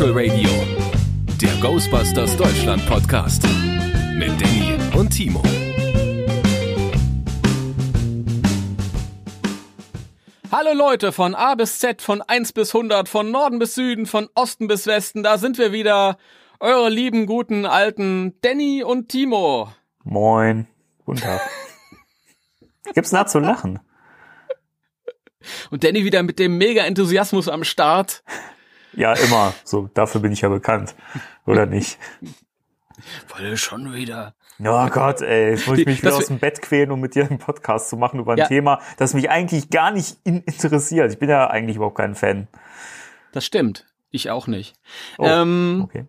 Spectral Radio, der Ghostbusters Deutschland Podcast mit Danny und Timo. Hallo Leute von A bis Z, von 1 bis 100, von Norden bis Süden, von Osten bis Westen, da sind wir wieder, eure lieben, guten, alten Danny und Timo. Moin. Guten Tag. Gibt's da zu lachen? Und Danny wieder mit dem mega Enthusiasmus am Start. Ja, immer. So, dafür bin ich ja bekannt. Oder nicht? Wolle schon wieder. Oh Gott, ey, jetzt muss ich mich wieder aus dem Bett quälen, um mit dir einen Podcast zu machen über ein Ja. Thema, das mich eigentlich gar nicht in interessiert. Ich bin ja eigentlich überhaupt kein Fan. Das stimmt. Ich auch nicht. Oh, ähm, Okay.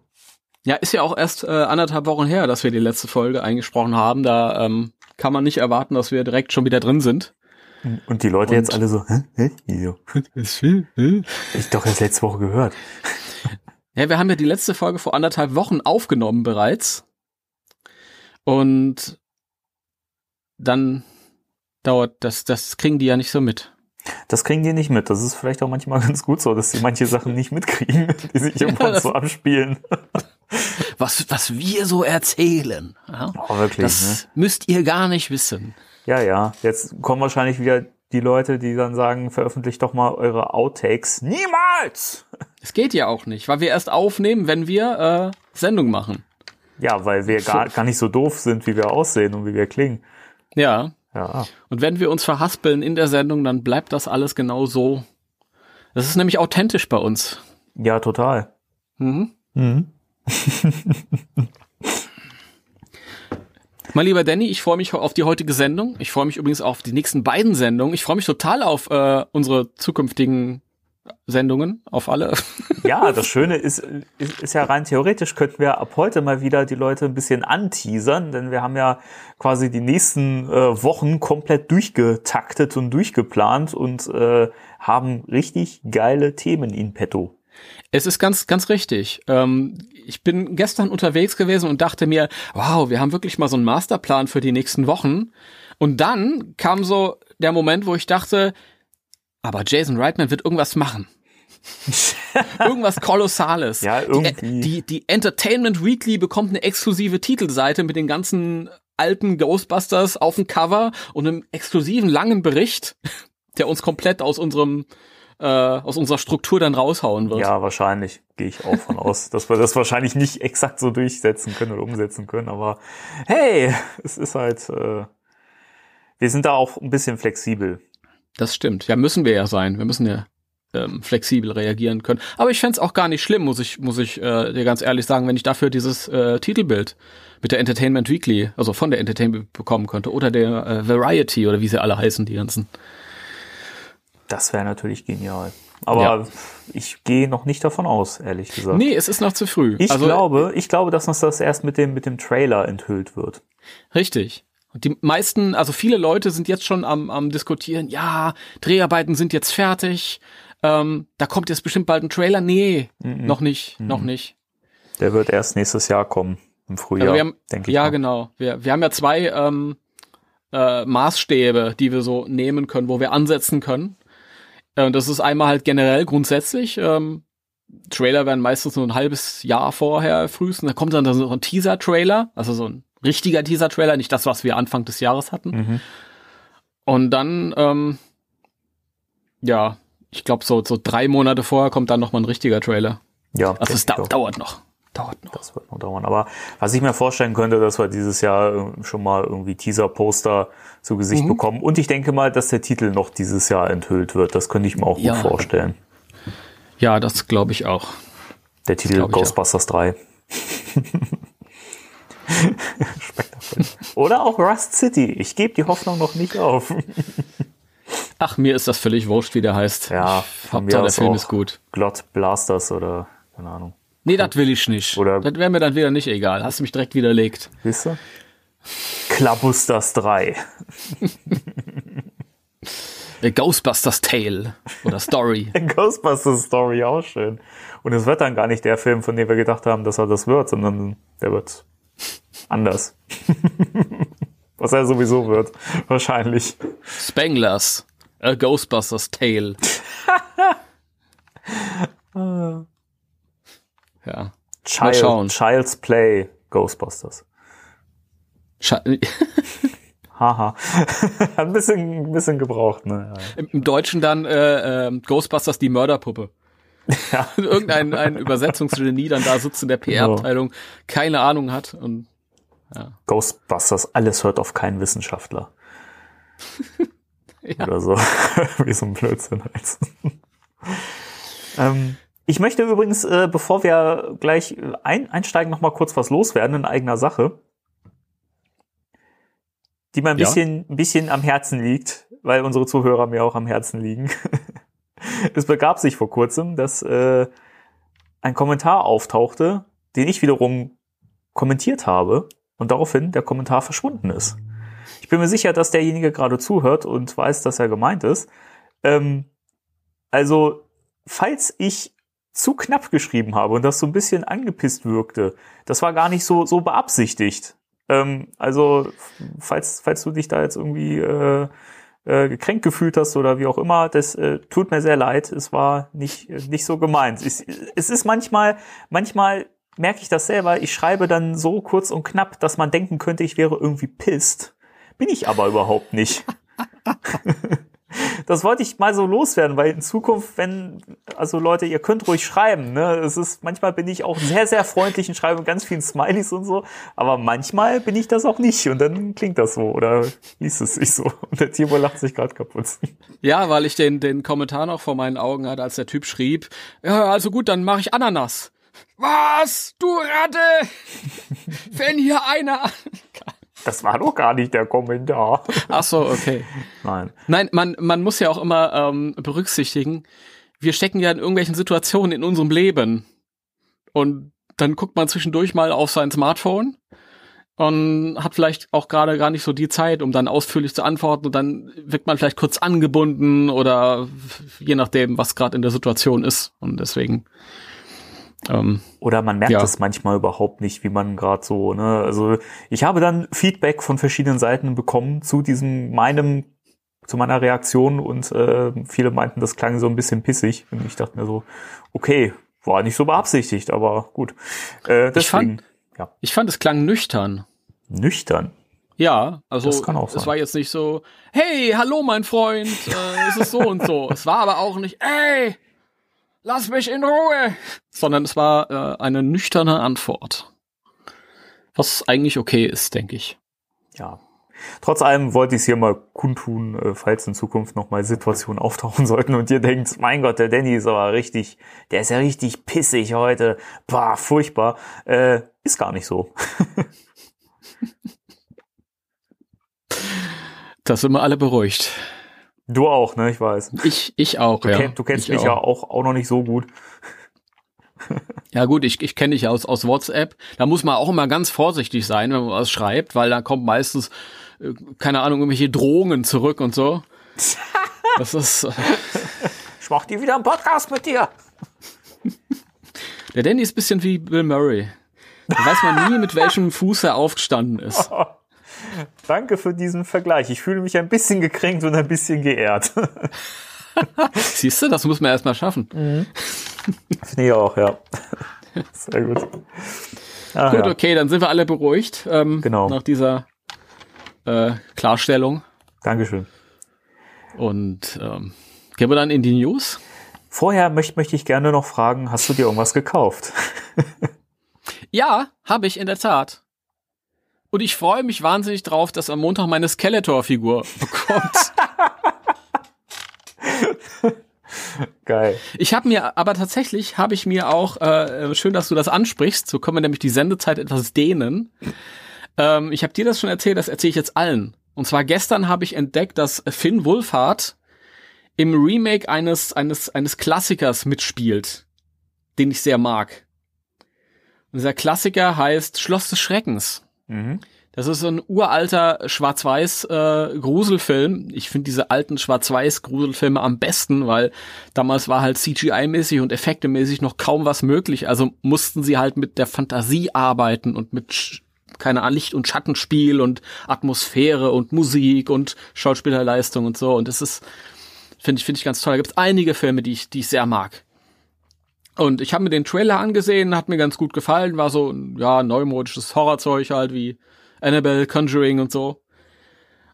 ja, ist ja auch erst äh, anderthalb Wochen her, dass wir die letzte Folge eingesprochen haben. Da ähm, kann man nicht erwarten, dass wir direkt schon wieder drin sind. Und die Leute und- jetzt alle so, hä? hä? Wieso? Ich doch erst letzte Woche gehört. Ja, wir haben ja die letzte Folge vor anderthalb Wochen aufgenommen bereits. Und dann dauert das, das kriegen die ja nicht so mit. Das kriegen die nicht mit. Das ist vielleicht auch manchmal ganz gut so, dass sie manche Sachen nicht mitkriegen, die sich im Ja, so abspielen. Was, was wir so erzählen, ja, Oh, wirklich, ne? das müsst ihr gar nicht wissen. Ja, ja. Jetzt kommen wahrscheinlich wieder die Leute, die dann sagen, veröffentlicht doch mal eure Outtakes. Niemals! Es geht ja auch nicht, weil wir erst aufnehmen, wenn wir äh, Sendung machen. Ja, weil wir gar, gar nicht so doof sind, wie wir aussehen und wie wir klingen. Ja. Ja. Und wenn wir uns verhaspeln in der Sendung, dann bleibt das alles genau so. Das ist nämlich authentisch bei uns. Ja, total. Mhm. Mhm. Mein lieber Danny, ich freue mich auf die heutige Sendung. Ich freue mich übrigens auf die nächsten beiden Sendungen. Ich freue mich total auf äh, unsere zukünftigen Sendungen, auf alle. Ja, das Schöne ist, ist, ist ja rein theoretisch könnten wir ab heute mal wieder die Leute ein bisschen anteasern, denn wir haben ja quasi die nächsten äh, Wochen komplett durchgetaktet und durchgeplant und äh, haben richtig geile Themen in petto. Es ist ganz, ganz richtig. Ähm, ich bin gestern unterwegs gewesen und dachte mir, wow, wir haben wirklich mal so einen Masterplan für die nächsten Wochen. Und dann kam so der Moment, wo ich dachte, aber Jason Reitman wird irgendwas machen. irgendwas Kolossales. Ja, irgendwie. Die, die, die Entertainment Weekly bekommt eine exklusive Titelseite mit den ganzen alten Ghostbusters auf dem Cover und einem exklusiven langen Bericht, der uns komplett aus unserem äh, aus unserer Struktur dann raushauen wird. Ja, wahrscheinlich gehe ich auch von aus, dass wir das wahrscheinlich nicht exakt so durchsetzen können oder umsetzen können. Aber hey, es ist halt, äh, wir sind da auch ein bisschen flexibel. Das stimmt. Ja, müssen wir ja sein. Wir müssen ja ähm, flexibel reagieren können. Aber ich fänd's auch gar nicht schlimm, muss ich, muss ich äh, dir ganz ehrlich sagen, wenn ich dafür dieses äh, Titelbild mit der Entertainment Weekly, also von der Entertainment bekommen könnte, oder der äh, Variety oder wie sie alle heißen, die ganzen. Das wäre natürlich genial. Aber Ja. ich gehe noch nicht davon aus, ehrlich gesagt. Nee, es ist noch zu früh. Ich also, glaube, ich glaube, dass uns das erst mit dem, mit dem Trailer enthüllt wird. Richtig. Und die meisten, also viele Leute sind jetzt schon am, am diskutieren, ja, Dreharbeiten sind jetzt fertig, ähm, da kommt jetzt bestimmt bald ein Trailer. Nee, noch nicht, noch nicht. Der wird erst nächstes Jahr kommen, im Frühjahr, Also wir haben, denke ich. ja, mal. genau. Wir, wir haben ja zwei ähm, äh, Maßstäbe, die wir so nehmen können, wo wir ansetzen können. Äh, Und das ist einmal halt generell grundsätzlich. Ähm, Trailer werden meistens nur ein halbes Jahr vorher frühestens. Da kommt dann so ein Teaser-Trailer, also so ein richtiger Teaser-Trailer, nicht das, was wir Anfang des Jahres hatten. Mhm. Und dann, ähm, ja, ich glaube, so, so drei Monate vorher kommt dann noch mal ein richtiger Trailer. Ja, Also es auch. dauert noch. Dauert noch. Das wird noch dauern. Aber was ich mir vorstellen könnte, dass wir dieses Jahr äh, schon mal irgendwie Teaser-Poster zu Mhm. Gesicht bekommen. Und ich denke mal, dass der Titel noch dieses Jahr enthüllt wird. Das könnte ich mir auch Ja. gut vorstellen. Ja, das glaube ich auch. Der Titel Ghostbusters 3. Spektakulär. Oder auch Rust City. Ich gebe die Hoffnung noch nicht auf. Ach, mir ist das völlig wurscht, wie der heißt. Ja, Hauptsache, der Film ist gut. Glot Blasters oder keine Ahnung. Nee, das will ich nicht. Oder- das wäre mir dann wieder nicht egal. Hast du mich direkt widerlegt. Siehst du? Klabusters 3. The Ghostbusters Tale oder Story. Ghostbusters Story auch schön. Und es wird dann gar nicht der Film, von dem wir gedacht haben, dass er das wird, sondern der wird anders. Was er sowieso wird. Wahrscheinlich. Spanglers. A Ghostbusters Tale. Schauen. Child, Child's Play Ghostbusters. Haha. Hat ein bisschen, ein bisschen gebraucht, ne? Im, Im Deutschen dann äh, äh, Ghostbusters die Mörderpuppe. Ja. Irgendein ein Übersetzungsgenie dann da sitzt in der PR-Abteilung, keine Ahnung hat und Ghostbusters, alles hört auf keinen Wissenschaftler. Ja. Oder so. Wie so ein Blödsinn halt. ähm, ich möchte übrigens, äh, bevor wir gleich äh, ein, einsteigen, noch mal kurz was loswerden in eigener Sache. Die mir ein Ja. bisschen, ein bisschen am Herzen liegt, weil unsere Zuhörer mir auch am Herzen liegen. es begab sich vor kurzem, dass äh, ein Kommentar auftauchte, den ich wiederum kommentiert habe und daraufhin der Kommentar verschwunden ist. Ich bin mir sicher, dass derjenige gerade zuhört und weiß, dass er gemeint ist. Ähm, also, falls ich zu knapp geschrieben habe und das so ein bisschen angepisst wirkte, das war gar nicht so, so beabsichtigt. Ähm, also, falls, falls du dich da jetzt irgendwie äh, äh, gekränkt gefühlt hast oder wie auch immer, das äh, tut mir sehr leid. Es war nicht, nicht so gemeint. Es, es ist manchmal, manchmal merke ich das selber. Ich schreibe dann so kurz und knapp, dass man denken könnte, ich wäre irgendwie pisst. Bin ich aber überhaupt nicht. Das wollte ich mal so loswerden, weil in Zukunft, wenn, also Leute, ihr könnt ruhig schreiben, ne? Es ist, manchmal bin ich auch sehr, sehr freundlich und schreibe ganz vielen Smileys und so, aber manchmal bin ich das auch nicht und dann klingt das so oder liest es sich so. Und der Timo lacht sich gerade kaputt. Ja, weil ich den, den Kommentar noch vor meinen Augen hatte, als der Typ schrieb, ja, also gut, dann mache ich Ananas. Was? Du Ratte! Wenn hier einer... Das war doch gar nicht der Kommentar. Ach so, okay. Nein. Nein, man, man muss ja auch immer ähm, berücksichtigen, wir stecken ja in irgendwelchen Situationen in unserem Leben. Und dann guckt man zwischendurch mal auf sein Smartphone und hat vielleicht auch gerade gar nicht so die Zeit, um dann ausführlich zu antworten und dann wird man vielleicht kurz angebunden oder je nachdem, was gerade in der Situation ist. Und deswegen ähm, Oder man merkt Ja. es manchmal überhaupt nicht, wie man gerade so, ne? Also ich habe dann Feedback von verschiedenen Seiten bekommen zu diesem meinem, zu meiner Reaktion und äh, viele meinten, das klang so ein bisschen pissig. Und ich dachte mir so, okay, war nicht so beabsichtigt, aber gut. Äh, deswegen, fand- ja, ich fand, es klang nüchtern. nüchtern. Ja, also Das kann auch es sein. war jetzt nicht so, hey, hallo mein Freund, äh, es ist so und so. Es war aber auch nicht, ey, lass mich in Ruhe, sondern es war äh, eine nüchterne Antwort. Was eigentlich okay ist, denke ich. Ja. Trotz allem wollte ich es hier mal kundtun, äh, falls in Zukunft nochmal Situationen auftauchen sollten und ihr denkt, mein Gott, der Danny ist aber richtig, der ist ja richtig pissig heute. Bah, furchtbar. Äh, ist gar nicht so. Das sind wir alle beruhigt. Du auch, ne? Ich weiß. Ich, ich auch, Du, ja. kenn, du kennst ich mich ja auch, auch noch nicht so gut. Ja gut, ich, ich kenne dich ja aus, aus WhatsApp. Da muss man auch immer ganz vorsichtig sein, wenn man was schreibt, weil da kommt meistens, äh, keine Ahnung, irgendwelche Drohungen zurück und so. Das ist, äh, Ich mach dir wieder einen Podcast mit dir. der Danny ist ein bisschen wie Bill Murray. Da weiß man nie, mit welchem Fuß er aufgestanden ist. Danke für diesen Vergleich. Ich fühle mich ein bisschen gekränkt und ein bisschen geehrt. Siehst du, das muss man erstmal schaffen. Finde ich auch, ja. Sehr gut. Ah, Gut, ja. okay, dann sind wir alle beruhigt. Ähm, Genau. Nach dieser äh, Klarstellung. Dankeschön. Und ähm, gehen wir dann in die News. Vorher möchte, möchte ich gerne noch fragen, hast du dir irgendwas gekauft? Ja, habe ich in der Tat. Und ich freue mich wahnsinnig drauf, dass am Montag meine Skeletor-Figur bekommt. Geil. ich habe mir, aber tatsächlich habe ich mir auch, äh, schön, dass du das ansprichst, so können wir nämlich die Sendezeit etwas dehnen. Ähm, ich habe dir das schon erzählt, das erzähle ich jetzt allen. Und zwar gestern habe ich entdeckt, dass Finn Wolfhard im Remake eines, eines, eines Klassikers mitspielt, den ich sehr mag. Und dieser Klassiker heißt Schloss des Schreckens. Mhm. Das ist so ein uralter Schwarz-Weiß äh. Ich finde diese alten Schwarz-Weiß Gruselfilme am besten, weil damals war halt CGI-mäßig und effektemäßig noch kaum was möglich. Also mussten sie halt mit der Fantasie arbeiten und mit keine Ahnung, Licht- und Schattenspiel und Atmosphäre und Musik und Schauspielerleistung und so. Und das ist, finde ich, finde ich ganz toll. Da gibt es einige Filme, die ich, die ich sehr mag. Und ich habe mir den Trailer angesehen, hat mir ganz gut gefallen, war so ein ja, neumodisches Horrorzeug halt wie Annabelle, Conjuring und so.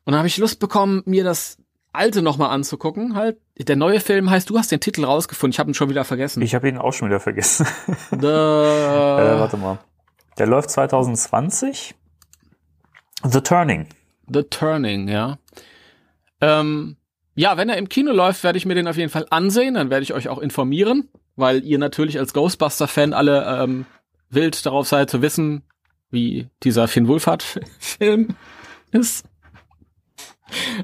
Und dann habe ich Lust bekommen, mir das alte nochmal anzugucken. Halt, der neue Film heißt, du hast den Titel rausgefunden, ich habe ihn schon wieder vergessen. Ich habe ihn auch schon wieder vergessen. Äh, warte mal. Der läuft 2020. The Turning. The Turning, ja. Ähm, ja, wenn er im Kino läuft, werde ich mir den auf jeden Fall ansehen, dann werde ich euch auch informieren, weil ihr natürlich als Ghostbuster-Fan alle ähm, wild darauf seid zu wissen, wie dieser Finn Wohlfahrt-Film ist.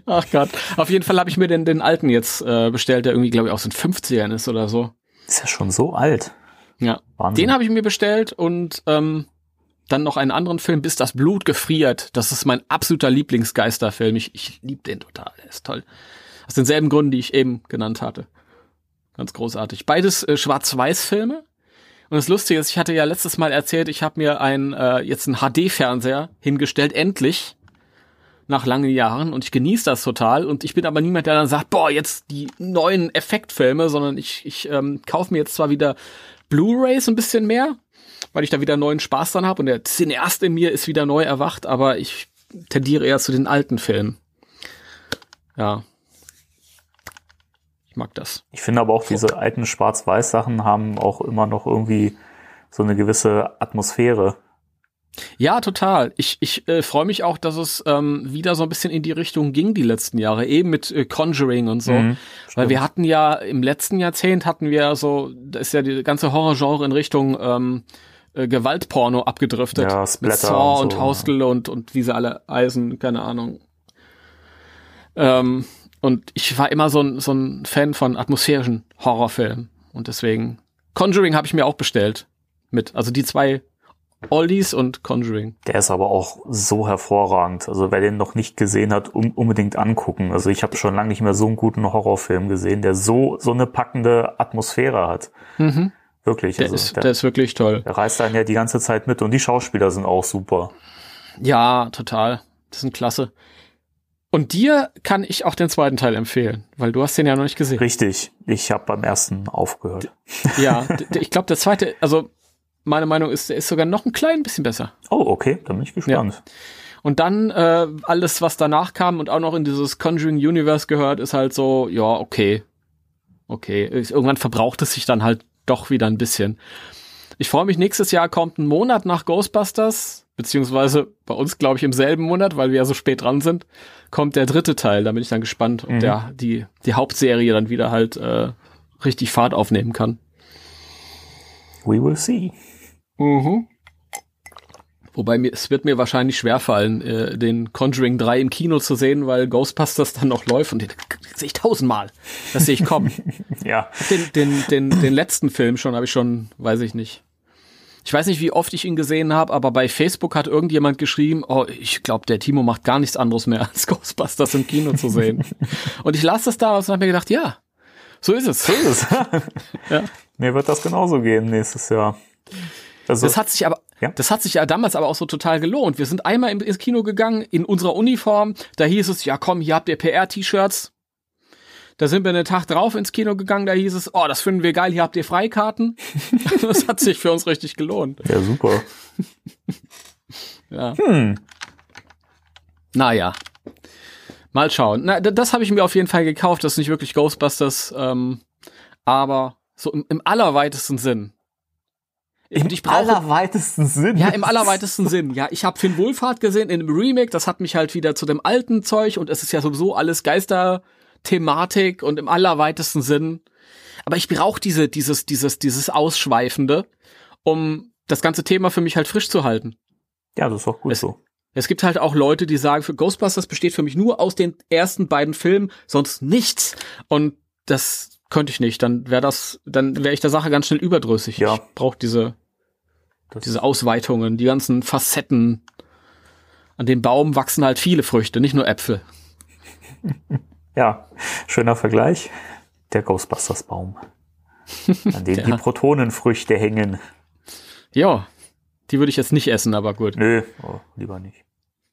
Ach Gott. Auf jeden Fall habe ich mir den, den alten jetzt äh, bestellt, der irgendwie, glaube ich, aus den 50ern ist oder so. Ist ja schon so alt. Ja. Wahnsinn. Den habe ich mir bestellt und ähm, dann noch einen anderen Film, Bis das Blut gefriert. Das ist mein absoluter Lieblingsgeisterfilm. Ich, ich liebe den total. Der ist toll. Aus denselben Gründen, die ich eben genannt hatte. Ganz großartig. Beides äh, Schwarz-Weiß-Filme. Und das Lustige ist, ich hatte ja letztes Mal erzählt, ich habe mir ein, äh, jetzt einen HD-Fernseher hingestellt, endlich nach langen Jahren und ich genieße das total und ich bin aber niemand, der dann sagt, boah, jetzt die neuen Effektfilme, sondern ich, ich ähm, kaufe mir jetzt zwar wieder Blu-rays ein bisschen mehr, weil ich da wieder neuen Spaß dran habe und der Cineast in mir ist wieder neu erwacht, aber ich tendiere eher zu den alten Filmen. Ja. Ich mag das. Ich finde aber auch diese alten Schwarz-Weiß-Sachen haben auch immer noch irgendwie so eine gewisse Atmosphäre. Ja, total. Ich, ich äh, freue mich auch, dass es ähm, wieder so ein bisschen in die Richtung ging die letzten Jahre, eben mit äh, Conjuring und so. Mhm, Weil wir hatten ja im letzten Jahrzehnt hatten wir so, da ist ja die ganze Horrorgenre in Richtung ähm, äh, Gewaltporno abgedriftet. Ja, mit Splatter Saw und und, so, Hostel und, und wie sie alle Eisen, keine Ahnung. Ähm, und ich war immer so ein, so ein Fan von atmosphärischen Horrorfilmen. Und deswegen, Conjuring habe ich mir auch bestellt. Mit. Also die zwei Oldies und Conjuring. Der ist aber auch so hervorragend. Also wer den noch nicht gesehen hat, um, unbedingt angucken. Also ich habe schon lange nicht mehr so einen guten Horrorfilm gesehen, der so so eine packende Atmosphäre hat. Wirklich. Der, also ist, der, der ist wirklich toll. der reißt einen ja die ganze Zeit mit und die Schauspieler sind auch super. Ja, total. Das sind klasse. Und dir kann ich auch den zweiten Teil empfehlen, weil du hast den ja noch nicht gesehen. Richtig. Ich habe beim ersten aufgehört. Ja, ich glaube, der zweite, also meine Meinung ist, der ist sogar noch ein klein bisschen besser. Oh, okay, dann bin ich gespannt. Und dann äh, alles, was danach kam und auch noch in dieses Conjuring Universe gehört, ist halt so, ja, okay. Okay. Irgendwann verbraucht es sich dann halt doch wieder ein bisschen. Ich freue mich, nächstes Jahr kommt ein Monat nach Ghostbusters, beziehungsweise bei uns, glaube ich, im selben Monat, weil wir ja so spät dran sind, kommt der dritte Teil. Da bin ich dann gespannt, ob der die, die Hauptserie dann wieder halt äh, richtig Fahrt aufnehmen kann. We will see. Wobei mir, es wird mir wahrscheinlich schwerfallen, äh, den Conjuring 3 im Kino zu sehen, weil Ghostbusters dann noch läuft und den, den sehe ich tausendmal. Das sehe ich kommen. Ja, den, den, den, den letzten Film schon habe ich schon, weiß ich nicht. Ich weiß nicht, wie oft ich ihn gesehen habe, aber bei Facebook hat irgendjemand geschrieben, oh, ich glaube, der Timo macht gar nichts anderes mehr, als Ghostbusters im Kino zu sehen. und ich las das da und habe mir gedacht, ja, so ist es. so ist es. Ja. Mir wird das genauso gehen nächstes Jahr. Also, Das hat sich aber, Ja. das hat sich ja damals aber auch so total gelohnt. Wir sind einmal ins Kino gegangen in unserer Uniform. Da hieß es, ja komm, hier habt ihr PR-T-Shirts. Da sind wir einen Tag drauf ins Kino gegangen. Da hieß es, oh, das finden wir geil. Hier habt ihr Freikarten. das hat sich für uns richtig gelohnt. ja, super. Ja. Hm. Naja. Mal schauen. Na, das habe ich mir auf jeden Fall gekauft. Das ist nicht wirklich Ghostbusters, ähm, aber so im, im allerweitesten Sinn. Und ich brauche allerweitesten Sinn. Ja, im allerweitesten Sinn. Ja, ich habe Finn Wohlfahrt gesehen in einem Remake, das hat mich halt wieder zu dem alten Zeug und es ist ja sowieso alles Geister-Thematik und im allerweitesten Sinn. Aber ich brauche diese, dieses, dieses, dieses Ausschweifende, um das ganze Thema für mich halt frisch zu halten. Ja, das ist auch gut Es- so. Es gibt halt auch Leute, die sagen, für Ghostbusters besteht für mich nur aus den ersten beiden Filmen, sonst nichts. Und das könnte ich nicht. Dann wäre das, dann wäre ich der Sache ganz schnell überdrüssig. Ja. Ich brauche diese, Das- diese Ausweitungen, die ganzen Facetten. An dem Baum wachsen halt viele Früchte, nicht nur Äpfel. Ja, schöner Vergleich. Der Ghostbusters-Baum. An dem Ja. die Protonenfrüchte hängen. Ja, die würde ich jetzt nicht essen, aber gut. Nö, oh, lieber nicht.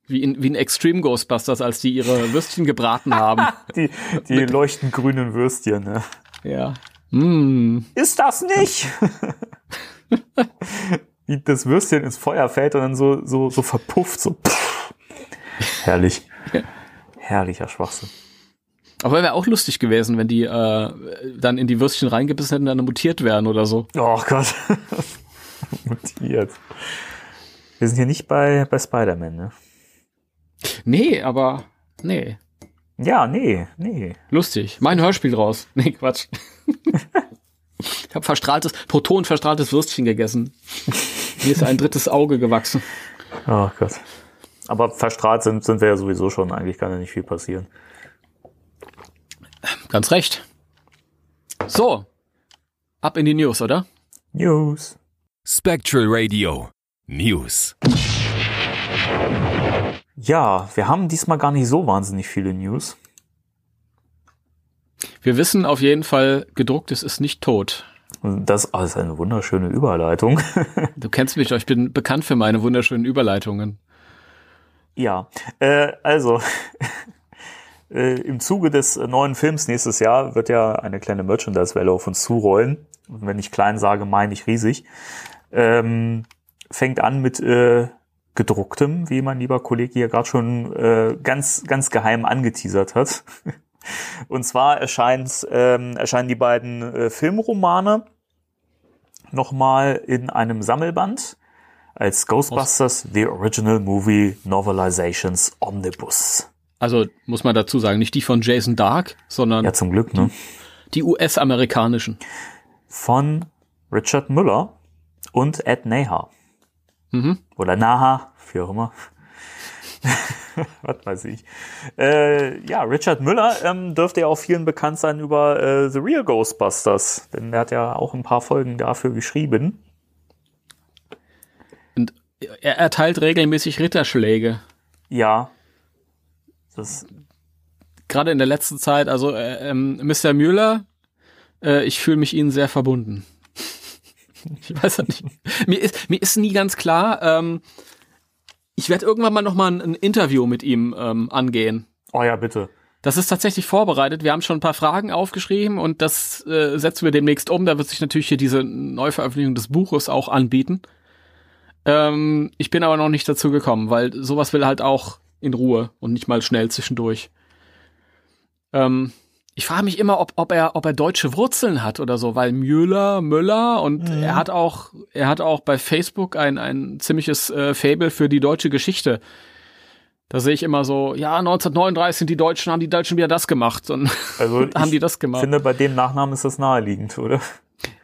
Wie in, wie in Extreme Ghostbusters, als die ihre Würstchen gebraten haben. Die, die leuchtend grünen Würstchen, ne? Ja, Mm. Ist das nicht? Wie das Würstchen ins Feuer fällt und dann so, so, so verpufft, so. Pff. Herrlich. Herrlicher Schwachsinn. Aber wäre auch lustig gewesen, wenn die äh, dann in die Würstchen reingebissen hätten und dann mutiert werden oder so. Oh Gott. Mutiert. Wir sind hier nicht bei, bei Spider-Man, ne? Nee, aber nee. Ja, nee, nee. Lustig. Mein Hörspiel draus. Nee, Quatsch. ich habe verstrahltes, protonverstrahltes Würstchen gegessen. Mir ist ein drittes Auge gewachsen. Oh Gott. Aber verstrahlt sind, sind wir ja sowieso schon. Eigentlich kann ja nicht viel passieren. Ganz recht. So. Ab in die News, oder? News. Spectral Radio News. Ja, wir haben diesmal gar nicht so wahnsinnig viele News. Wir wissen auf jeden Fall, gedrucktes ist nicht tot. Das ist eine wunderschöne Überleitung. Du kennst mich doch, ich bin bekannt für meine wunderschönen Überleitungen. ja, äh, also äh, im Zuge des neuen Films nächstes Jahr wird ja eine kleine Merchandise-Welle auf uns zurollen. Und wenn ich klein sage, meine ich riesig. Ähm, fängt an mit äh, gedrucktem, wie mein lieber Kollege hier gerade schon äh, ganz, ganz geheim angeteasert hat. Und zwar erscheint, ähm, erscheinen die beiden äh, Filmromane nochmal in einem Sammelband als Ghostbusters The Original Movie Novelizations Omnibus. Also muss man dazu sagen, nicht die von Jason Dark, sondern Ja, zum Glück, ne? die US-amerikanischen. Von Richard Müller und Ed Neha. Mhm. Oder Naha, wie auch immer. Was weiß ich. Äh, ja, Richard Müller ähm, dürfte ja auch vielen bekannt sein über äh, The Real Ghostbusters, denn der hat ja auch ein paar Folgen dafür geschrieben. Und er erteilt regelmäßig Ritterschläge. Ja. Das, Gerade in der letzten Zeit, also äh, ähm, Mr. Müller, äh, ich fühle mich Ihnen sehr verbunden. ich weiß ja nicht. Mir ist, mir ist nie ganz klar, ähm, ich werde irgendwann mal noch mal ein, ein Interview mit ihm ähm, angehen. oh ja, bitte. Das ist tatsächlich vorbereitet. Wir haben schon ein paar Fragen aufgeschrieben und das äh, setzen wir demnächst um. Da wird sich natürlich hier diese Neuveröffentlichung des Buches auch anbieten. Ähm, ich bin aber noch nicht dazu gekommen, weil sowas will halt auch in Ruhe und nicht mal schnell zwischendurch. Ähm, ich frage mich immer, ob, ob er, ob er deutsche Wurzeln hat oder so, weil Müller, Müller und Mhm. er hat auch, er hat auch bei Facebook ein, ein ziemliches äh, Fable für die deutsche Geschichte. Da sehe ich immer so, ja, 1939 sind die Deutschen, haben die Deutschen wieder das gemacht und Also haben ich die das gemacht. finde, bei dem Nachnamen ist das naheliegend, oder?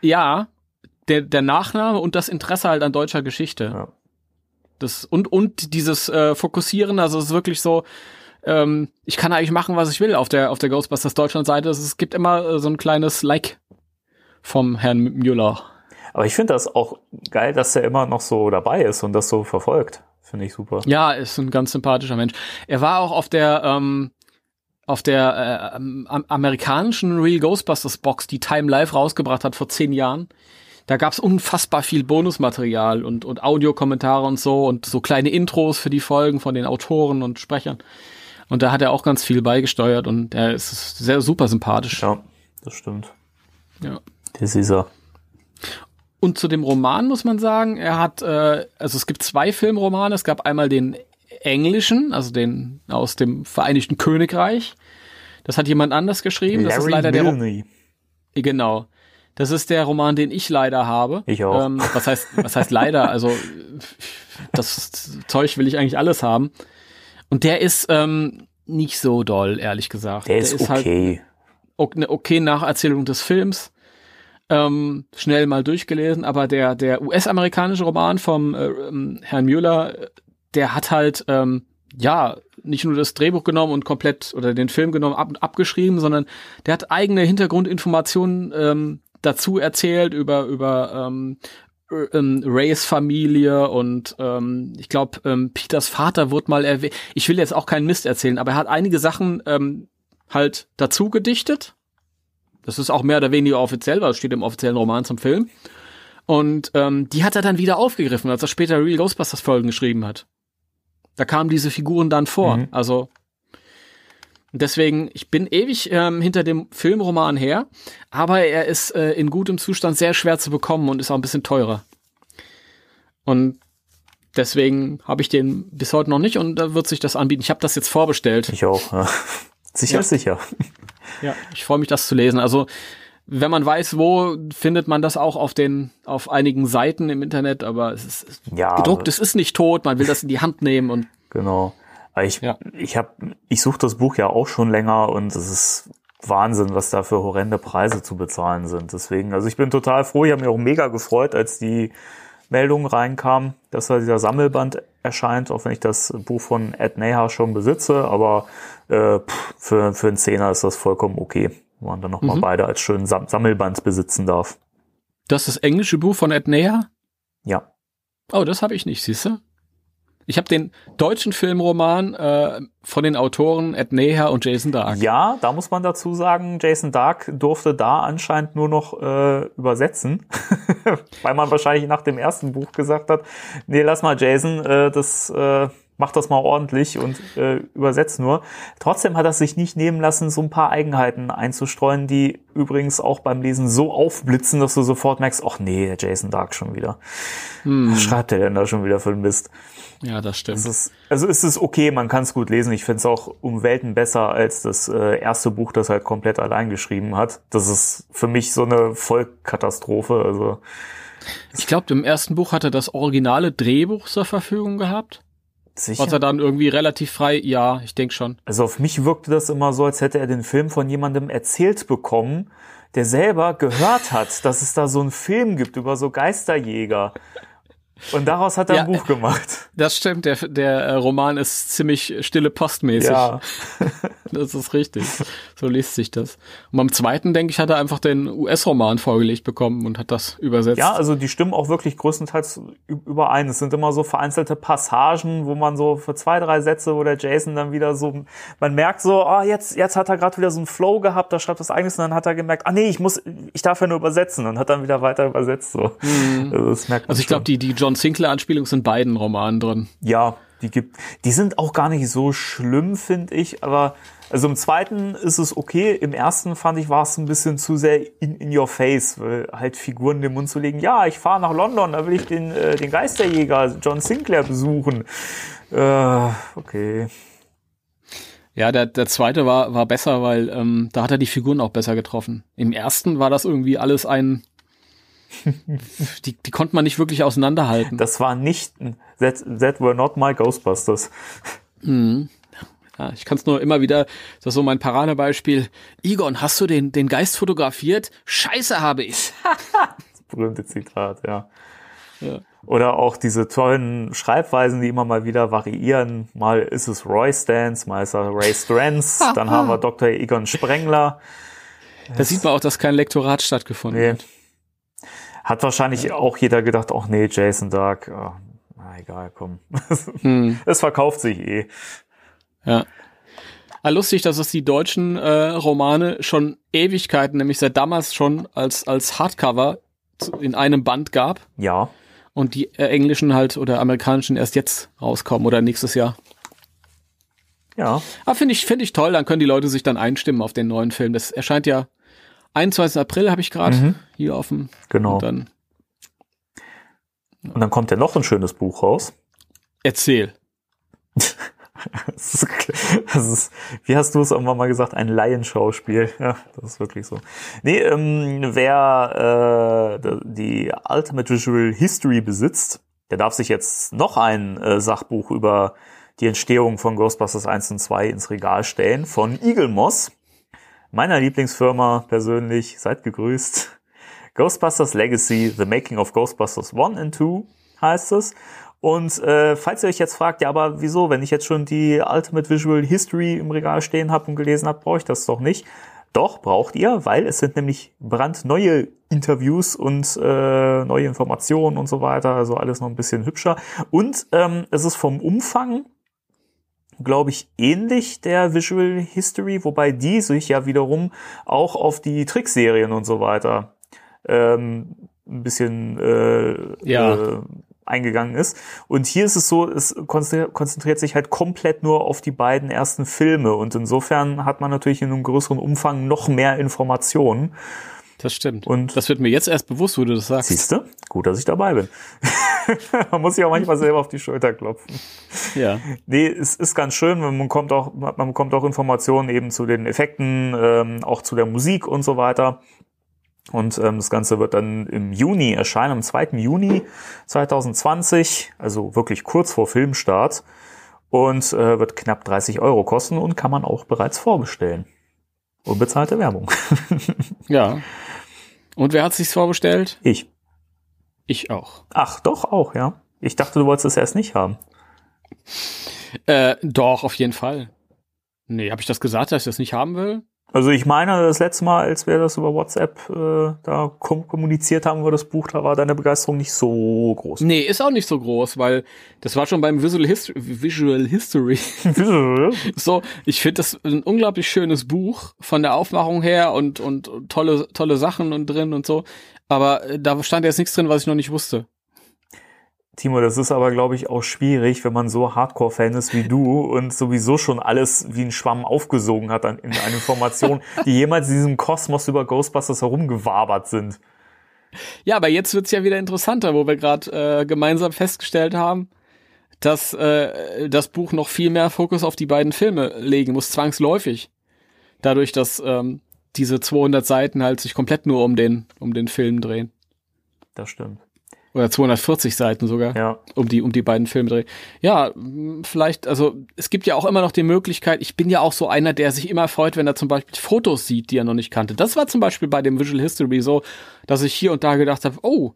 Ja, der, der Nachname und das Interesse halt an deutscher Geschichte. Ja. Das, und, und dieses äh, Fokussieren, also es ist wirklich so, ähm, ich kann eigentlich machen, was ich will auf der, auf der Ghostbusters Deutschland-Seite. Es, es gibt immer äh, so ein kleines Like vom Herrn Müller. Aber ich finde das auch geil, dass er immer noch so dabei ist und das so verfolgt. Finde ich super. Ja, ist ein ganz sympathischer Mensch. Er war auch auf der, ähm, auf der äh, am, amerikanischen Real Ghostbusters Box, die Time Live rausgebracht hat vor zehn Jahren. Da gab's unfassbar viel Bonusmaterial und, und Audiokommentare und so und so kleine Intros für die Folgen von den Autoren und Sprechern. Und da hat er auch ganz viel beigesteuert und er ist sehr super sympathisch. Ja, das stimmt. Ja. Das ist er. Und zu dem Roman muss man sagen, er hat, äh, also es gibt zwei Filmromane. Es gab einmal den englischen, also den aus dem Vereinigten Königreich. Das hat jemand anders geschrieben. das ist Larry leider der Milne. genau. Das ist der Roman, den ich leider habe. Ich auch. Ähm, was heißt, was heißt leider? Also das Zeug will ich eigentlich alles haben. Und der ist ähm, nicht so doll, ehrlich gesagt. Der ist halt okay. o- eine okay Nacherzählung des Films. Ähm, schnell mal durchgelesen, aber der, der US-amerikanische Roman vom äh, ähm, Herrn Müller, der hat halt, ähm, ja, nicht nur das Drehbuch genommen und komplett oder den Film genommen, ab, abgeschrieben, sondern der hat eigene Hintergrundinformationen ähm, dazu erzählt über, über ähm, äh, ähm, Rays Familie und ähm, ich glaube, ähm, Peters Vater wurde mal erwähnt. Ich will jetzt auch keinen Mist erzählen, aber er hat einige Sachen ähm, halt dazu gedichtet. Das ist auch mehr oder weniger offiziell, weil es steht im offiziellen Roman zum Film. Und ähm, die hat er dann wieder aufgegriffen, als er später Real Ghostbusters Folgen geschrieben hat. Da kamen diese Figuren dann vor. Mhm. Also Deswegen, ich bin ewig ähm, hinter dem Filmroman her, aber er ist äh, in gutem Zustand sehr schwer zu bekommen und ist auch ein bisschen teurer. Und deswegen habe ich den bis heute noch nicht und da wird sich das anbieten. Ich habe das jetzt vorbestellt. Ich auch. Ja. Sicher Ja. sicher. Ja, ich freue mich, das zu lesen. Also, wenn man weiß, wo, findet man das auch auf den, auf einigen Seiten im Internet, aber es ist Ja, gedruckt, es ist nicht tot, man will das in die Hand nehmen und Genau. Ich, Ja. ich habe, ich suche das Buch ja auch schon länger und es ist Wahnsinn, was da für horrende Preise zu bezahlen sind. Deswegen, also ich bin total froh. Ich habe mich auch mega gefreut, als die Meldung reinkam, dass da dieser Sammelband erscheint, auch wenn ich das Buch von Ed Neha schon besitze. Aber äh, pff, für, für einen Zehner ist das vollkommen okay, wo man dann nochmal Mhm. beide als schönen Sam Sammelband besitzen darf. das ist das englische Buch von Ed Neher. Ja. Oh, das habe ich nicht, siehst du? Ich habe den deutschen Filmroman äh, von den Autoren Ed Neher und Jason Dark. Ja, da muss man dazu sagen, Jason Dark durfte da anscheinend nur noch äh, übersetzen, weil man wahrscheinlich nach dem ersten Buch gesagt hat, nee, lass mal Jason, äh, das äh, mach das mal ordentlich und äh, übersetzt nur. Trotzdem hat er sich nicht nehmen lassen, so ein paar Eigenheiten einzustreuen, die übrigens auch beim Lesen so aufblitzen, dass du sofort merkst, ach nee, Jason Dark schon wieder. Was schreibt der denn da schon wieder für ein Mist? Ja, das stimmt. Es ist, also ist es okay, man kann es gut lesen. Ich finde es auch um Welten besser als das äh, erste Buch, das halt komplett allein geschrieben hat. Das ist für mich so eine Vollkatastrophe. Also Ich glaube, im ersten Buch hat er das originale Drehbuch zur Verfügung gehabt. Was er sicher. dann irgendwie relativ frei, ja, ich denke schon. Also auf mich wirkte das immer so, als hätte er den Film von jemandem erzählt bekommen, der selber gehört hat, dass es da so einen Film gibt über so Geisterjäger. Und daraus hat er ein Ja, Buch gemacht. Das stimmt, der, der äh, Roman ist ziemlich stille postmäßig. Ja. Das ist richtig. So liest sich das. Und beim zweiten, denke ich, hat er einfach den US-Roman vorgelegt bekommen und hat das übersetzt. Ja, also die stimmen auch wirklich größtenteils überein. Es sind immer so vereinzelte Passagen, wo man so für zwei, drei Sätze, wo der Jason dann wieder so, man merkt so, ah, jetzt, jetzt hat er gerade wieder so einen Flow gehabt, da schreibt das eigenes und dann hat er gemerkt, ah nee, ich muss, ich darf ja nur übersetzen und hat dann wieder weiter übersetzt so. Also, das merkt man also ich glaube, die, die John Sinclair-Anspielung sind in beiden Romanen drin. ja, die gibt, die sind auch gar nicht so schlimm, finde ich, aber also im zweiten ist es okay, im ersten fand ich, war es ein bisschen zu sehr in, in your face, weil halt Figuren in den Mund zu legen, ja, ich fahre nach London, da will ich den, äh, den Geisterjäger John Sinclair besuchen. Äh, okay. Ja, der, der zweite war, war besser, weil ähm, da hat er die Figuren auch besser getroffen. Im ersten war das irgendwie alles ein. die, die konnte man nicht wirklich auseinanderhalten. Das war nicht, that, that were not my Ghostbusters. Ja, ich kann es nur immer wieder, das ist so mein Paradebeispiel. Egon, hast du den, den Geist fotografiert? Scheiße habe ich. Berühmte Zitat, ja. Ja. Oder auch diese tollen Schreibweisen, die immer mal wieder variieren. Mal ist es Roy Stans, mal ist er Ray Strands, dann haben wir Dr. Egon Sprengler. Da sieht man auch, dass kein Lektorat stattgefunden Nee. hat. Hat wahrscheinlich auch jeder gedacht, ach nee, Jason Dark, oh, na egal, komm. Hm, Es verkauft sich eh. ja. Ah, lustig, dass es die deutschen äh, Romane schon Ewigkeiten, nämlich seit damals schon als, als Hardcover zu- in einem Band gab Ja, und die äh, englischen halt oder amerikanischen erst jetzt rauskommen oder nächstes Jahr. ja. Ah, finde ich, finde ich toll, dann können die Leute sich dann einstimmen auf den neuen Film. Das erscheint ja 21. April, habe ich gerade hier auf dem. Genau. Und dann Und dann kommt ja noch ein schönes Buch raus. erzähl. Das ist, das ist, wie hast du es irgendwann mal gesagt, ein Laienschauspiel. Ja, das ist wirklich so. Nee, ähm, wer äh, die Ultimate Visual History besitzt, der darf sich jetzt noch ein äh, Sachbuch über die Entstehung von Ghostbusters 1 und 2 ins Regal stellen von Eagle Moss, meiner Lieblingsfirma persönlich. Seid gegrüßt. Ghostbusters Legacy, The Making of Ghostbusters 1 and 2 heißt es. Und äh, falls ihr euch jetzt fragt, ja, aber wieso, wenn ich jetzt schon die Ultimate Visual History im Regal stehen habe und gelesen habe, brauche ich das doch nicht. Doch, braucht ihr, weil es sind nämlich brandneue Interviews und äh, neue Informationen und so weiter, also alles noch ein bisschen hübscher. Und ähm, es ist vom Umfang, glaube ich, ähnlich der Visual History, wobei die sich ja wiederum auch auf die Trickserien und so weiter ähm, ein bisschen äh, Ja. äh, eingegangen ist. Und hier ist es so, es konzentriert sich halt komplett nur auf die beiden ersten Filme. Und insofern hat man natürlich in einem größeren Umfang noch mehr Informationen. Das stimmt. Und das wird mir jetzt erst bewusst, wo du das sagst. Siehst du? Gut, dass ich dabei bin. man muss sich auch manchmal selber auf die Schulter klopfen. Ja. Nee, es ist ganz schön, man bekommt auch, man bekommt auch Informationen eben zu den Effekten, ähm, auch zu der Musik und so weiter. Und ähm, das Ganze wird dann im Juni erscheinen, am 2. Juni 2020, also wirklich kurz vor Filmstart. Und äh, wird knapp 30 Euro kosten und kann man auch bereits vorbestellen. Unbezahlte Werbung. ja. Und wer hat sich's vorbestellt? Ich. Ich auch. Ach, doch auch, ja. Ich dachte, du wolltest es erst nicht haben. Äh, doch, auf jeden Fall. Nee, habe ich das gesagt, dass ich das nicht haben will? Also ich meine, das letzte Mal, als wir das über WhatsApp äh, da kom kommuniziert haben über das Buch, da war deine Begeisterung nicht so groß. Nee, ist auch nicht so groß, weil das war schon beim Visual, Hist Visual History. so, ich finde das ein unglaublich schönes Buch von der Aufmachung her und, und tolle, tolle Sachen und drin und so. Aber äh, da stand jetzt nichts drin, was ich noch nicht wusste. Timo, das ist aber, glaube ich, auch schwierig, wenn man so Hardcore-Fan ist wie du und sowieso schon alles wie ein Schwamm aufgesogen hat an, in an Informationen, die jemals in diesem Kosmos über Ghostbusters herumgewabert sind. Ja, aber jetzt wird's ja wieder interessanter, wo wir gerade äh, gemeinsam festgestellt haben, dass äh, das Buch noch viel mehr Fokus auf die beiden Filme legen muss, zwangsläufig. Dadurch, dass ähm, diese 200 Seiten halt sich komplett nur um den, um den Film drehen. Das stimmt. Oder 240 Seiten sogar, ja. um die, um die beiden Filme drehen. Ja, vielleicht, also es gibt ja auch immer noch die Möglichkeit, ich bin ja auch so einer, der sich immer freut, wenn er zum Beispiel Fotos sieht, die er noch nicht kannte. Das war zum Beispiel bei dem Visual History so, dass ich hier und da gedacht habe, oh,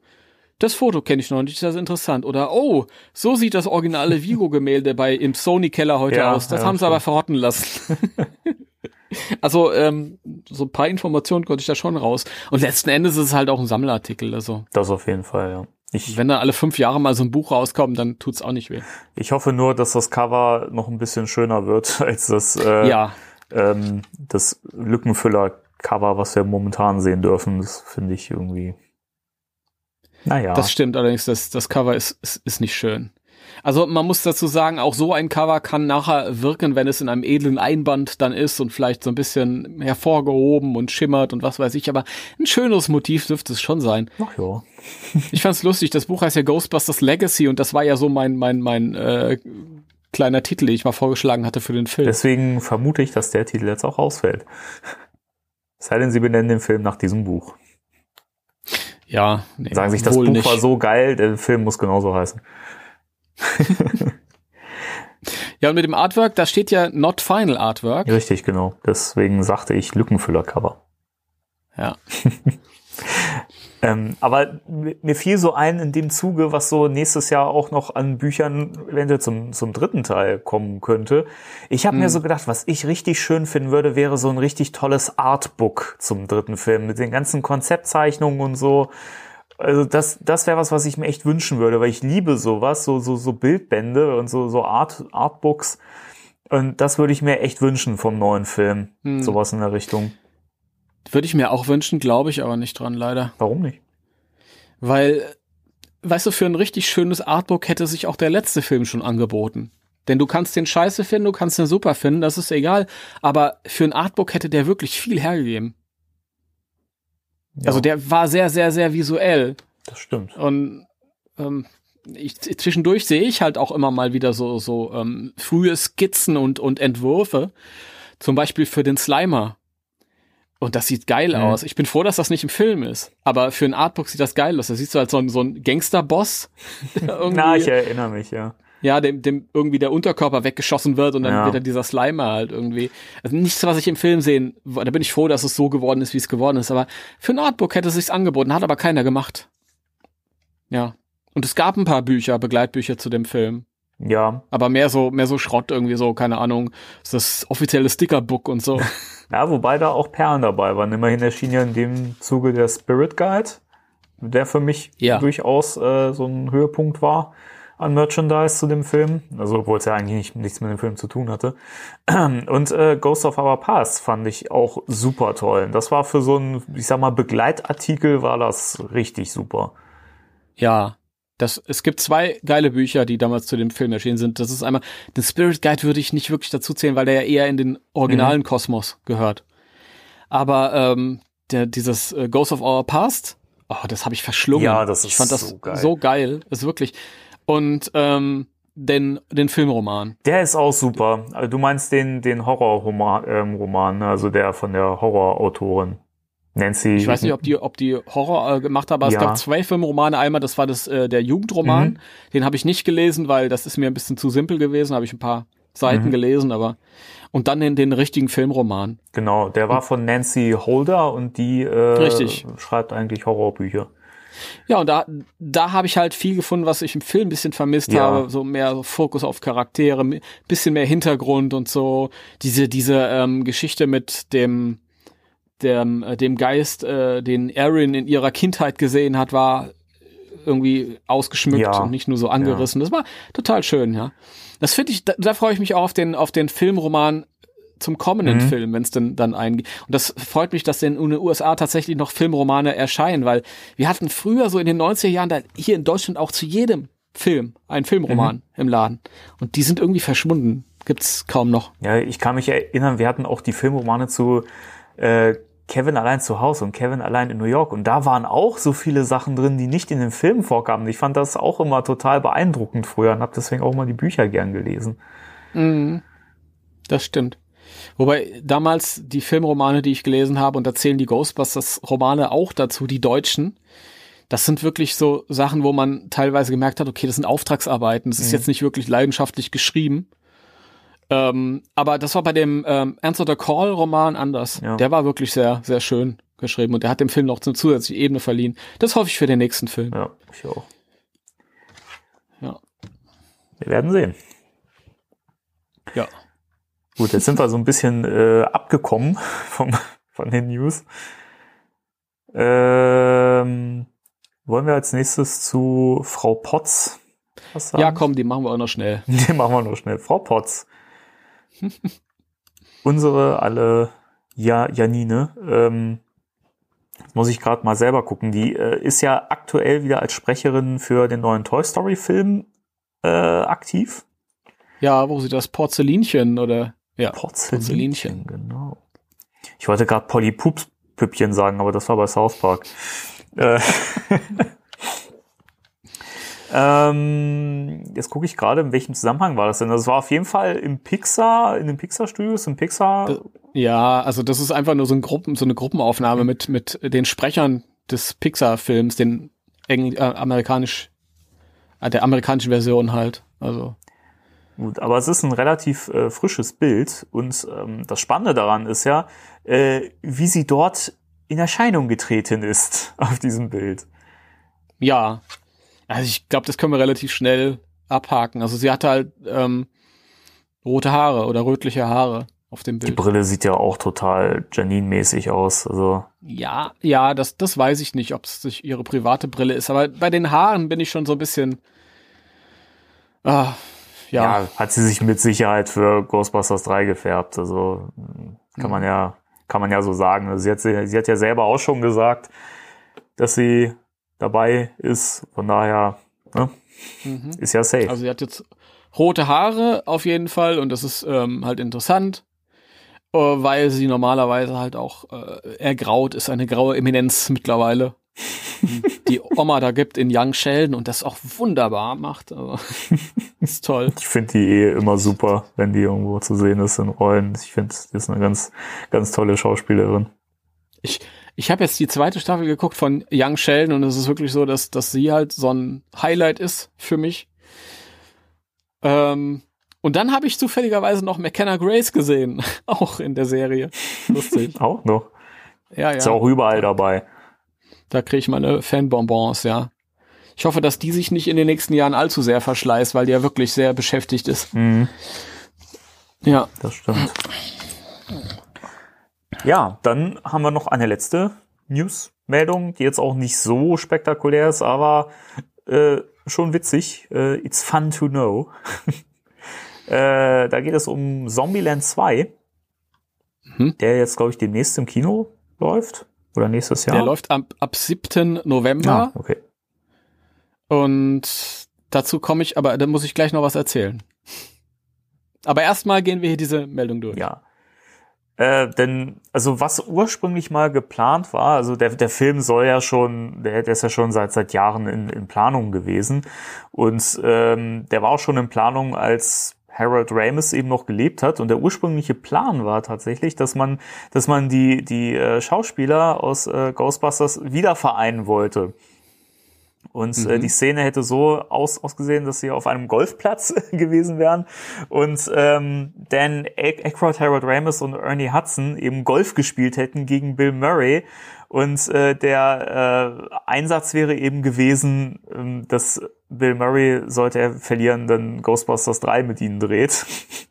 das Foto kenne ich noch nicht, das ist interessant. Oder oh, so sieht das originale Vigo-Gemälde bei im Sony-Keller heute ja, aus. Das ja, haben sie aber verrotten lassen. also ähm, so ein paar Informationen konnte ich da schon raus. Und letzten Endes ist es halt auch ein Sammlerartikel. Also das auf jeden Fall, ja. Ich, Wenn da alle fünf Jahre mal so ein Buch rauskommt, dann tut's auch nicht weh. Ich hoffe nur, dass das Cover noch ein bisschen schöner wird als das, äh, ja. ähm, das Lückenfüller-Cover, was wir momentan sehen dürfen. Das finde ich irgendwie. Naja. Das stimmt allerdings, das, das Cover ist, ist, ist nicht schön. Also man muss dazu sagen, auch so ein Cover kann nachher wirken, wenn es in einem edlen Einband dann ist und vielleicht so ein bisschen hervorgehoben und schimmert und was weiß ich, aber ein schönes Motiv dürfte es schon sein. Ach ja. ich fand's lustig, das Buch heißt ja Ghostbusters Legacy und das war ja so mein, mein, mein äh, kleiner Titel, den ich mal vorgeschlagen hatte für den Film. Deswegen vermute ich, dass der Titel jetzt auch ausfällt. Es sei denn, sie benennen den Film nach diesem Buch. Ja, nee, sagen sich, das Buch nicht. war so geil, der Film muss genauso heißen ja, und mit dem Artwork, da steht ja Not Final Artwork. Richtig, genau. Deswegen sagte ich Lückenfüller-Cover. Ja. ähm, aber mir fiel so ein in dem Zuge, was so nächstes Jahr auch noch an Büchern eventuell zum, zum dritten Teil kommen könnte. Ich habe hm. mir so gedacht, was ich richtig schön finden würde, wäre so ein richtig tolles Artbook zum dritten Film mit den ganzen Konzeptzeichnungen und so. Also das, das wäre was, was ich mir echt wünschen würde, weil ich liebe sowas, so, so, so Bildbände und so, so Art, Artbooks. Und das würde ich mir echt wünschen vom neuen Film. Hm. Sowas in der Richtung. Würde ich mir auch wünschen, glaube ich aber nicht dran, leider. Warum nicht? Weil, weißt du, für ein richtig schönes Artbook hätte sich auch der letzte Film schon angeboten. Denn du kannst den scheiße finden, du kannst den super finden, das ist egal. Aber für ein Artbook hätte der wirklich viel hergegeben. Ja. Also der war sehr, sehr, sehr visuell. Das stimmt. Und ähm, ich, zwischendurch sehe ich halt auch immer mal wieder so, so ähm, frühe Skizzen und, und Entwürfe. Zum Beispiel für den Slimer. Und das sieht geil mhm. aus. Ich bin froh, dass das nicht im Film ist. Aber für ein Artbook sieht das geil aus. Da siehst du halt so, so einen Gangsterboss. Na, ich erinnere mich, ja ja, dem, dem irgendwie der Unterkörper weggeschossen wird und dann ja. wieder dieser Slimer halt irgendwie. Also nichts, was ich im Film sehen, da bin ich froh, dass es so geworden ist, wie es geworden ist. Aber für ein Artbook hätte es sich angeboten, hat aber keiner gemacht. Ja. Und es gab ein paar Bücher, Begleitbücher zu dem Film. Ja. Aber mehr so, mehr so Schrott irgendwie so, keine Ahnung, das offizielle Stickerbook und so. Ja, wobei da auch Perlen dabei waren. Immerhin erschien ja in dem Zuge der Spirit Guide, der für mich ja. durchaus äh, so ein Höhepunkt war an Merchandise zu dem Film, also obwohl es ja eigentlich nicht, nichts mit dem Film zu tun hatte. Und äh, Ghost of Our Past fand ich auch super toll. Das war für so ein, ich sag mal, Begleitartikel war das richtig super. Ja, Das, es gibt zwei geile Bücher, die damals zu dem Film erschienen sind. Das ist einmal, den Spirit Guide würde ich nicht wirklich dazu zählen, weil der ja eher in den originalen mhm. Kosmos gehört. Aber ähm, der, dieses äh, Ghost of Our Past, oh, das habe ich verschlungen. Ja, das ist ich fand das so geil. so geil. Ist wirklich. Und ähm, den, den Filmroman. Der ist auch super. Also du meinst den, den Horrorroman, ähm, Roman, ne? also der von der Horrorautorin. Nancy. Ich weiß nicht, ob die, ob die Horror äh, gemacht haben, aber ja. es gab zwei Filmromane. Einmal, das war das äh, der Jugendroman. Mhm. Den habe ich nicht gelesen, weil das ist mir ein bisschen zu simpel gewesen. Habe ich ein paar Seiten mhm. gelesen, aber und dann den, den richtigen Filmroman. Genau, der war von Nancy Holder und die äh, Richtig. schreibt eigentlich Horrorbücher. Ja, und da, da habe ich halt viel gefunden, was ich im Film ein bisschen vermisst ja. habe. So mehr so Fokus auf Charaktere, bisschen mehr Hintergrund und so. Diese, diese ähm, Geschichte mit dem, dem, äh, dem Geist, äh, den Erin in ihrer Kindheit gesehen hat, war irgendwie ausgeschmückt ja. und nicht nur so angerissen. Ja. Das war total schön, ja. Das finde ich, da, da freue ich mich auch auf den, auf den Filmroman zum kommenden mhm. Film, wenn es denn dann eingeht. Und das freut mich, dass in den USA tatsächlich noch Filmromane erscheinen, weil wir hatten früher so in den 90er Jahren da hier in Deutschland auch zu jedem Film einen Filmroman mhm. im Laden. Und die sind irgendwie verschwunden. Gibt's kaum noch. Ja, ich kann mich erinnern, wir hatten auch die Filmromane zu äh, Kevin allein zu Hause und Kevin allein in New York. Und da waren auch so viele Sachen drin, die nicht in den Filmen vorkamen. Ich fand das auch immer total beeindruckend früher und habe deswegen auch mal die Bücher gern gelesen. Mhm. Das stimmt. Wobei damals die Filmromane, die ich gelesen habe, und da zählen die Ghostbusters-Romane auch dazu, die deutschen, das sind wirklich so Sachen, wo man teilweise gemerkt hat, okay, das sind Auftragsarbeiten, das ist mhm. jetzt nicht wirklich leidenschaftlich geschrieben. Ähm, aber das war bei dem ähm, Answer the Call Roman anders. Ja. Der war wirklich sehr, sehr schön geschrieben und der hat dem Film noch eine zusätzliche Ebene verliehen. Das hoffe ich für den nächsten Film. Ja, ich auch. Ja. Wir werden sehen. Ja. Gut, jetzt sind wir so ein bisschen äh, abgekommen vom, von den News. Ähm, wollen wir als nächstes zu Frau Potz was sagen? Ja, komm, die machen wir auch noch schnell. Die machen wir noch schnell. Frau Potz. Unsere alle ja, Janine, ähm, muss ich gerade mal selber gucken. Die äh, ist ja aktuell wieder als Sprecherin für den neuen Toy Story Film äh, aktiv. Ja, wo sie das Porzellinchen oder ja, Porzellinchen, genau. Ich wollte gerade Polly Poops Püppchen sagen, aber das war bei South Park. Äh, ähm, jetzt gucke ich gerade, in welchem Zusammenhang war das denn? Das war auf jeden Fall im Pixar, in den Pixar-Studios, im Pixar. Ja, also das ist einfach nur so, ein Gruppen, so eine Gruppenaufnahme mit, mit den Sprechern des Pixar-Films, den Engl äh, amerikanisch, äh, der amerikanischen Version halt. Also. Gut, aber es ist ein relativ äh, frisches Bild und ähm, das Spannende daran ist ja, äh, wie sie dort in Erscheinung getreten ist auf diesem Bild. Ja, also ich glaube, das können wir relativ schnell abhaken. Also sie hatte halt ähm, rote Haare oder rötliche Haare auf dem Bild. Die Brille sieht ja auch total Janine-mäßig aus. Also ja, ja, das das weiß ich nicht, ob es sich ihre private Brille ist. Aber bei den Haaren bin ich schon so ein bisschen. Ah, ja. ja, hat sie sich mit Sicherheit für Ghostbusters 3 gefärbt. Also kann mhm. man ja, kann man ja so sagen. Also sie, hat, sie hat ja selber auch schon gesagt, dass sie dabei ist. Von daher ne, mhm. ist ja safe. Also sie hat jetzt rote Haare auf jeden Fall und das ist ähm, halt interessant, äh, weil sie normalerweise halt auch äh, ergraut ist, eine graue Eminenz mittlerweile die Oma da gibt in Young Sheldon und das auch wunderbar macht. Also, ist toll. Ich finde die eh immer super, wenn die irgendwo zu sehen ist in Rollen. Ich finde, die ist eine ganz, ganz tolle Schauspielerin. Ich, ich habe jetzt die zweite Staffel geguckt von Young Sheldon und es ist wirklich so, dass, dass sie halt so ein Highlight ist für mich. Ähm, und dann habe ich zufälligerweise noch McKenna Grace gesehen, auch in der Serie. Lustig. auch noch. Ja, ja. Ist auch überall dabei. Da kriege ich meine Fanbonbons, ja. Ich hoffe, dass die sich nicht in den nächsten Jahren allzu sehr verschleißt, weil die ja wirklich sehr beschäftigt ist. Mhm. Ja. Das stimmt. Ja, dann haben wir noch eine letzte News-Meldung, die jetzt auch nicht so spektakulär ist, aber äh, schon witzig. Äh, it's fun to know. äh, da geht es um Zombieland 2, mhm. der jetzt, glaube ich, demnächst im Kino läuft. Oder nächstes Jahr? Der läuft ab, ab 7. November. Ah, okay. Und dazu komme ich, aber da muss ich gleich noch was erzählen. Aber erstmal gehen wir hier diese Meldung durch. Ja. Äh, denn, also was ursprünglich mal geplant war, also der, der Film soll ja schon, der, der ist ja schon seit seit Jahren in, in Planung gewesen. Und ähm, der war auch schon in Planung, als Harold Ramis eben noch gelebt hat. Und der ursprüngliche Plan war tatsächlich, dass man, dass man die, die äh, Schauspieler aus äh, Ghostbusters wieder vereinen wollte. Und äh, mhm. äh, die Szene hätte so aus, ausgesehen, dass sie auf einem Golfplatz gewesen wären und ähm, Dan Aykroyd, Harold Ramis und Ernie Hudson eben Golf gespielt hätten gegen Bill Murray. Und äh, der äh, Einsatz wäre eben gewesen, ähm, dass Bill Murray, sollte er verlieren, dann Ghostbusters 3 mit ihnen dreht.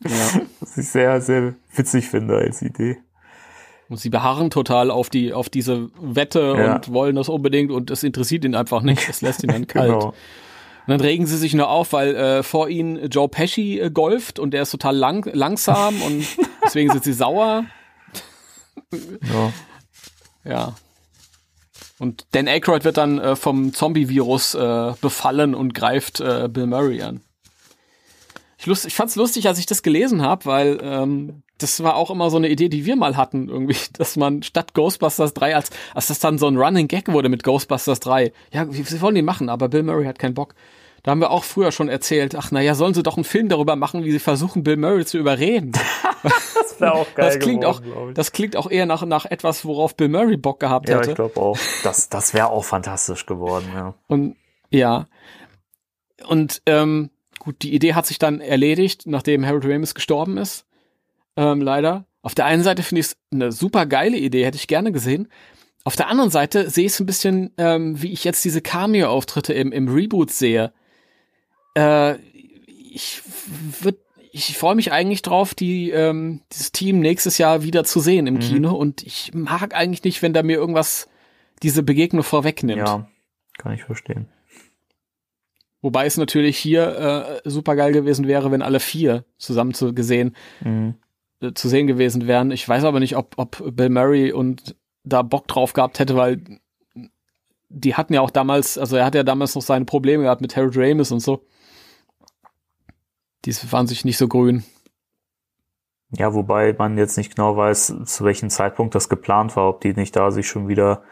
ja. Was ich sehr, sehr witzig finde als Idee. Und sie beharren total auf die, auf diese Wette ja. und wollen das unbedingt und es interessiert ihn einfach nicht. Es lässt ihn dann kalt. genau. Und dann regen sie sich nur auf, weil äh, vor ihnen Joe Pesci äh, golft und der ist total lang, langsam und deswegen sind sie sauer. ja. Ja. Und Dan Aykroyd wird dann äh, vom Zombie-Virus äh, befallen und greift äh, Bill Murray an. Ich, lust, ich fand's lustig, als ich das gelesen habe, weil ähm, das war auch immer so eine Idee, die wir mal hatten, irgendwie, dass man statt Ghostbusters 3, als, als das dann so ein Running Gag wurde mit Ghostbusters 3, ja, sie wollen die machen, aber Bill Murray hat keinen Bock. Da haben wir auch früher schon erzählt, ach naja, sollen sie doch einen Film darüber machen, wie sie versuchen, Bill Murray zu überreden. das wäre auch geil. Das klingt geworden, auch, das klingt auch eher nach, nach etwas, worauf Bill Murray Bock gehabt ja, hätte. Ja, ich glaube auch. Das, das wäre auch fantastisch geworden, ja. Und ja. Und ähm, gut, die Idee hat sich dann erledigt, nachdem Harold Ramis gestorben ist ähm, leider. Auf der einen Seite finde ich es eine super geile Idee, hätte ich gerne gesehen. Auf der anderen Seite sehe ich es ein bisschen, ähm, wie ich jetzt diese Cameo-Auftritte im, im Reboot sehe. Äh, ich würde ich freue mich eigentlich drauf, die, ähm, dieses Team nächstes Jahr wieder zu sehen im mhm. Kino. Und ich mag eigentlich nicht, wenn da mir irgendwas diese Begegnung vorwegnimmt. Ja, kann ich verstehen. Wobei es natürlich hier äh, super geil gewesen wäre, wenn alle vier zusammen zu gesehen mhm. Zu sehen gewesen wären. Ich weiß aber nicht, ob, ob Bill Murray und da Bock drauf gehabt hätte, weil die hatten ja auch damals, also er hat ja damals noch seine Probleme gehabt mit Harold Ramis und so. Die waren sich nicht so grün. Ja, wobei man jetzt nicht genau weiß, zu welchem Zeitpunkt das geplant war, ob die nicht da sich schon wieder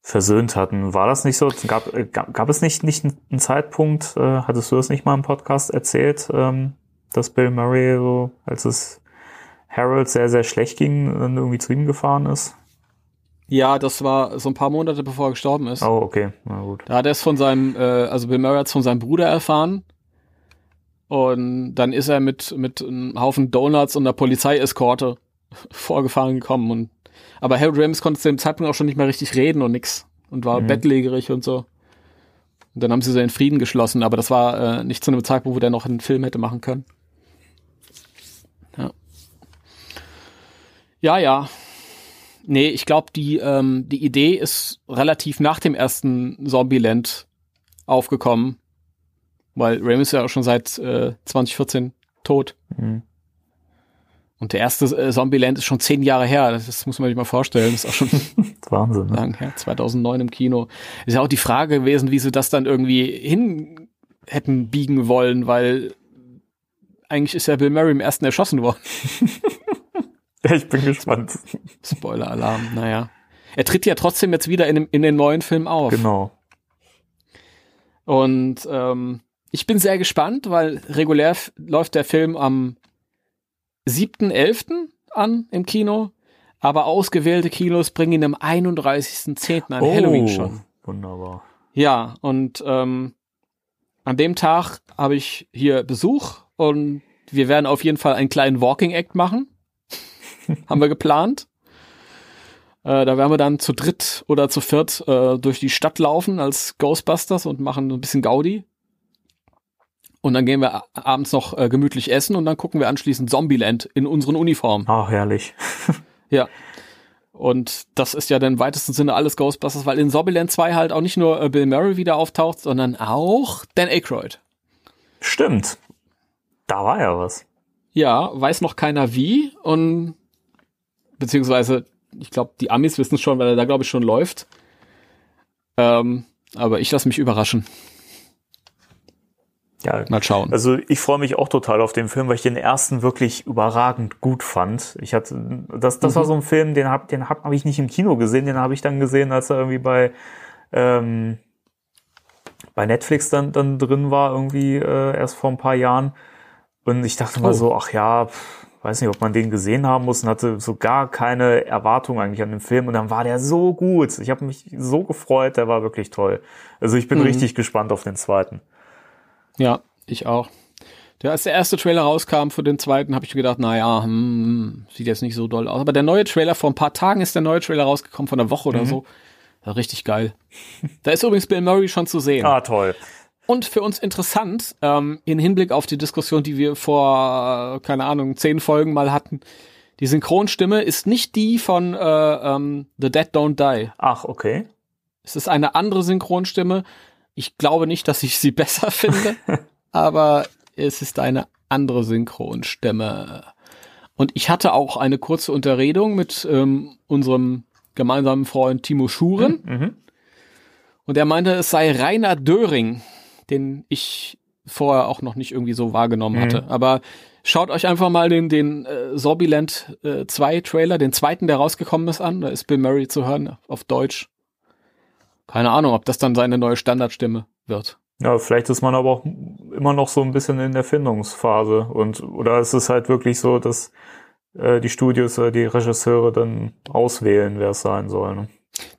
versöhnt hatten. War das nicht so? Gab, äh, gab, gab es nicht, nicht einen Zeitpunkt, äh, hattest du das nicht mal im Podcast erzählt, ähm, dass Bill Murray so, als es Harold sehr, sehr schlecht ging, dann irgendwie zu ihm gefahren ist? Ja, das war so ein paar Monate bevor er gestorben ist. Oh, okay, na gut. Da hat er es von seinem, äh, also Bill Murray hat von seinem Bruder erfahren. Und dann ist er mit, mit einem Haufen Donuts und einer Polizeieskorte vorgefahren gekommen. Und, aber Harold Ramis konnte zu dem Zeitpunkt auch schon nicht mehr richtig reden und nix. Und war mhm. bettlägerig und so. Und dann haben sie so in Frieden geschlossen, aber das war äh, nicht zu einem Zeitpunkt, wo der noch einen Film hätte machen können. Ja, ja. Nee, ich glaube, die, ähm, die Idee ist relativ nach dem ersten Zombieland aufgekommen. Weil Ramis ist ja auch schon seit äh, 2014 tot. Mhm. Und der erste äh, Zombieland ist schon zehn Jahre her. Das, das, muss man sich mal vorstellen. Das ist auch schon Wahnsinn, ne? lang her. 2009 im Kino. Ist ja auch die Frage gewesen, wie sie das dann irgendwie hin hätten biegen wollen, weil eigentlich ist ja Bill Murray im ersten erschossen worden. Ich bin gespannt. Spoiler-Alarm, naja. Er tritt ja trotzdem jetzt wieder in, in den neuen Film auf. Genau. Und ähm, ich bin sehr gespannt, weil regulär läuft der Film am 7.11. an im Kino, aber ausgewählte Kinos bringen ihn am 31.10. an oh, Halloween schon. Wunderbar. Ja, und ähm, an dem Tag habe ich hier Besuch und wir werden auf jeden Fall einen kleinen Walking Act machen. Haben wir geplant. Äh, da werden wir dann zu dritt oder zu viert äh, durch die Stadt laufen als Ghostbusters und machen ein bisschen Gaudi. Und dann gehen wir abends noch äh, gemütlich essen und dann gucken wir anschließend Zombieland in unseren Uniformen. Ach, herrlich. ja. Und das ist ja dann im weitesten Sinne alles Ghostbusters, weil in Zombieland 2 halt auch nicht nur äh, Bill Murray wieder auftaucht, sondern auch Dan Aykroyd. Stimmt. Da war ja was. Ja, weiß noch keiner wie und beziehungsweise ich glaube, die Amis wissen schon, weil er da glaube ich schon läuft. Ähm, aber ich lasse mich überraschen. Ja, Mal schauen. Also ich freue mich auch total auf den Film, weil ich den ersten wirklich überragend gut fand. Ich hatte, das, das war so ein Film, den hab, den hab, hab ich nicht im Kino gesehen, den habe ich dann gesehen, als er irgendwie bei ähm, bei Netflix dann dann drin war irgendwie äh, erst vor ein paar Jahren. Und ich dachte mal Oh. so, ach ja, pff, weiß nicht, ob man den gesehen haben muss und hatte so gar keine Erwartung eigentlich an den Film. Und dann war der so gut. Ich habe mich so gefreut, der war wirklich toll. Also ich bin Mhm. richtig gespannt auf den zweiten. Ja, ich auch. Der, als der erste Trailer rauskam für den zweiten, habe ich gedacht, naja, hm, sieht jetzt nicht so doll aus. Aber der neue Trailer, vor ein paar Tagen ist der neue Trailer rausgekommen, von einer Woche oder so. Ja, richtig geil. Da ist übrigens Bill Murray schon zu sehen. Ah, toll. Und für uns interessant, ähm, in Hinblick auf die Diskussion, die wir vor, keine Ahnung, zehn Folgen mal hatten, die Synchronstimme ist nicht die von äh, ähm, The Dead Don't Die. Ach, okay. Es ist eine andere Synchronstimme. Ich glaube nicht, dass ich sie besser finde, aber es ist eine andere Synchronstimme. Und ich hatte auch eine kurze Unterredung mit ähm, unserem gemeinsamen Freund Timo Schuren. Mhm. Und er meinte, es sei Rainer Döring, den ich vorher auch noch nicht irgendwie so wahrgenommen hatte. Aber schaut euch einfach mal den, den äh, Sorbiland äh, 2 Trailer, den zweiten, der rausgekommen ist, an. Da ist Bill Murray zu hören auf Deutsch. Keine Ahnung, ob das dann seine neue Standardstimme wird. Ja, vielleicht ist man aber auch immer noch so ein bisschen in der Findungsphase und oder ist es halt wirklich so, dass äh, die Studios oder die Regisseure dann auswählen, wer es sein soll. Ne?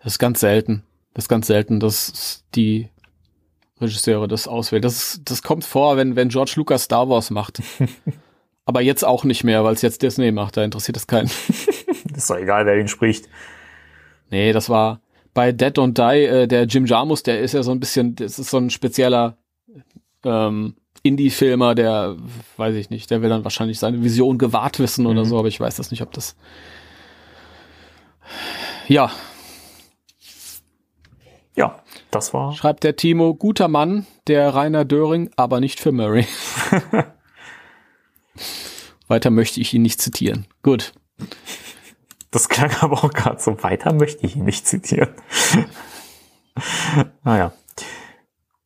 Das ist ganz selten. Das ist ganz selten, dass die Regisseure das auswählen. Das, das kommt vor, wenn, wenn George Lucas Star Wars macht. Aber jetzt auch nicht mehr, weil es jetzt Disney macht. Da interessiert es keinen. Ist doch egal, wer ihn spricht. Nee, das war bei Dead Don't Die, äh, der Jim Jarmus, der ist ja so ein bisschen, das ist so ein spezieller ähm, Indie-Filmer, der, weiß ich nicht, der will dann wahrscheinlich seine Vision gewahrt wissen oder Mhm. so, aber ich weiß das nicht, ob das. Ja, Ja, das war. schreibt der Timo, guter Mann, der Rainer Döring, aber nicht für Murray. Weiter möchte ich ihn nicht zitieren. Gut. Das klang aber auch gerade so weiter, möchte ich ihn nicht zitieren. naja.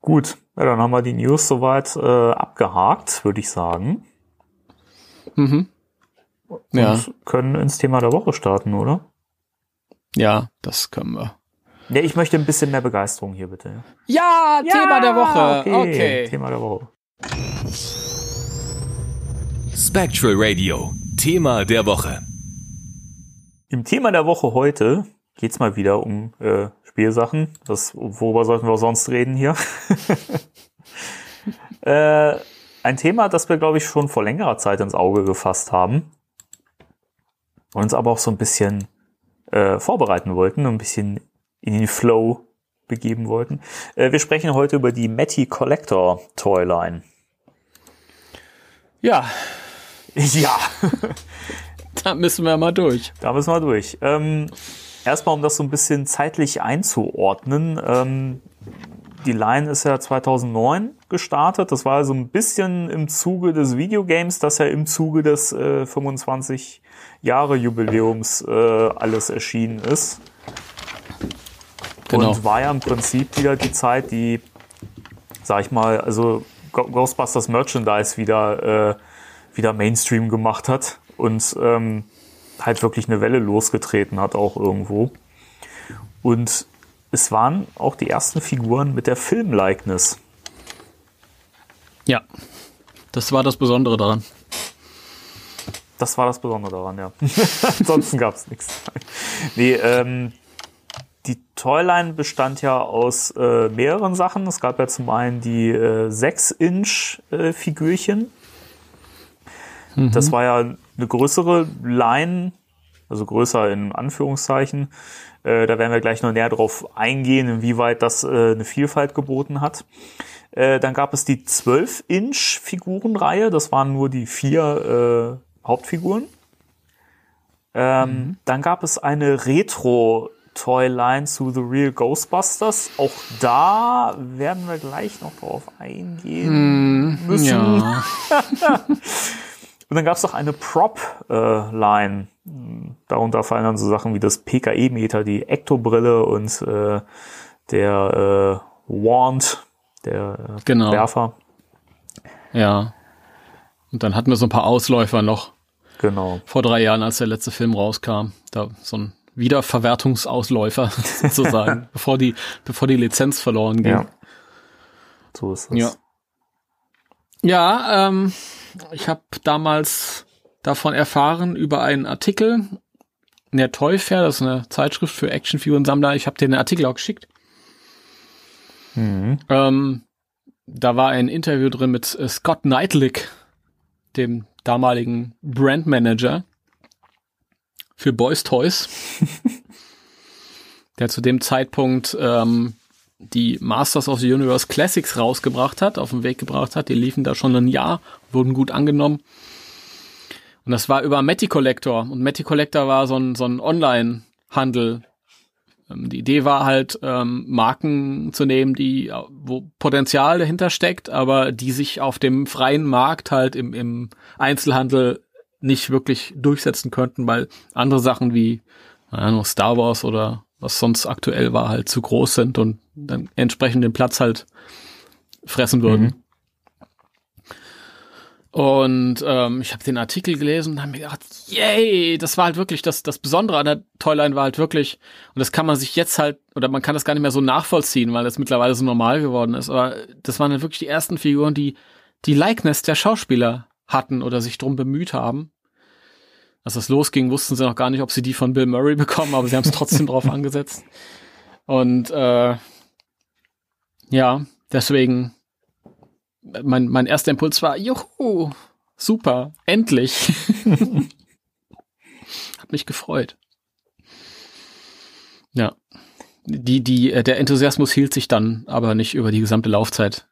Gut, ja, dann haben wir die News soweit äh, abgehakt, würde ich sagen. Mhm. Ja, Und können ins Thema der Woche starten, oder? ja, das können wir. Ja, ich möchte ein bisschen mehr Begeisterung hier, bitte. Ja, Thema der Woche. Okay. okay. Thema der Woche. Spectral Radio, Thema der Woche. Im Thema der Woche heute geht's mal wieder um äh, Spielsachen. Das, worüber sollten wir sonst reden hier? äh, ein Thema, das wir, glaube ich, schon vor längerer Zeit ins Auge gefasst haben. Und uns aber auch so ein bisschen äh, vorbereiten wollten, ein bisschen in den Flow begeben wollten. Äh, wir sprechen heute über die Matty Collector Toyline. Ja, Ja, da müssen wir mal durch. Da müssen wir durch. Ähm, erstmal, um das so ein bisschen zeitlich einzuordnen. Ähm, die Line ist ja 2009 gestartet. Das war so ein bisschen im Zuge des Videogames, das ja im Zuge des äh, 25 Jahre Jubiläums äh, alles erschienen ist. Genau. Und war ja im Prinzip wieder die Zeit, die, sag ich mal, also Ghostbusters Merchandise wieder, äh, wieder Mainstream gemacht hat und ähm, halt wirklich eine Welle losgetreten hat auch irgendwo. Und es waren auch die ersten Figuren mit der Filmlikeness. Ja, das war das Besondere daran. Das war das Besondere daran, ja. Ansonsten gab es nichts. Nee, ähm, die Toyline bestand ja aus äh, mehreren Sachen. Es gab ja zum einen die äh, 6-Inch-Figürchen. Das war ja eine größere Line, also größer in Anführungszeichen. Äh, da werden wir gleich noch näher drauf eingehen, inwieweit das äh, eine Vielfalt geboten hat. Äh, dann gab es die 12-Inch-Figurenreihe. Das waren nur die vier äh, Hauptfiguren. Ähm, Dann gab es eine Retro-Toyline zu The Real Ghostbusters. Auch da werden wir gleich noch drauf eingehen müssen. Ja. Und dann gab es noch eine Prop-Line. Darunter fallen dann so Sachen wie das PKE-Meter, die Ektobrille und äh, der, äh, Wand, der äh, Genau. Werfer. Ja. Und dann hatten wir so ein paar Ausläufer noch Genau. vor drei Jahren, als der letzte Film rauskam. Da so ein Wiederverwertungsausläufer sozusagen, bevor die, bevor die Lizenz verloren ging. Ja. So ist es. Ja. Ja, ähm, ich habe damals davon erfahren über einen Artikel in der Toy Fair, das ist eine Zeitschrift für Actionfigurensammler. Ich habe dir den Artikel auch geschickt. Mhm. Ähm, da war ein Interview drin mit äh, Scott Neitlick, dem damaligen Brandmanager für Boys Toys, der zu dem Zeitpunkt ähm, die Masters of the Universe Classics rausgebracht hat, auf den Weg gebracht hat. Die liefen da schon ein Jahr, wurden gut angenommen. Und das war über Matty Collector. Und Matty Collector war so ein, so ein Online-Handel. Ähm, Die Idee war halt, ähm, Marken zu nehmen, die, äh, wo Potenzial dahinter steckt, aber die sich auf dem freien Markt halt im, im Einzelhandel nicht wirklich durchsetzen könnten, weil andere Sachen wie Ahnung, Star Wars oder was sonst aktuell war, halt zu groß sind und dann entsprechend den Platz halt fressen würden. Und ähm, ich habe den Artikel gelesen und habe mir gedacht, yay, das war halt wirklich, das, das Besondere an der Toyline war halt wirklich, und das kann man sich jetzt halt, oder man kann das gar nicht mehr so nachvollziehen, weil das mittlerweile so normal geworden ist, aber das waren halt wirklich die ersten Figuren, die die Likeness der Schauspieler hatten oder sich drum bemüht haben. Als das losging, wussten sie noch gar nicht, ob sie die von Bill Murray bekommen, aber sie haben es trotzdem drauf angesetzt. Und äh, ja, deswegen mein, mein erster Impuls war, juhu, super, endlich. Hat mich gefreut. Ja. Die, die, äh, der Enthusiasmus hielt sich dann aber nicht über die gesamte Laufzeit.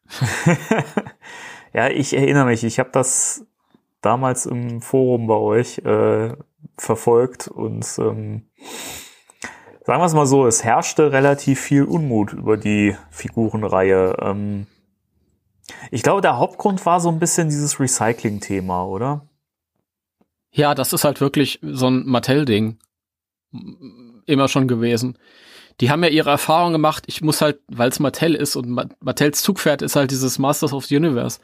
Ja, ich erinnere mich, ich habe das damals im Forum bei euch äh, verfolgt und ähm, sagen wir es mal so, es herrschte relativ viel Unmut über die Figurenreihe. Ähm, ich glaube, der Hauptgrund war so ein bisschen dieses Recycling-Thema, oder? Ja, das ist halt wirklich so ein Mattel-Ding. Immer schon gewesen. Die haben ja ihre Erfahrung gemacht. Ich muss halt, weil es Mattel ist und Ma- Mattels Zugpferd ist halt dieses Masters of the Universe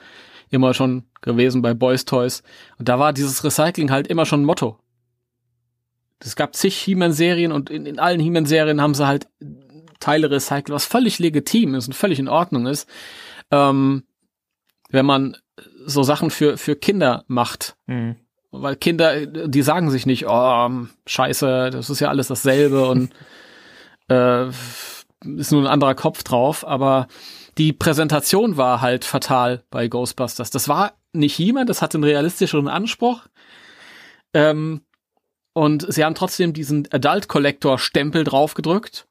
immer schon gewesen bei Boys Toys. Und da war dieses Recycling halt immer schon ein Motto. Es gab zig He-Man-Serien und in, in allen He-Man-Serien haben sie halt Teile recycelt, was völlig legitim ist und völlig in Ordnung ist. Ähm, wenn man so Sachen für, für Kinder macht, Mhm. weil Kinder, die sagen sich nicht, oh, scheiße, das ist ja alles dasselbe und äh, ist nur ein anderer Kopf drauf, aber die Präsentation war halt fatal bei Ghostbusters. Das war nicht jemand, das hatte einen realistischeren Anspruch. Ähm, und sie haben trotzdem diesen Adult Collector Stempel draufgedrückt.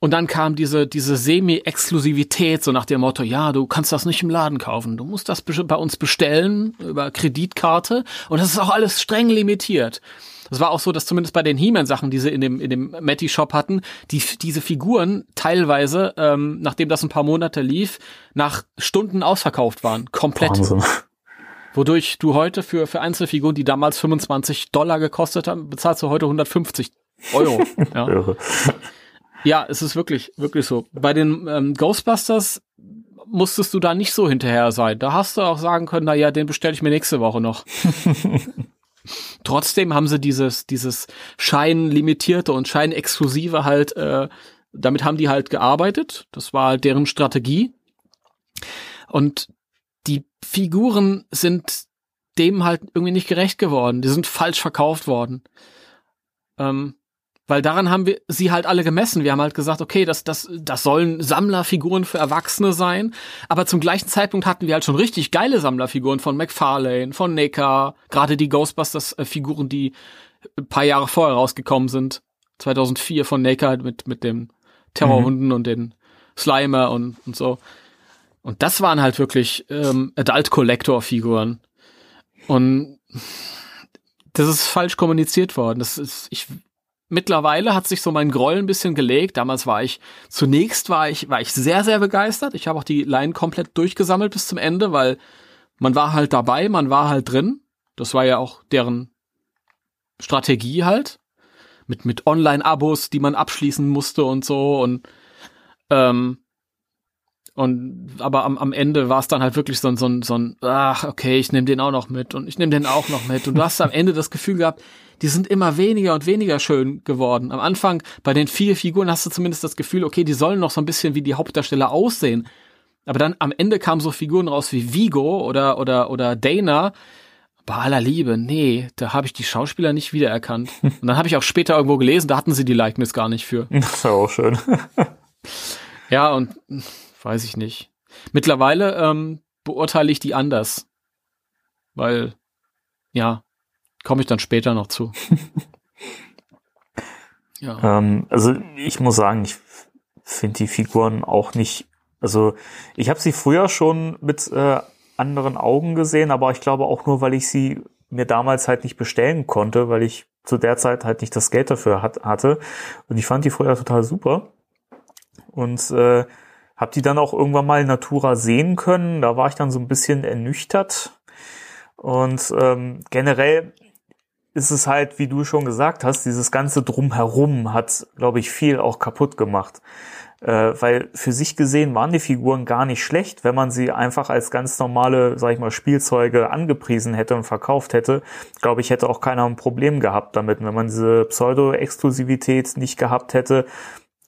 Und dann kam diese, diese Semi-Exklusivität, so nach dem Motto, ja, du kannst das nicht im Laden kaufen. Du musst das be- bei uns bestellen über Kreditkarte. Und das ist auch alles streng limitiert. Das war auch so, dass zumindest bei den He-Man-Sachen, die sie in dem, in dem Matty-Shop hatten, die, diese Figuren teilweise, ähm, nachdem das ein paar Monate lief, nach Stunden ausverkauft waren. Komplett. Wahnsinn. Wodurch du heute für, für Einzelfiguren, die damals 25 Dollar gekostet haben, bezahlst du heute 150 Euro. ja. Irre. ja, es ist wirklich, wirklich so. Bei den ähm, Ghostbusters musstest du da nicht so hinterher sein. Da hast du auch sagen können, na ja, den bestelle ich mir nächste Woche noch. Trotzdem haben sie dieses, dieses Scheinlimitierte und Scheinexklusive halt, äh, damit haben die halt gearbeitet. Das war halt deren Strategie. Und die Figuren sind dem halt irgendwie nicht gerecht geworden. Die sind falsch verkauft worden. Ähm, weil daran haben wir sie halt alle gemessen. Wir haben halt gesagt, okay, das, das, das sollen Sammlerfiguren für Erwachsene sein. Aber zum gleichen Zeitpunkt hatten wir halt schon richtig geile Sammlerfiguren von McFarlane, von NECA, gerade die Ghostbusters-Figuren, die ein paar Jahre vorher rausgekommen sind. 2004 von NECA mit, mit den Terrorhunden und den Slimer und, und so. Und das waren halt wirklich ähm, Adult-Collector-Figuren. Und das ist falsch kommuniziert worden. Das ist, ich, mittlerweile hat sich so mein Groll ein bisschen gelegt. Damals war ich, zunächst war ich, war ich sehr, sehr begeistert. Ich habe auch die Line komplett durchgesammelt bis zum Ende, weil man war halt dabei, man war halt drin. Das war ja auch deren Strategie halt. Mit, mit Online-Abos, die man abschließen musste und so. Und ähm, Und aber am, am Ende war es dann halt wirklich so, ein so ein, so ein, ach, okay, ich nehme den auch noch mit und ich nehme den auch noch mit. Und du hast am Ende das Gefühl gehabt, die sind immer weniger und weniger schön geworden. Am Anfang bei den vier Figuren hast du zumindest das Gefühl, okay, die sollen noch so ein bisschen wie die Hauptdarsteller aussehen. Aber dann am Ende kamen so Figuren raus wie Vigo oder oder oder Dana. Bei aller Liebe, nee, da habe ich die Schauspieler nicht wiedererkannt. Und dann habe ich auch später irgendwo gelesen, da hatten sie die Likeness gar nicht für. Das war auch schön. ja, und weiß ich nicht. Mittlerweile ähm, beurteile ich die anders. Weil, ja, komme ich dann später noch zu. ja. Ähm, also ich muss sagen, ich finde die Figuren auch nicht. Also ich habe sie früher schon mit äh, anderen Augen gesehen, aber ich glaube auch nur, weil ich sie mir damals halt nicht bestellen konnte, weil ich zu der Zeit halt nicht das Geld dafür hat, hatte. Und ich fand die früher total super. Und äh, habe die dann auch irgendwann mal in Natura sehen können. Da war ich dann so ein bisschen ernüchtert. Und ähm, generell ist es halt, wie du schon gesagt hast, dieses ganze Drumherum hat, glaube ich, viel auch kaputt gemacht. Äh, weil für sich gesehen waren die Figuren gar nicht schlecht, wenn man sie einfach als ganz normale, sag ich mal, Spielzeuge angepriesen hätte und verkauft hätte. Glaube ich, hätte auch keiner ein Problem gehabt damit. wenn man diese Pseudo-Exklusivität nicht gehabt hätte,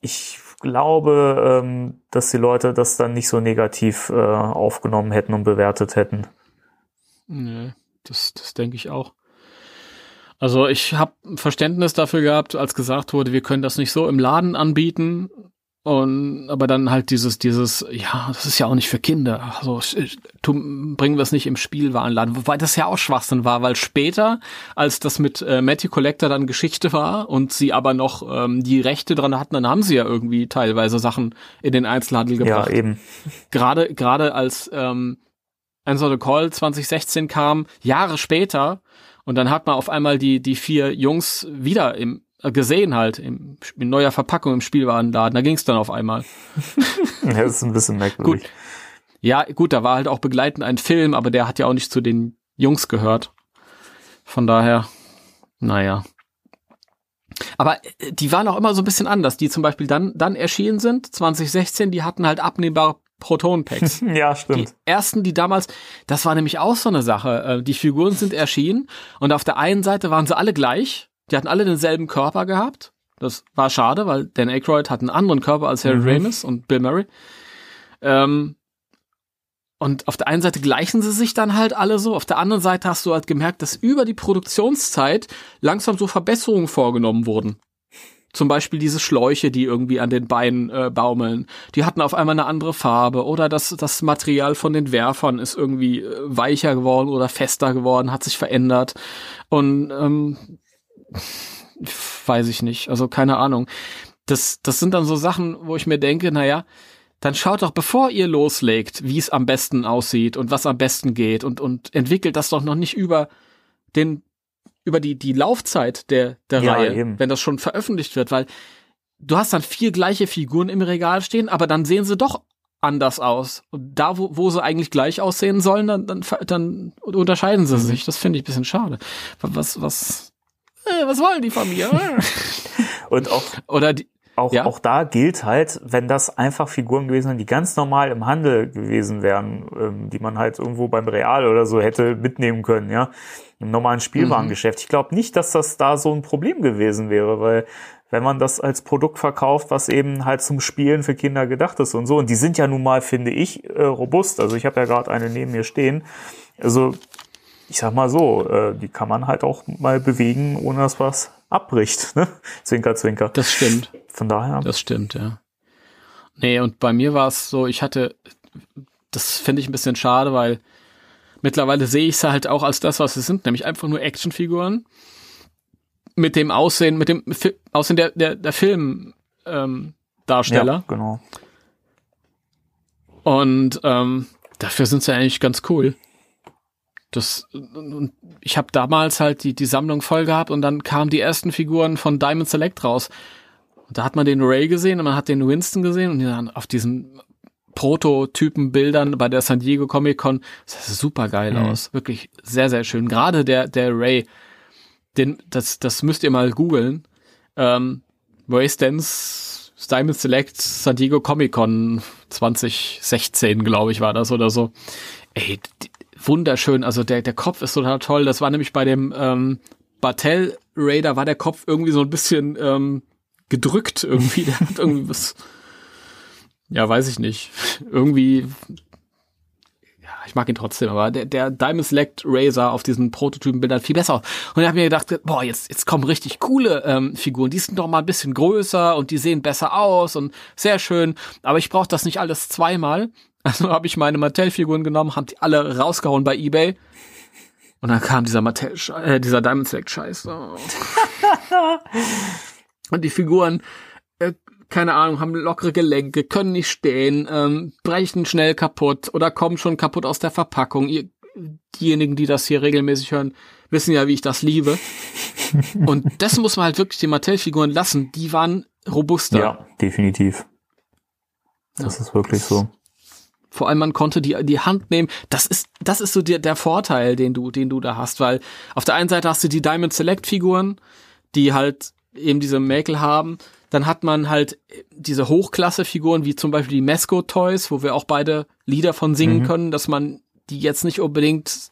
ich glaube, ähm, dass die Leute das dann nicht so negativ äh, aufgenommen hätten und bewertet hätten. Nee, das, das denke ich auch. Also ich habe Verständnis dafür gehabt, als gesagt wurde, wir können das nicht so im Laden anbieten. Und aber dann halt dieses, dieses, ja, das ist ja auch nicht für Kinder. Also bringen wir es nicht im Spielwarenladen. Wobei das ja auch Schwachsinn war, weil später, als das mit äh, Matthew Collector dann Geschichte war und sie aber noch ähm, die Rechte dran hatten, dann haben sie ja irgendwie teilweise Sachen in den Einzelhandel gebracht. Ja, eben. Gerade, gerade als ähm, Answer the Call 2016 kam, Jahre später, und dann hat man auf einmal die, die vier Jungs wieder im gesehen halt im, in neuer Verpackung im Spielwarenladen. Da ging es dann auf einmal. ja, das ist ein bisschen merkwürdig. Gut. Ja, gut, da war halt auch begleitend ein Film, aber der hat ja auch nicht zu den Jungs gehört. Von daher, naja. Aber äh, die waren auch immer so ein bisschen anders. Die zum Beispiel dann, dann erschienen sind, 2016, die hatten halt abnehmbare Proton-Packs. ja, stimmt. Die ersten, die damals, das war nämlich auch so eine Sache. Äh, die Figuren sind erschienen und auf der einen Seite waren sie alle gleich die hatten alle denselben Körper gehabt. Das war schade, weil Dan Aykroyd hat einen anderen Körper als Harry mhm. Ramis und Bill Murray. Ähm, und auf der einen Seite gleichen sie sich dann halt alle so, auf der anderen Seite hast du halt gemerkt, dass über die Produktionszeit langsam so Verbesserungen vorgenommen wurden. Zum Beispiel diese Schläuche, die irgendwie an den Beinen äh, baumeln, die hatten auf einmal eine andere Farbe oder das, das Material von den Werfern ist irgendwie äh, weicher geworden oder fester geworden, hat sich verändert. Und ähm, weiß ich nicht. Also keine Ahnung. Das, das sind dann so Sachen, wo ich mir denke, naja, dann schaut doch, bevor ihr loslegt, wie es am besten aussieht und was am besten geht und, und entwickelt das doch noch nicht über den, über die, die Laufzeit der, der ja, Reihe, eben. wenn das schon veröffentlicht wird, weil du hast dann vier gleiche Figuren im Regal stehen, aber dann sehen sie doch anders aus. Und da, wo, wo sie eigentlich gleich aussehen sollen, dann, dann, dann unterscheiden sie sich. Das finde ich ein bisschen schade. Was, was, was wollen die von mir? Und auch, Oder die, auch, ja? auch da gilt halt, wenn das einfach Figuren gewesen wären, die ganz normal im Handel gewesen wären, ähm, die man halt irgendwo beim Real oder so hätte mitnehmen können, ja, im normalen Spielwarengeschäft. Mhm. Ich glaube nicht, dass das da so ein Problem gewesen wäre, weil wenn man das als Produkt verkauft, was eben halt zum Spielen für Kinder gedacht ist und so. Und die sind ja nun mal, finde ich, äh, robust. Also ich habe ja gerade eine neben mir stehen. Also ich sag mal so, äh, die kann man halt auch mal bewegen, ohne dass was abbricht. Ne? Zwinker, zwinker. Das stimmt. Von daher. Das stimmt, ja. Nee, und bei mir war es so, ich hatte, das finde ich ein bisschen schade, weil mittlerweile sehe ich es halt auch als das, was sie sind, nämlich einfach nur Actionfiguren mit dem Aussehen, mit dem Fi Aussehen der, der, der Filmdarsteller. Ähm, Darsteller. ja, genau. Und ähm, dafür sind sie eigentlich ganz cool. Das, und ich habe damals halt die, die Sammlung voll gehabt und dann kamen die ersten Figuren von Diamond Select raus. Und da hat man den Ray gesehen und man hat den Winston gesehen und dann auf diesen Prototypen-Bildern bei der San Diego Comic Con, das sah super geil mhm. aus. Wirklich sehr, sehr schön. Gerade der, der Ray, den, das, das müsst ihr mal googeln. Ähm, Ray Stans Diamond Select San Diego Comic Con 2016, glaube ich, war das oder so. Ey, die, wunderschön. Also der, der Kopf ist total toll. Das war nämlich bei dem ähm, Bartel Raider war der Kopf irgendwie so ein bisschen ähm, gedrückt irgendwie. Der hat irgendwie was. Ja, weiß ich nicht. Irgendwie. Ja, ich mag ihn trotzdem, aber der, der Diamond Select Razor auf diesen Prototypenbildern viel besser. Und ich habe mir gedacht, boah, jetzt, jetzt kommen richtig coole ähm, Figuren. Die sind doch mal ein bisschen größer und die sehen besser aus und sehr schön. Aber ich brauche das nicht alles zweimal. Also habe ich meine Mattel-Figuren genommen, haben die alle rausgehauen bei Ebay. Und dann kam dieser Mattel, äh, dieser Diamond Select Scheiß. Oh. und die Figuren, äh, keine Ahnung, haben lockere Gelenke, können nicht stehen, ähm, brechen schnell kaputt oder kommen schon kaputt aus der Verpackung. Ihr, diejenigen, die das hier regelmäßig hören, wissen ja, wie ich das liebe. und das muss man halt wirklich den Mattel-Figuren lassen. Die waren robuster. Ja, definitiv. Das ja. ist wirklich so. Vor allem man konnte die die Hand nehmen. Das ist das ist so der, der Vorteil, den du den du da hast, weil auf der einen Seite hast du die Diamond Select Figuren, die halt eben diese Mäkel haben. Dann hat man halt diese Hochklasse-Figuren, wie zum Beispiel die Mesco Toys, wo wir auch beide Lieder von singen mhm. können, dass man die jetzt nicht unbedingt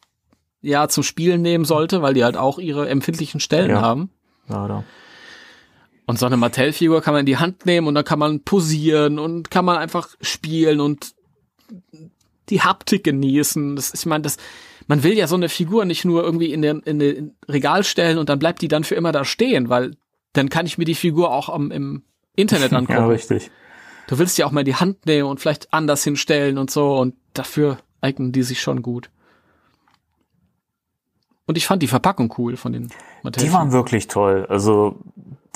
ja zum Spielen nehmen sollte, weil die halt auch ihre empfindlichen Stellen ja. haben. Leider. Und so eine Mattel-Figur kann man in die Hand nehmen und dann kann man posieren und kann man einfach spielen und die Haptik genießen. Das, ich meine, das, man will ja so eine Figur nicht nur irgendwie in den, in den Regal stellen und dann bleibt die dann für immer da stehen, weil dann kann ich mir die Figur auch am, im Internet angucken. ja, richtig. Du willst ja auch mal die Hand nehmen und vielleicht anders hinstellen und so und dafür eignen die sich schon gut. Und ich fand die Verpackung cool von den Materialien. Die waren wirklich toll. Also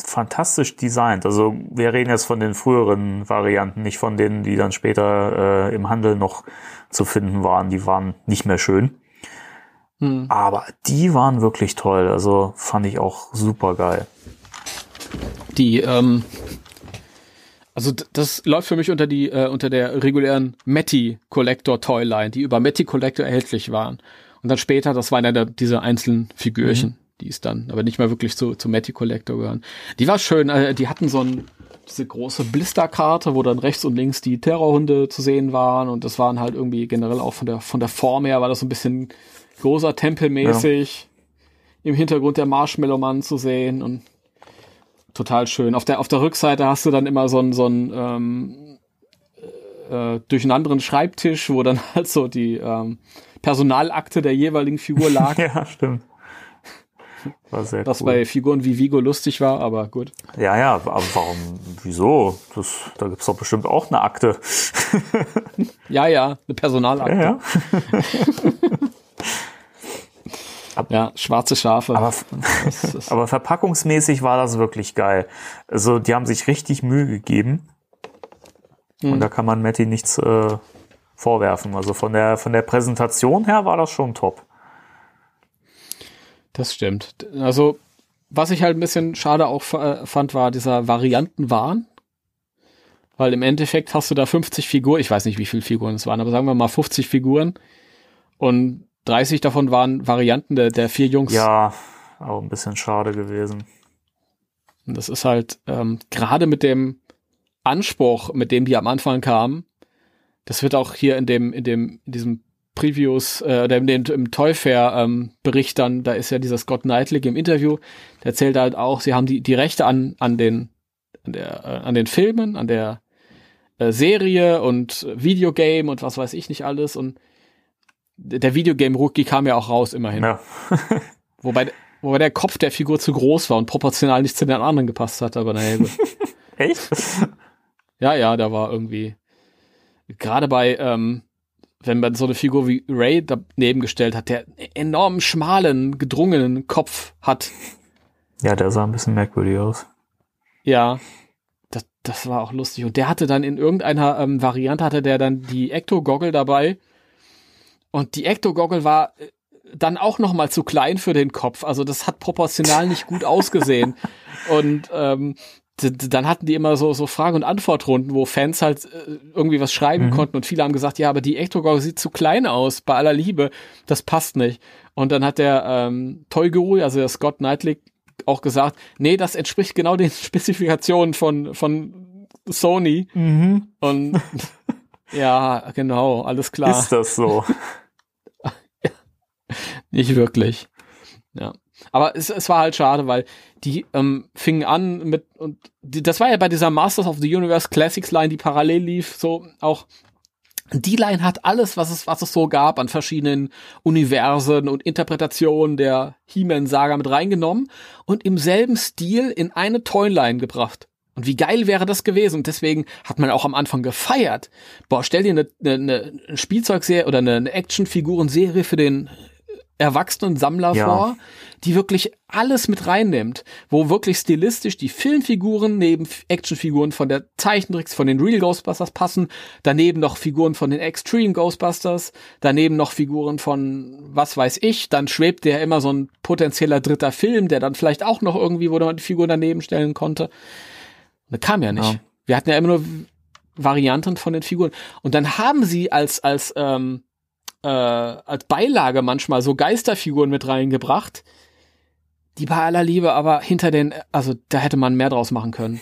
fantastisch designt. Also wir reden jetzt von den früheren Varianten, nicht von denen, die dann später äh, im Handel noch zu finden waren. Die waren nicht mehr schön. Hm. Aber die waren wirklich toll. Also fand ich auch super geil. Die, ähm, also das läuft für mich unter die äh, unter der regulären Matty Collector Toyline, die über Matty Collector erhältlich waren. Und dann später, das waren ja diese einzelnen Figürchen. Mhm die ist dann aber nicht mehr wirklich zu, zu Matty Collector gehören. Die war schön, äh, die hatten so ein, diese große Blisterkarte, wo dann rechts und links die Terrorhunde zu sehen waren und das waren halt irgendwie generell auch von der, von der Form her war das so ein bisschen großer Tempelmäßig. Ja. Im Hintergrund der Marshmallow-Mann zu sehen und total schön. Auf der, auf der Rückseite hast du dann immer so ein, so ein ähm, äh, durch einen anderen Schreibtisch, wo dann halt so die ähm, Personalakte der jeweiligen Figur lag. ja, stimmt. War sehr Was cool. bei Figuren wie Vigo lustig war, aber gut. Ja, ja, aber warum, wieso? Das, da gibt's doch bestimmt auch eine Akte. ja, ja, eine Personalakte. Ja, ja. ja, schwarze Schafe. Aber, aber verpackungsmäßig war das wirklich geil. Also die haben sich richtig Mühe gegeben. Hm. Und da kann man Matti nichts äh, vorwerfen. Also von der, von der Präsentation her war das schon top. Das stimmt. Also, was ich halt ein bisschen schade auch fand, war dieser Variantenwahn. Weil im Endeffekt hast du da 50 Figuren, ich weiß nicht, wie viele Figuren es waren, aber sagen wir mal 50 Figuren und 30 davon waren Varianten der, der vier Jungs. Ja, auch ein bisschen schade gewesen. Und das ist halt ähm, gerade mit dem Anspruch, mit dem die am Anfang kamen, das wird auch hier in dem, in dem, in diesem Previews äh, oder im, im Toy Fair ähm, Bericht dann, da ist ja dieser Scott Knightley im Interview, der erzählt halt auch, sie haben die, die Rechte an, an den, an der, äh, an den Filmen, an der äh, Serie und Videogame und was weiß ich nicht alles und der Videogame Rookie kam ja auch raus immerhin. Ja. wobei, wobei der Kopf der Figur zu groß war und proportional nicht zu den anderen gepasst hat, aber naja, gut. Echt? Ja, ja, da war irgendwie gerade bei ähm, wenn man so eine Figur wie Ray daneben gestellt hat, der enorm schmalen, gedrungenen Kopf hat. Ja, der sah ein bisschen merkwürdig aus. Ja, das, das war auch lustig. Und der hatte dann in irgendeiner ähm, Variante hatte der dann die Ecto-Goggle dabei. Und die Ecto-Goggle war äh, dann auch noch mal zu klein für den Kopf. Also das hat proportional nicht gut ausgesehen. Und ähm, dann hatten die immer so, so Frage- und Antwortrunden, wo Fans halt äh, irgendwie was schreiben mhm. konnten und viele haben gesagt, ja, aber die Ectogor sieht zu klein aus, bei aller Liebe, das passt nicht. Und dann hat der ähm, Toy Guru, also der Scott Knightley, auch gesagt, nee, das entspricht genau den Spezifikationen von, von Sony. Mhm. Und Ja, genau, alles klar. Ist das so? Nicht wirklich. Ja. Aber es, es war halt schade, weil die ähm, fingen an mit, und die, das war ja bei dieser Masters of the Universe Classics Line, die parallel lief, so auch die Line hat alles, was es, was es so gab an verschiedenen Universen und Interpretationen der He-Man-Saga mit reingenommen und im selben Stil in eine Toyline gebracht. Und wie geil wäre das gewesen? Und deswegen hat man auch am Anfang gefeiert. Boah, stell dir eine, eine, eine Spielzeugserie oder eine, eine Actionfigurenserie für den erwachsenen Sammler ja. vor, die wirklich alles mit reinnimmt, wo wirklich stilistisch die Filmfiguren neben Actionfiguren von der Zeichentricks von den Real Ghostbusters passen, daneben noch Figuren von den Extreme Ghostbusters, daneben noch Figuren von was weiß ich, dann schwebt der immer so ein potenzieller dritter Film, der dann vielleicht auch noch irgendwie, wo man die Figuren daneben stellen konnte. Das kam ja nicht. Ja. Wir hatten ja immer nur Varianten von den Figuren. Und dann haben sie als, als, ähm, äh, als Beilage manchmal so Geisterfiguren mit reingebracht, die bei aller Liebe aber hinter den, also da hätte man mehr draus machen können.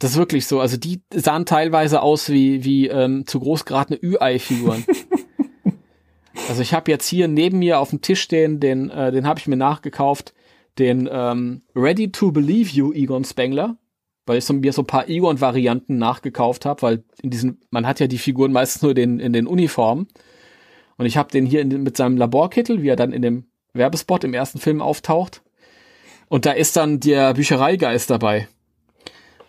Das ist wirklich so. Also die sahen teilweise aus wie, wie ähm, zu groß geratene Ü-Ei-Figuren. also ich habe jetzt hier neben mir auf dem Tisch stehen, den, äh, den habe ich mir nachgekauft, den ähm, Ready to Believe You Egon Spengler, weil ich so, mir so ein paar Egon-Varianten nachgekauft habe, weil in diesen, man hat ja die Figuren meistens nur den, in den Uniformen. Und ich habe den hier in, mit seinem Laborkittel, wie er dann in dem Werbespot im ersten Film auftaucht. Und da ist dann der Büchereigeist dabei.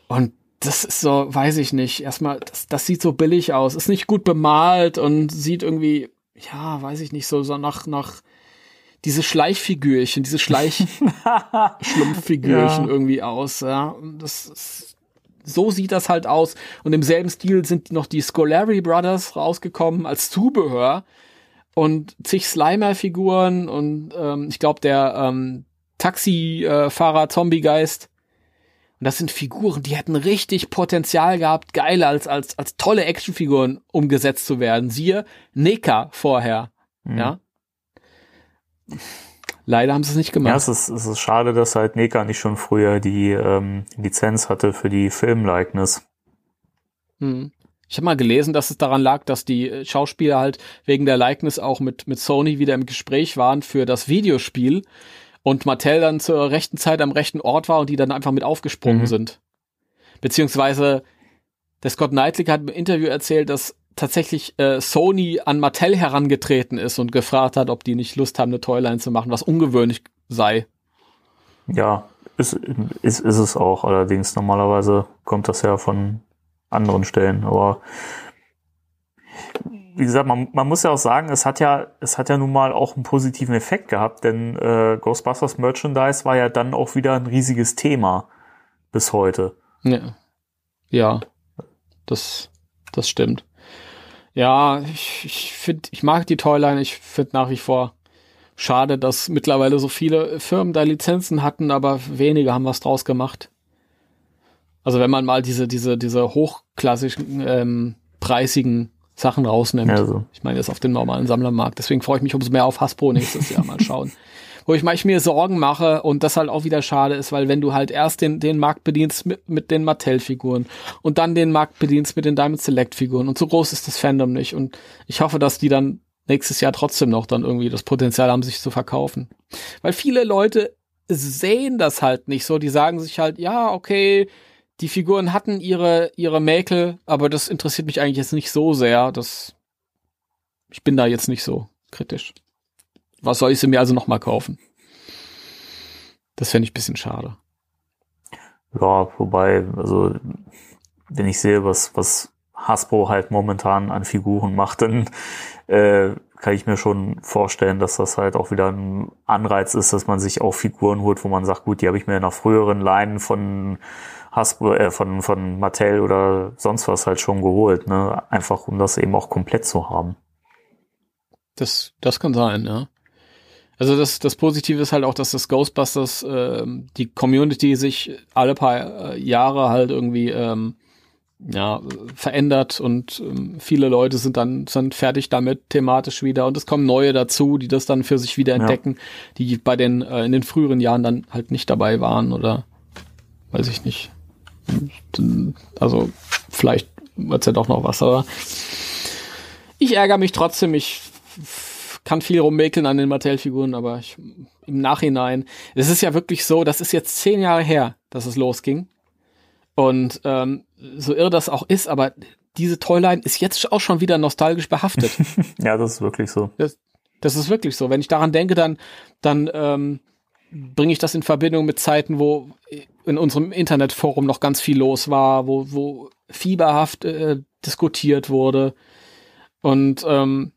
Und das ist so, weiß ich nicht. Erstmal, das, das sieht so billig aus. Ist nicht gut bemalt und sieht irgendwie, ja, weiß ich nicht, so, so nach, nach diese Schleichfigürchen, diese Schleichschlumpffigürchen ja. irgendwie aus. Ja, das ist, so sieht das halt aus. Und im selben Stil sind noch die Scolari Brothers rausgekommen als Zubehör und zig Slimer-Figuren und ähm, ich glaube der ähm, Taxifahrer Zombiegeist. Und das sind Figuren, die hätten richtig Potenzial gehabt, geil als als als tolle Actionfiguren umgesetzt zu werden. Siehe Neka vorher, mhm. ja. Leider haben sie es nicht gemacht. Ja, es ist, es ist schade, dass halt Neka nicht schon früher die ähm, Lizenz hatte für die Filmlikeness. Hm. Ich habe mal gelesen, dass es daran lag, dass die äh, Schauspieler halt wegen der Likeness auch mit, mit Sony wieder im Gespräch waren für das Videospiel und Mattel dann zur rechten Zeit am rechten Ort war und die dann einfach mit aufgesprungen mhm. sind. Beziehungsweise der Scott Knightley hat im Interview erzählt, dass tatsächlich äh, Sony an Mattel herangetreten ist und gefragt hat, ob die nicht Lust haben, eine Toyline zu machen, was ungewöhnlich sei. Ja, ist, ist, ist es auch. Allerdings normalerweise kommt das ja von anderen Stellen. Aber wie gesagt, man, man muss ja auch sagen, es hat ja, es hat ja nun mal auch einen positiven Effekt gehabt, denn äh, Ghostbusters Merchandise war ja dann auch wieder ein riesiges Thema bis heute. Ja, ja das, das stimmt. Ja, ich, ich finde, ich mag die Toyline, ich finde nach wie vor schade, dass mittlerweile so viele Firmen da Lizenzen hatten, aber wenige haben was draus gemacht. Also wenn man mal diese, diese, diese hochklassischen, ähm, preisigen Sachen rausnimmt. Also. Ich meine, jetzt auf den normalen Sammlermarkt. Deswegen freue ich mich umso mehr auf Hasbro nächstes Jahr mal schauen. Wo ich, ich mir Sorgen mache und das halt auch wieder schade ist, weil wenn du halt erst den, den Markt bedienst mit, mit den Mattel-Figuren und dann den Markt bedienst mit den Diamond Select-Figuren und so groß ist das Fandom nicht und ich hoffe, dass die dann nächstes Jahr trotzdem noch dann irgendwie das Potenzial haben, sich zu verkaufen. Weil viele Leute sehen das halt nicht so, die sagen sich halt, ja, okay, die Figuren hatten ihre, ihre Mäkel, aber das interessiert mich eigentlich jetzt nicht so sehr. Das, ich bin da jetzt nicht so kritisch. Was soll ich sie mir also nochmal kaufen? Das fände ich ein bisschen schade. Ja, wobei, also, wenn ich sehe, was, was Hasbro halt momentan an Figuren macht, dann äh, kann ich mir schon vorstellen, dass das halt auch wieder ein Anreiz ist, dass man sich auch Figuren holt, wo man sagt, gut, die habe ich mir nach früheren Leinen von Hasbro, äh, von, von Mattel oder sonst was halt schon geholt, ne? Einfach um das eben auch komplett zu haben. Das, das kann sein, ja. Also das, das Positive ist halt auch, dass das Ghostbusters äh, die Community sich alle paar äh, Jahre halt irgendwie ähm, ja, verändert und ähm, viele Leute sind dann sind fertig damit thematisch wieder und es kommen neue dazu, die das dann für sich wieder entdecken, ja. die bei den äh, in den früheren Jahren dann halt nicht dabei waren oder weiß ich nicht. Also vielleicht wird's ja doch noch was, aber ich ärgere mich trotzdem, ich kann viel rummäkeln an den Mattel-Figuren, aber ich, im Nachhinein, es ist ja wirklich so, das ist jetzt zehn Jahre her, dass es losging. Und ähm, so irre das auch ist, aber diese Toyline ist jetzt auch schon wieder nostalgisch behaftet. ja, das ist wirklich so. Das, das ist wirklich so. Wenn ich daran denke, dann, dann ähm, bringe ich das in Verbindung mit Zeiten, wo in unserem Internetforum noch ganz viel los war, wo, wo fieberhaft äh, diskutiert wurde. Und ähm,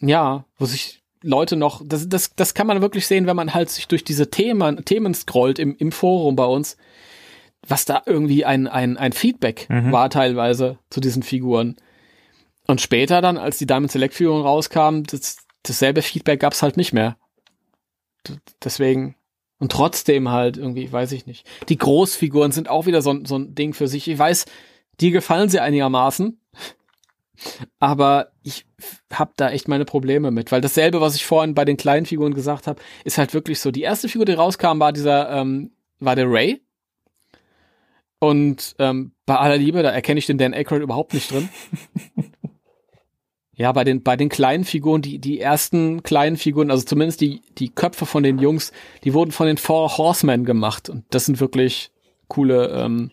ja, wo sich Leute noch, das, das, das kann man wirklich sehen, wenn man halt sich durch diese Themen, Themen scrollt im, im Forum bei uns, was da irgendwie ein, ein, ein Feedback mhm. war teilweise zu diesen Figuren. Und später dann, als die Diamond Select Figuren rauskamen, das, dasselbe Feedback gab's halt nicht mehr. D deswegen, und trotzdem halt irgendwie, weiß ich nicht. Die Großfiguren sind auch wieder so, so ein Ding für sich. Ich weiß, die gefallen sie einigermaßen. Aber ich habe da echt meine Probleme mit, weil dasselbe, was ich vorhin bei den kleinen Figuren gesagt habe, ist halt wirklich so. Die erste Figur, die rauskam, war dieser, ähm, war der Ray. Und ähm, bei aller Liebe, da erkenne ich den Dan Aykroyd überhaupt nicht drin. ja, bei den bei den kleinen Figuren, die die ersten kleinen Figuren, also zumindest die die Köpfe von den Jungs, die wurden von den Four Horsemen gemacht und das sind wirklich coole ähm,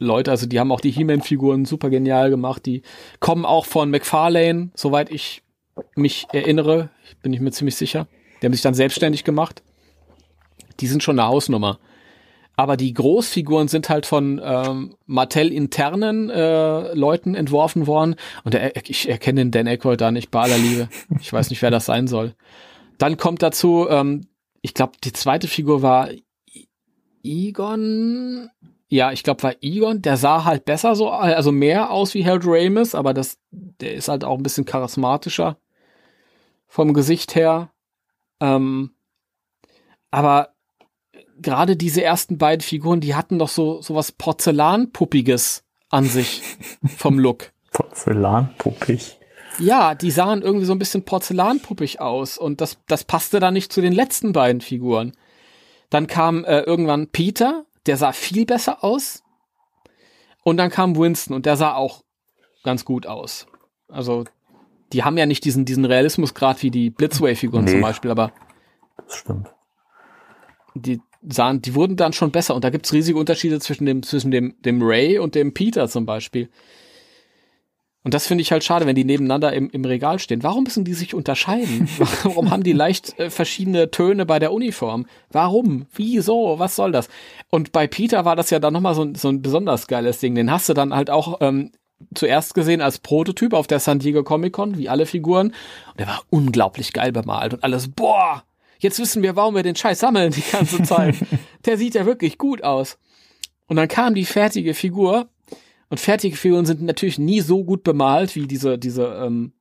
Leute, also die haben auch die He-Man-Figuren super genial gemacht. Die kommen auch von McFarlane, soweit ich mich erinnere, bin ich mir ziemlich sicher. Die haben sich dann selbstständig gemacht. Die sind schon eine Hausnummer. Aber die Großfiguren sind halt von ähm, Mattel-internen äh, Leuten entworfen worden. Und der, ich erkenne den Dan Aykroyd da nicht bei aller Liebe. Ich weiß nicht, wer das sein soll. Dann kommt dazu, ähm, ich glaube, die zweite Figur war Egon ja, ich glaube, war Egon, der sah halt besser so, also mehr aus wie Harold Ramis, aber das, der ist halt auch ein bisschen charismatischer vom Gesicht her. Ähm, aber gerade diese ersten beiden Figuren, die hatten doch so, so was Porzellanpuppiges an sich vom Look. Porzellanpuppig. Ja, die sahen irgendwie so ein bisschen porzellanpuppig aus und das, das passte dann nicht zu den letzten beiden Figuren. Dann kam äh, irgendwann Peter, der sah viel besser aus. Und dann kam Winston und der sah auch ganz gut aus. Also, die haben ja nicht diesen, diesen Realismusgrad wie die Blitzway-Figuren nee, zum Beispiel, aber. Das stimmt. Die sahen, die wurden dann schon besser. Und da gibt's riesige Unterschiede zwischen dem, zwischen dem, dem Ray und dem Peter zum Beispiel. Und das finde ich halt schade, wenn die nebeneinander im, im Regal stehen. Warum müssen die sich unterscheiden? Warum haben die leicht äh, verschiedene Töne bei der Uniform? Warum? Wieso? Was soll das? Und bei Peter war das ja dann nochmal so, so ein besonders geiles Ding. Den hast du dann halt auch ähm, zuerst gesehen als Prototyp auf der San Diego Comic Con, wie alle Figuren. Und der war unglaublich geil bemalt und alles, boah, jetzt wissen wir, warum wir den Scheiß sammeln die ganze Zeit. der sieht ja wirklich gut aus. Und dann kam die fertige Figur und fertige Figuren sind natürlich nie so gut bemalt wie diese, diese ähm,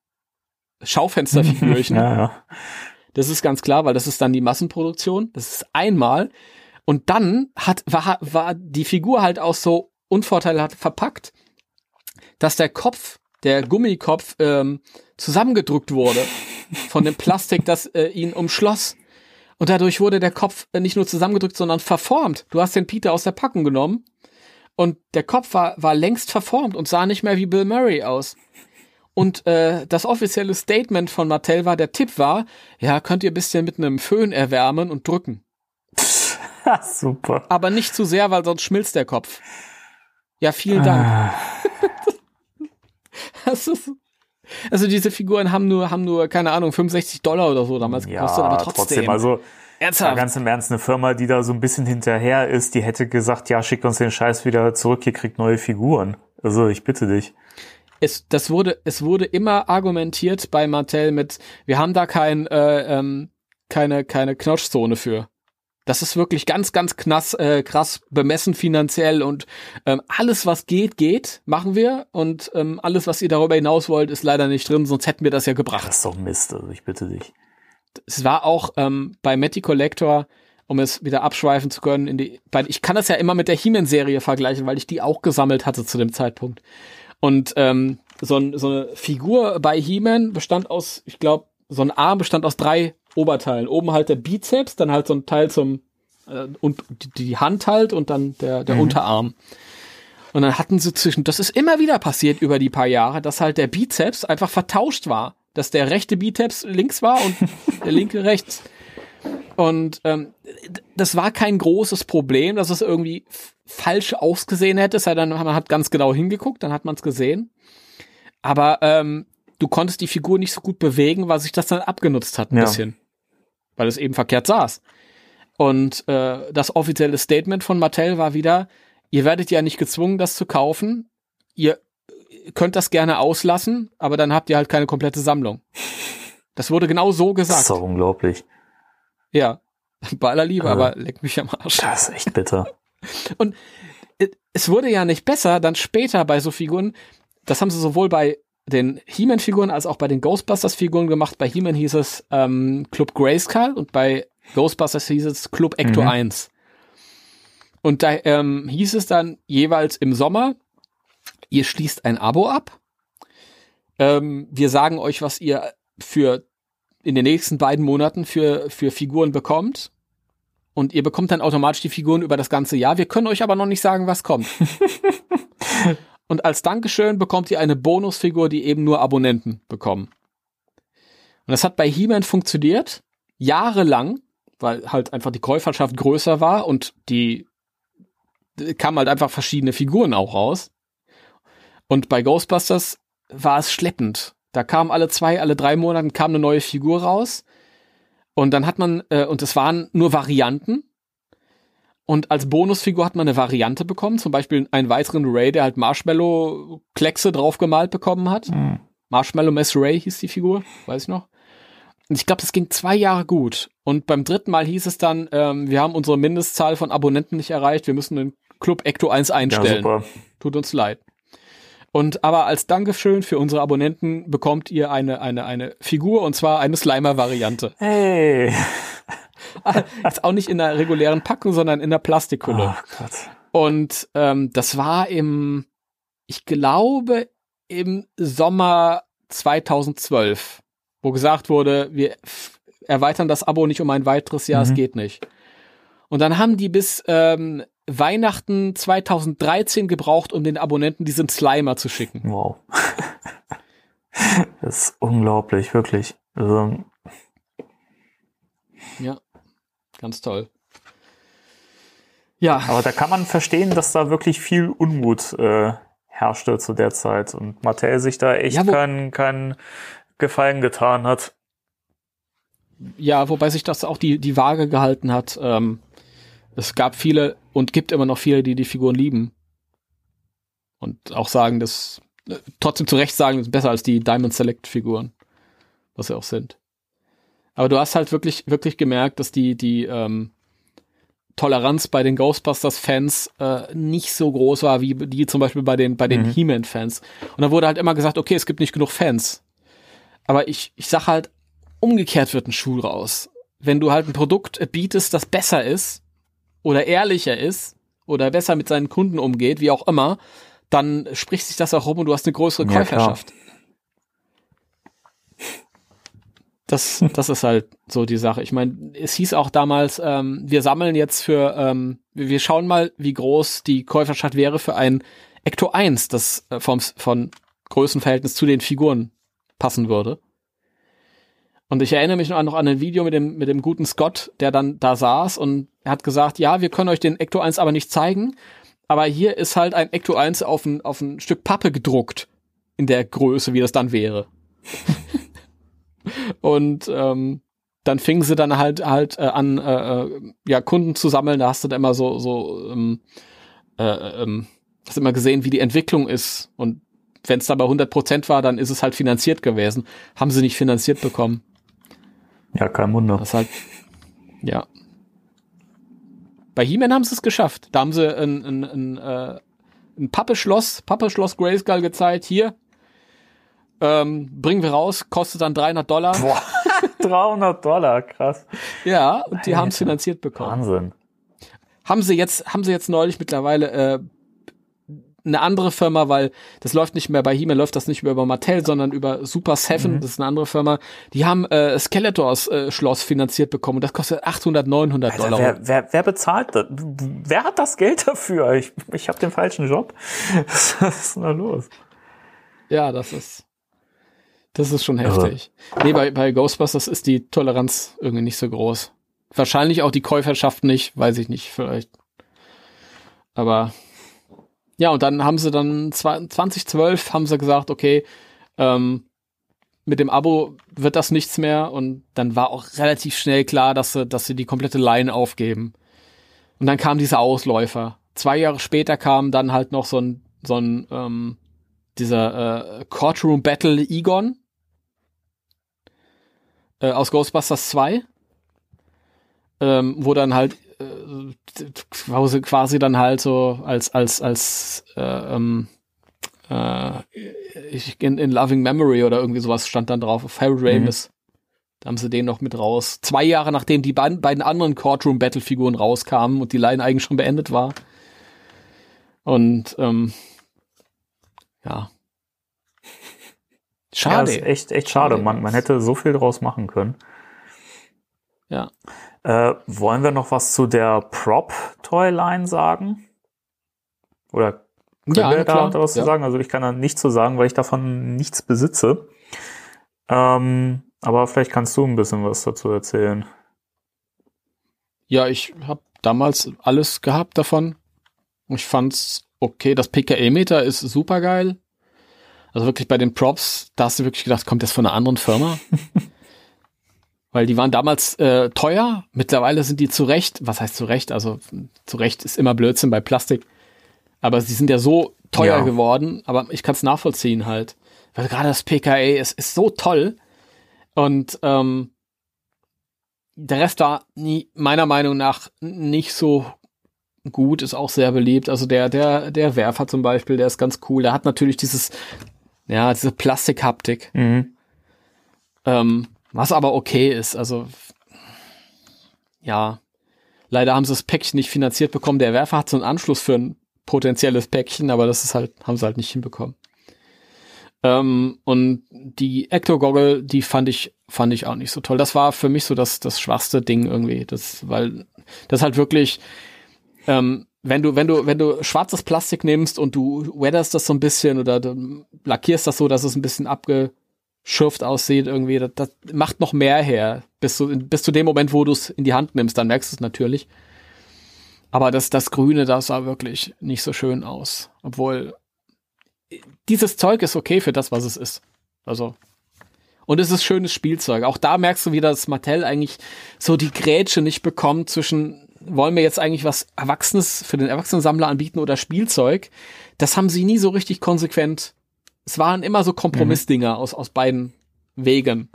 Schaufensterfigürchen. ja, ja. Das ist ganz klar, weil das ist dann die Massenproduktion. Das ist einmal. Und dann hat, war, war die Figur halt auch so unvorteilhaft verpackt, dass der Kopf, der Gummikopf, ähm, zusammengedrückt wurde von dem Plastik, das äh, ihn umschloss. Und dadurch wurde der Kopf nicht nur zusammengedrückt, sondern verformt. Du hast den Peter aus der Packung genommen und der Kopf war, war längst verformt und sah nicht mehr wie Bill Murray aus. Und äh, das offizielle Statement von Mattel war, der Tipp war, ja, könnt ihr ein bisschen mit einem Föhn erwärmen und drücken. Super. Aber nicht zu sehr, weil sonst schmilzt der Kopf. Ja, vielen Dank. Ah. das ist, also diese Figuren haben nur, haben nur, keine Ahnung, 65 Dollar oder so damals gekostet, ja, aber trotzdem. trotzdem also Ernsthaft? ganz im Ernst, eine Firma, die da so ein bisschen hinterher ist, die hätte gesagt, ja, schickt uns den Scheiß wieder zurück, ihr kriegt neue Figuren. Also ich bitte dich. Es, das wurde, es wurde immer argumentiert bei Mattel mit, wir haben da kein, äh, ähm, keine, keine Knauschzone für. Das ist wirklich ganz, ganz knass, äh, krass bemessen finanziell und ähm, alles, was geht, geht, machen wir und ähm, alles, was ihr darüber hinaus wollt, ist leider nicht drin, sonst hätten wir das ja gebracht. Das ist doch Mist, also ich bitte dich es war auch ähm, bei Matty Collector, um es wieder abschweifen zu können, in die, weil ich kann das ja immer mit der He-Man-Serie vergleichen, weil ich die auch gesammelt hatte zu dem Zeitpunkt. Und ähm, so, ein, so eine Figur bei He-Man bestand aus, ich glaube, so ein Arm bestand aus drei Oberteilen. Oben halt der Bizeps, dann halt so ein Teil zum äh, und die Hand halt und dann der, der mhm. Unterarm. Und dann hatten sie zwischen, das ist immer wieder passiert über die paar Jahre, dass halt der Bizeps einfach vertauscht war. Dass der rechte Bizeps links war und der linke rechts. Und ähm, das war kein großes Problem, dass es irgendwie falsch ausgesehen hätte, es sei denn, man hat ganz genau hingeguckt, dann hat man es gesehen. Aber ähm, du konntest die Figur nicht so gut bewegen, weil sich das dann abgenutzt hat ein Ja. bisschen. Weil es eben verkehrt saß. Und äh, das offizielle Statement von Mattel war wieder, ihr werdet ja nicht gezwungen, das zu kaufen. Ihr könnt das gerne auslassen, aber dann habt ihr halt keine komplette Sammlung. Das wurde genau so Das gesagt. ist doch unglaublich. Ja. Bei aller Liebe, Äh. aber leck mich am Arsch. Das ist echt bitter. Äh, Es wurde ja nicht besser, dann später bei so Figuren, das haben sie sowohl bei den He-Man-Figuren als auch bei den Ghostbusters-Figuren gemacht. Bei He-Man hieß es ähm, Club Grayskull und bei Ghostbusters hieß es Club Ecto Mhm. 1. Und da ähm, hieß es dann jeweils im Sommer, ihr schließt ein Abo ab. Ähm, wir sagen euch, was ihr für in den nächsten beiden Monaten für, für Figuren bekommt. Und ihr bekommt dann automatisch die Figuren über das ganze Jahr. Wir können euch aber noch nicht sagen, was kommt. Und als Dankeschön bekommt ihr eine Bonusfigur, die eben nur Abonnenten bekommen. Und das hat bei He-Man funktioniert, jahrelang, weil halt einfach die Käuferschaft größer war und die kamen halt einfach verschiedene Figuren auch raus. Und bei Ghostbusters war es schleppend. Da kam alle zwei, alle drei Monate kam eine neue Figur raus. Und dann hat man, äh, und es waren nur Varianten. Und als Bonusfigur hat man eine Variante bekommen, zum Beispiel einen weiteren Ray, der halt Marshmallow-Kleckse draufgemalt bekommen hat. Hm. Marshmallow Mess Ray hieß die Figur, weiß ich noch. Und ich glaube, das ging zwei Jahre gut. Und beim dritten Mal hieß es dann, ähm, wir haben unsere Mindestzahl von Abonnenten nicht erreicht, wir müssen den Club Ecto 1 Ja, einstellen. super. Tut uns leid. Und aber als Dankeschön für unsere Abonnenten bekommt ihr eine, eine, eine Figur und zwar eine Slimer-Variante. Hey. Ist auch nicht in der regulären Packung, sondern in der Plastikhülle. Oh. Und ähm, das war im, ich glaube, im Sommer 2012, wo gesagt wurde, wir erweitern das Abo nicht um ein weiteres Jahr, es Mhm. geht nicht. Und dann haben die bis ähm, Weihnachten 2013 gebraucht, um den Abonnenten diesen Slimer zu schicken. Wow. das ist unglaublich, wirklich. Also, Ja, ganz toll. Ja, aber da kann man verstehen, dass da wirklich viel Unmut äh, herrschte zu der Zeit und Mattel sich da echt Ja, keinen keinen Gefallen getan hat. Ja, wobei sich das auch die, die Waage gehalten hat. Ähm, es gab viele und gibt immer noch viele, die die Figuren lieben. Und auch sagen, dass äh, trotzdem zu Recht sagen, das ist besser als die Diamond Select Figuren. Was sie auch sind. Aber du hast halt wirklich, wirklich gemerkt, dass die, die ähm, Toleranz bei den Ghostbusters-Fans äh, nicht so groß war, wie die zum Beispiel bei den, bei den Mhm. He-Man-Fans. Und da wurde halt immer gesagt, okay, es gibt nicht genug Fans. Aber ich, ich sag halt, umgekehrt wird ein Schuh raus. Wenn du halt ein Produkt bietest, das besser ist oder ehrlicher ist oder besser mit seinen Kunden umgeht, wie auch immer, dann spricht sich das auch rum und du hast eine größere Ja, klar. Käuferschaft. Das, das ist halt so die Sache. Ich meine, es hieß auch damals, ähm, wir sammeln jetzt für, ähm, wir schauen mal, wie groß die Käuferschaft wäre für ein Ecto 1, das äh, vom, von Größenverhältnis zu den Figuren passen würde. Und ich erinnere mich noch an, noch an ein Video mit dem, mit dem guten Scott, der dann da saß und hat gesagt, ja, wir können euch den Ecto 1 aber nicht zeigen, aber hier ist halt ein Ecto 1 auf ein, auf ein Stück Pappe gedruckt in der Größe, wie das dann wäre. Und ähm, dann fingen sie dann halt halt äh, an, äh, äh, ja, Kunden zu sammeln. Da hast du dann immer so, so ähm, äh, ähm, hast immer gesehen, wie die Entwicklung ist. Und wenn es da bei 100 Prozent war, dann ist es halt finanziert gewesen. Haben sie nicht finanziert bekommen. Ja, kein Wunder. Das halt, ja. Bei He-Man haben sie es geschafft. Da haben sie ein, ein, ein, äh, ein Pappeschloss, Pappeschloss Grayskull gezeigt. Hier, ähm, bringen wir raus, kostet dann 300 Dollar. Boah, 300 Dollar, krass. Ja, und die haben es finanziert bekommen. Wahnsinn. Haben sie jetzt, haben sie jetzt neulich mittlerweile äh, eine andere Firma, weil das läuft nicht mehr bei He-Man, läuft das nicht mehr über Mattel, sondern über Super Seven, mhm. das ist eine andere Firma. Die haben äh, Skeletors äh, Schloss finanziert bekommen und das kostet 800, 900 Alter, Dollar. Wer, wer, wer bezahlt das? Wer hat das Geld dafür? Ich, ich habe den falschen Job. Was ist denn da los? Ja, das ist das ist schon heftig. Also. Nee, bei, bei Ghostbusters ist die Toleranz irgendwie nicht so groß. Wahrscheinlich auch die Käuferschaft nicht, weiß ich nicht, vielleicht. Aber ja, und dann haben sie dann 2012 haben sie gesagt, okay, ähm, mit dem Abo wird das nichts mehr und dann war auch relativ schnell klar, dass sie, dass sie die komplette Line aufgeben. Und dann kam dieser Ausläufer. Zwei Jahre später kam dann halt noch so ein, so ein ähm, dieser äh, Courtroom Battle Egon äh, aus Ghostbusters 2, ähm, wo dann halt äh, quasi dann halt so als als als äh, ähm, äh, in, in Loving Memory oder irgendwie sowas stand dann drauf auf Harold mhm. Ramis. Da haben sie den noch mit raus. Zwei Jahre nachdem die beiden, beiden anderen Courtroom Battle Figuren rauskamen und die Line eigentlich schon beendet war. Und ähm, ja, Schade. Ja, echt, echt schade. Man, man hätte so viel draus machen können. Ja. Äh, wollen wir noch was zu der Prop-Toyline sagen? Oder können ja, wir da was ja. zu sagen? Also ich kann da nichts zu sagen, weil ich davon nichts besitze. Ähm, aber vielleicht kannst du ein bisschen was dazu erzählen. Ja, ich habe damals alles gehabt davon. Ich fand's okay. Das PKE-Meter ist super geil. Also wirklich bei den Props, da hast du wirklich gedacht, kommt das von einer anderen Firma? Weil die waren damals äh, teuer, mittlerweile sind die zurecht, was heißt zurecht? Also zurecht ist immer Blödsinn bei Plastik. Aber sie sind ja so teuer ja. geworden, aber ich kann es nachvollziehen halt. Weil gerade das PKE ist, ist so toll. Und ähm, der Rest war nie, meiner Meinung nach nicht so gut, ist auch sehr beliebt. Also der, der, der Werfer zum Beispiel, der ist ganz cool. Der hat natürlich dieses ja, diese Plastikhaptik. Mhm. Ähm, was aber okay ist. Also, ja. Leider haben sie das Päckchen nicht finanziert bekommen. Der Werfer hat so einen Anschluss für ein potenzielles Päckchen, aber das ist halt, haben sie halt nicht hinbekommen. Ähm, und die Ecto-Goggle, die fand ich, fand ich auch nicht so toll. Das war für mich so das, das schwachste Ding irgendwie. Das, weil, das halt wirklich, ähm, wenn du, wenn du, wenn du schwarzes Plastik nimmst und du weatherst das so ein bisschen oder lackierst das so, dass es ein bisschen abgeschürft aussieht irgendwie, das, das macht noch mehr her. Bis zu, bis zu dem Moment, wo du es in die Hand nimmst, dann merkst du es natürlich. Aber das, das Grüne, das sah wirklich nicht so schön aus. Obwohl, dieses Zeug ist okay für das, was es ist. Also. Und es ist schönes Spielzeug. Auch da merkst du wieder, dass Mattel eigentlich so die Grätsche nicht bekommt zwischen wollen wir jetzt eigentlich was Erwachsenes für den Erwachsenensammler anbieten oder Spielzeug? Das haben sie nie so richtig konsequent. Es waren immer so Kompromissdinger mhm. aus, aus beiden Wegen.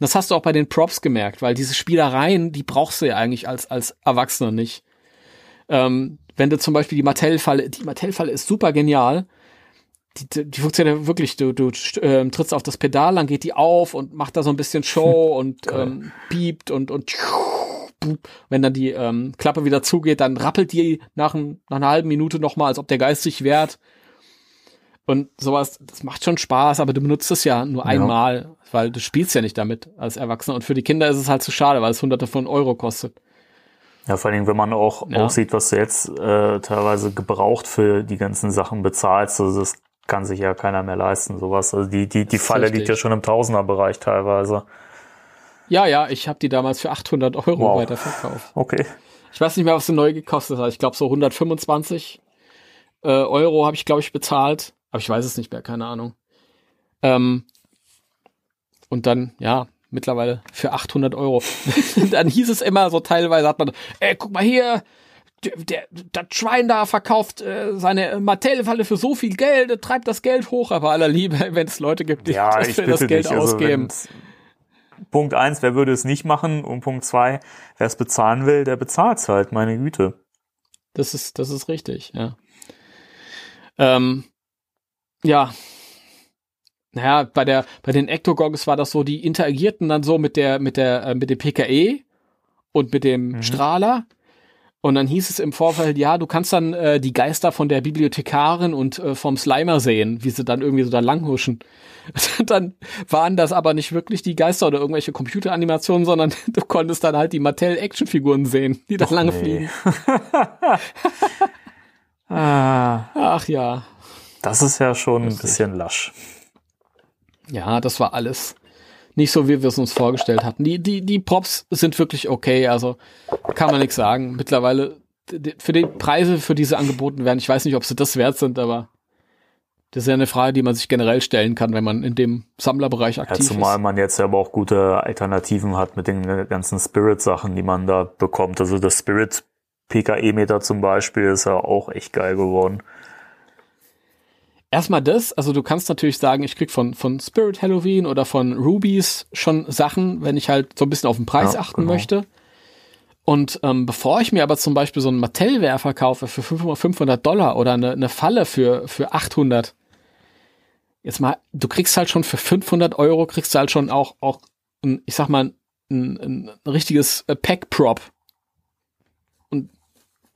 Das hast du auch bei den Props gemerkt, weil diese Spielereien, die brauchst du ja eigentlich als, als Erwachsener nicht. Ähm, wenn du zum Beispiel die Mattel-Falle, die Mattel-Falle ist super genial. Die, die funktioniert ja wirklich, du, du äh, trittst auf das Pedal, dann geht die auf und macht da so ein bisschen Show und ähm, piept und, und wenn dann die ähm, Klappe wieder zugeht, dann rappelt die nach, ein, nach einer halben Minute nochmal, als ob der Geist sich wehrt. Und sowas, das macht schon Spaß, aber du benutzt es ja nur ja. einmal, weil du spielst ja nicht damit als Erwachsener. Und für die Kinder ist es halt zu schade, weil es hunderte von Euro kostet. Ja, vor allem, wenn man auch, ja. auch sieht, was du jetzt äh, teilweise gebraucht für die ganzen Sachen bezahlst, also das kann sich ja keiner mehr leisten, sowas. Also die, die, die Falle richtig. liegt ja schon im Tausenderbereich teilweise. Ja, ja, ich habe die damals für 800 Euro wow. weiterverkauft. Okay. Ich weiß nicht mehr, was sie neu gekostet hat. Ich glaube so 125 äh, Euro habe ich, glaube ich, bezahlt. Aber ich weiß es nicht mehr, keine Ahnung. Ähm, und dann, ja, mittlerweile für 800 Euro. dann hieß es immer so teilweise, hat man, ey, guck mal hier, der, der, das Schwein da verkauft äh, seine Mattel-Falle für so viel Geld, treibt das Geld hoch, aber aller Liebe, wenn es Leute gibt, die ja, das, das Geld dich, also ausgeben. Punkt eins, wer würde es nicht machen? Und Punkt zwei, wer es bezahlen will, der bezahlt es halt, meine Güte. Das ist, das ist richtig, ja. Ähm, ja. Naja, bei der, bei den Ectogogs war das so, die interagierten dann so mit der, mit der, äh, mit dem PKE und mit dem mhm. Strahler. Und dann hieß es im Vorfeld, ja, du kannst dann äh, die Geister von der Bibliothekarin und äh, vom Slimer sehen, wie sie dann irgendwie so da langhuschen. dann waren das aber nicht wirklich die Geister oder irgendwelche Computeranimationen, sondern du konntest dann halt die Mattel-Actionfiguren sehen, die da lange nee. fliegen. ah, Ach ja. das ist ja schon ein bisschen lasch. Ja, das war alles nicht so, wie wir es uns vorgestellt hatten. Die, die, die Props sind wirklich okay, also kann man nichts sagen. Mittlerweile, für die Preise, für diese angeboten werden, ich weiß nicht, ob sie das wert sind, aber das ist ja eine Frage, die man sich generell stellen kann, wenn man in dem Sammlerbereich Ja, aktiv zumal ist. man jetzt aber auch gute Alternativen hat mit den ganzen Spirit-Sachen, die man da bekommt. Also das Spirit PKE-Meter zum Beispiel ist ja auch echt geil geworden. Erstmal das, also du kannst natürlich sagen, ich krieg von, von Spirit Halloween oder von Rubies schon Sachen, wenn ich halt so ein bisschen auf den Preis Ja, achten genau. möchte. Und ähm, bevor ich mir aber zum Beispiel so einen Mattel-Werfer kaufe für 500 500 Dollar oder eine, eine Falle für, für 800, jetzt mal, du kriegst halt schon für 500 Euro, kriegst du halt schon auch, auch ein, ich sag mal, ein, ein, ein richtiges äh, Pack-Prop.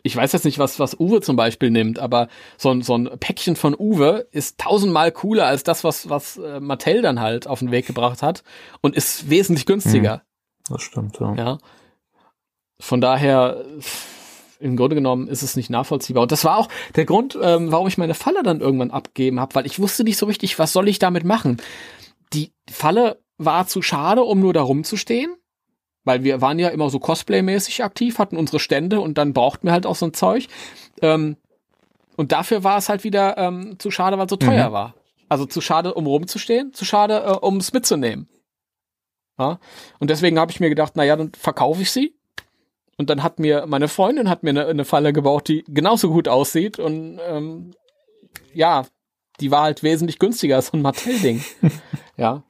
Ich weiß jetzt nicht, was, was Uwe zum Beispiel nimmt, aber so ein, so ein Päckchen von Uwe ist tausendmal cooler als das, was, was äh, Mattel dann halt auf den Weg gebracht hat und ist wesentlich günstiger. Das stimmt, ja. Ja. Von daher, im Grunde genommen ist es nicht nachvollziehbar. Und das war auch der Grund, ähm, warum ich meine Falle dann irgendwann abgeben habe, weil ich wusste nicht so richtig, was soll ich damit machen. Die Falle war zu schade, um nur da rumzustehen, weil wir waren ja immer so Cosplay-mäßig aktiv, hatten unsere Stände und dann brauchten wir halt auch so ein Zeug. Ähm, und dafür war es halt wieder ähm, zu schade, weil es so teuer Mhm. war. Also zu schade, um rumzustehen, zu schade, äh, um es mitzunehmen. Ja? Und deswegen habe ich mir gedacht, na ja, dann verkaufe ich sie. Und dann hat mir meine Freundin hat mir eine, eine Falle gebaut, die genauso gut aussieht und ähm, ja, die war halt wesentlich günstiger als so ein Mattel-Ding. ja.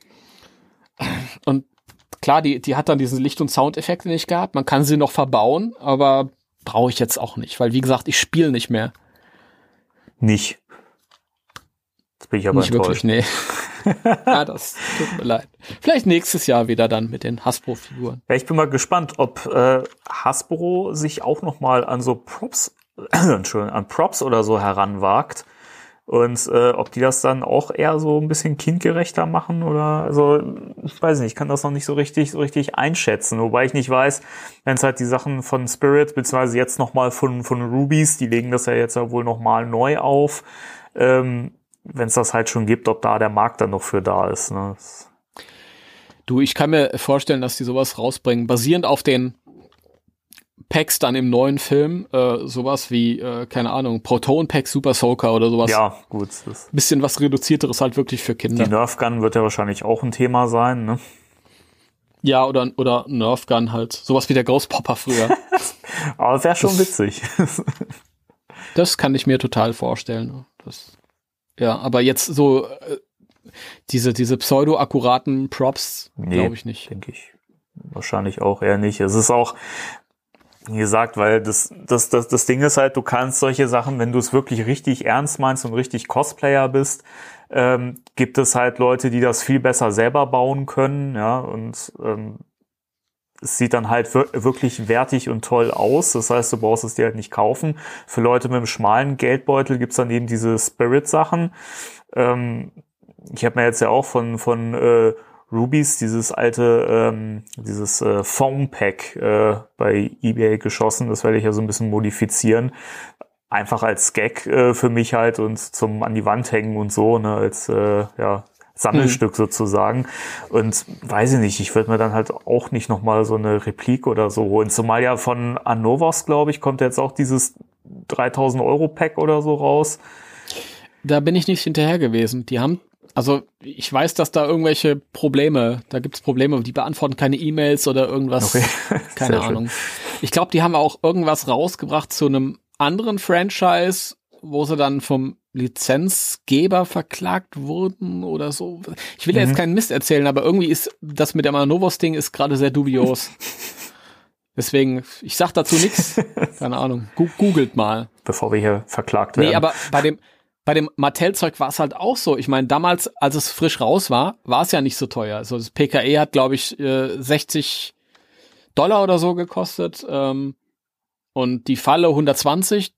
Und klar, die, die hat dann diesen Licht- und Soundeffekte nicht gehabt. Man kann sie noch verbauen, aber brauche ich jetzt auch nicht, weil wie gesagt, ich spiele nicht mehr. Nicht. Jetzt bin ich aber nicht enttäuscht. wirklich, nee. ja, das tut mir leid. Vielleicht nächstes Jahr wieder dann mit den Hasbro-Figuren. Ja, ich bin mal gespannt, ob äh, Hasbro sich auch noch mal an so Props, Entschuldigung, an Props oder so heranwagt und äh, ob die das dann auch eher so ein bisschen kindgerechter machen oder also ich weiß nicht, ich kann das noch nicht so richtig so richtig einschätzen, wobei ich nicht weiß, wenn es halt die Sachen von Spirit beziehungsweise jetzt noch mal von von Rubies, die legen das ja jetzt ja wohl noch mal neu auf. Ähm, wenn es das halt schon gibt, ob da der Markt dann noch für da ist. Ne? Du, ich kann mir vorstellen, dass die sowas rausbringen, basierend auf den Packs dann im neuen Film, äh, sowas wie, äh, keine Ahnung, Proton Pack Super Soaker oder sowas. Ja, gut. Bisschen was reduzierteres halt wirklich für Kinder. die Nerf Gun wird ja wahrscheinlich auch ein Thema sein. Ne? Ja, oder, oder Nerf Gun halt. Sowas wie der Ghost Popper früher. Aber wäre schon Das- witzig. das kann ich mir total vorstellen. Das, ja, aber jetzt so, äh, diese, diese pseudo-akkuraten Props, Nee. glaube ich nicht. Denke ich. Wahrscheinlich auch eher nicht. Es ist auch, wie gesagt, weil das, das, das, das Ding ist halt, du kannst solche Sachen, wenn du es wirklich richtig ernst meinst und richtig Cosplayer bist, ähm, gibt es halt Leute, die das viel besser selber bauen können, ja, und ähm, es sieht dann halt wir wirklich wertig und toll aus. Das heißt, du brauchst es dir halt nicht kaufen. Für Leute mit einem schmalen Geldbeutel gibt's dann eben diese Spirit-Sachen. Ähm, ich habe mir jetzt ja auch von, von äh, Rubies dieses alte, ähm, dieses äh, Foam Pack äh, bei eBay geschossen. Das werde ich ja so ein bisschen modifizieren. Einfach als Gag äh, für mich halt und zum an die Wand hängen und so, ne, als äh, ja, Sammelstück sozusagen. Und weiß ich nicht, ich würde mir dann halt auch nicht nochmal so eine Replik oder so holen. Zumal ja von Anovos, glaube ich, kommt jetzt auch dieses 3000 Euro Pack oder so raus. Da bin ich nicht hinterher gewesen. Die haben, also ich weiß, dass da irgendwelche Probleme, da gibt's Probleme, die beantworten keine E-Mails oder irgendwas. Okay. Keine Sehr schön. Ahnung. Ich glaube, die haben auch irgendwas rausgebracht zu einem anderen Franchise, wo sie dann vom Lizenzgeber verklagt wurden oder so. Ich will ja Mhm. jetzt keinen Mist erzählen, aber irgendwie ist das mit der Manovos-Ding ist gerade sehr dubios. Deswegen, ich sag dazu nichts. Keine Ahnung. Googelt mal. Bevor wir hier verklagt werden. Nee, aber bei dem, bei dem Mattel-Zeug war es halt auch so. Ich meine, damals, als es frisch raus war, war es ja nicht so teuer. Also das PKE hat, glaube ich, äh, 60 Dollar oder so gekostet. Ähm, und die Falle 120.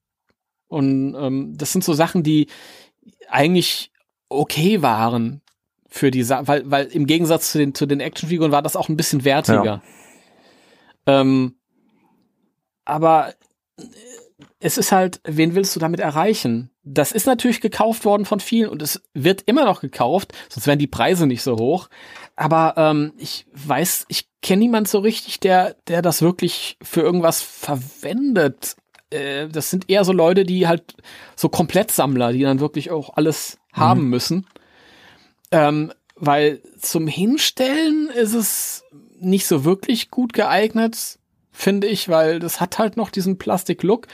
Und ähm, das sind so Sachen, die eigentlich okay waren für die Sa weil, weil im Gegensatz zu den, zu den Actionfiguren war das auch ein bisschen wertiger. Ja. Ähm, aber es ist halt, wen willst du damit erreichen? Das ist natürlich gekauft worden von vielen und es wird immer noch gekauft, sonst wären die Preise nicht so hoch. Aber ähm, ich weiß, ich kenne niemand so richtig, der, der das wirklich für irgendwas verwendet. Äh, das sind eher so Leute, die halt so Komplettsammler, die dann wirklich auch alles mhm. haben müssen. Ähm, weil zum Hinstellen ist es nicht so wirklich gut geeignet, finde ich, weil das hat halt noch diesen Plastik-Look,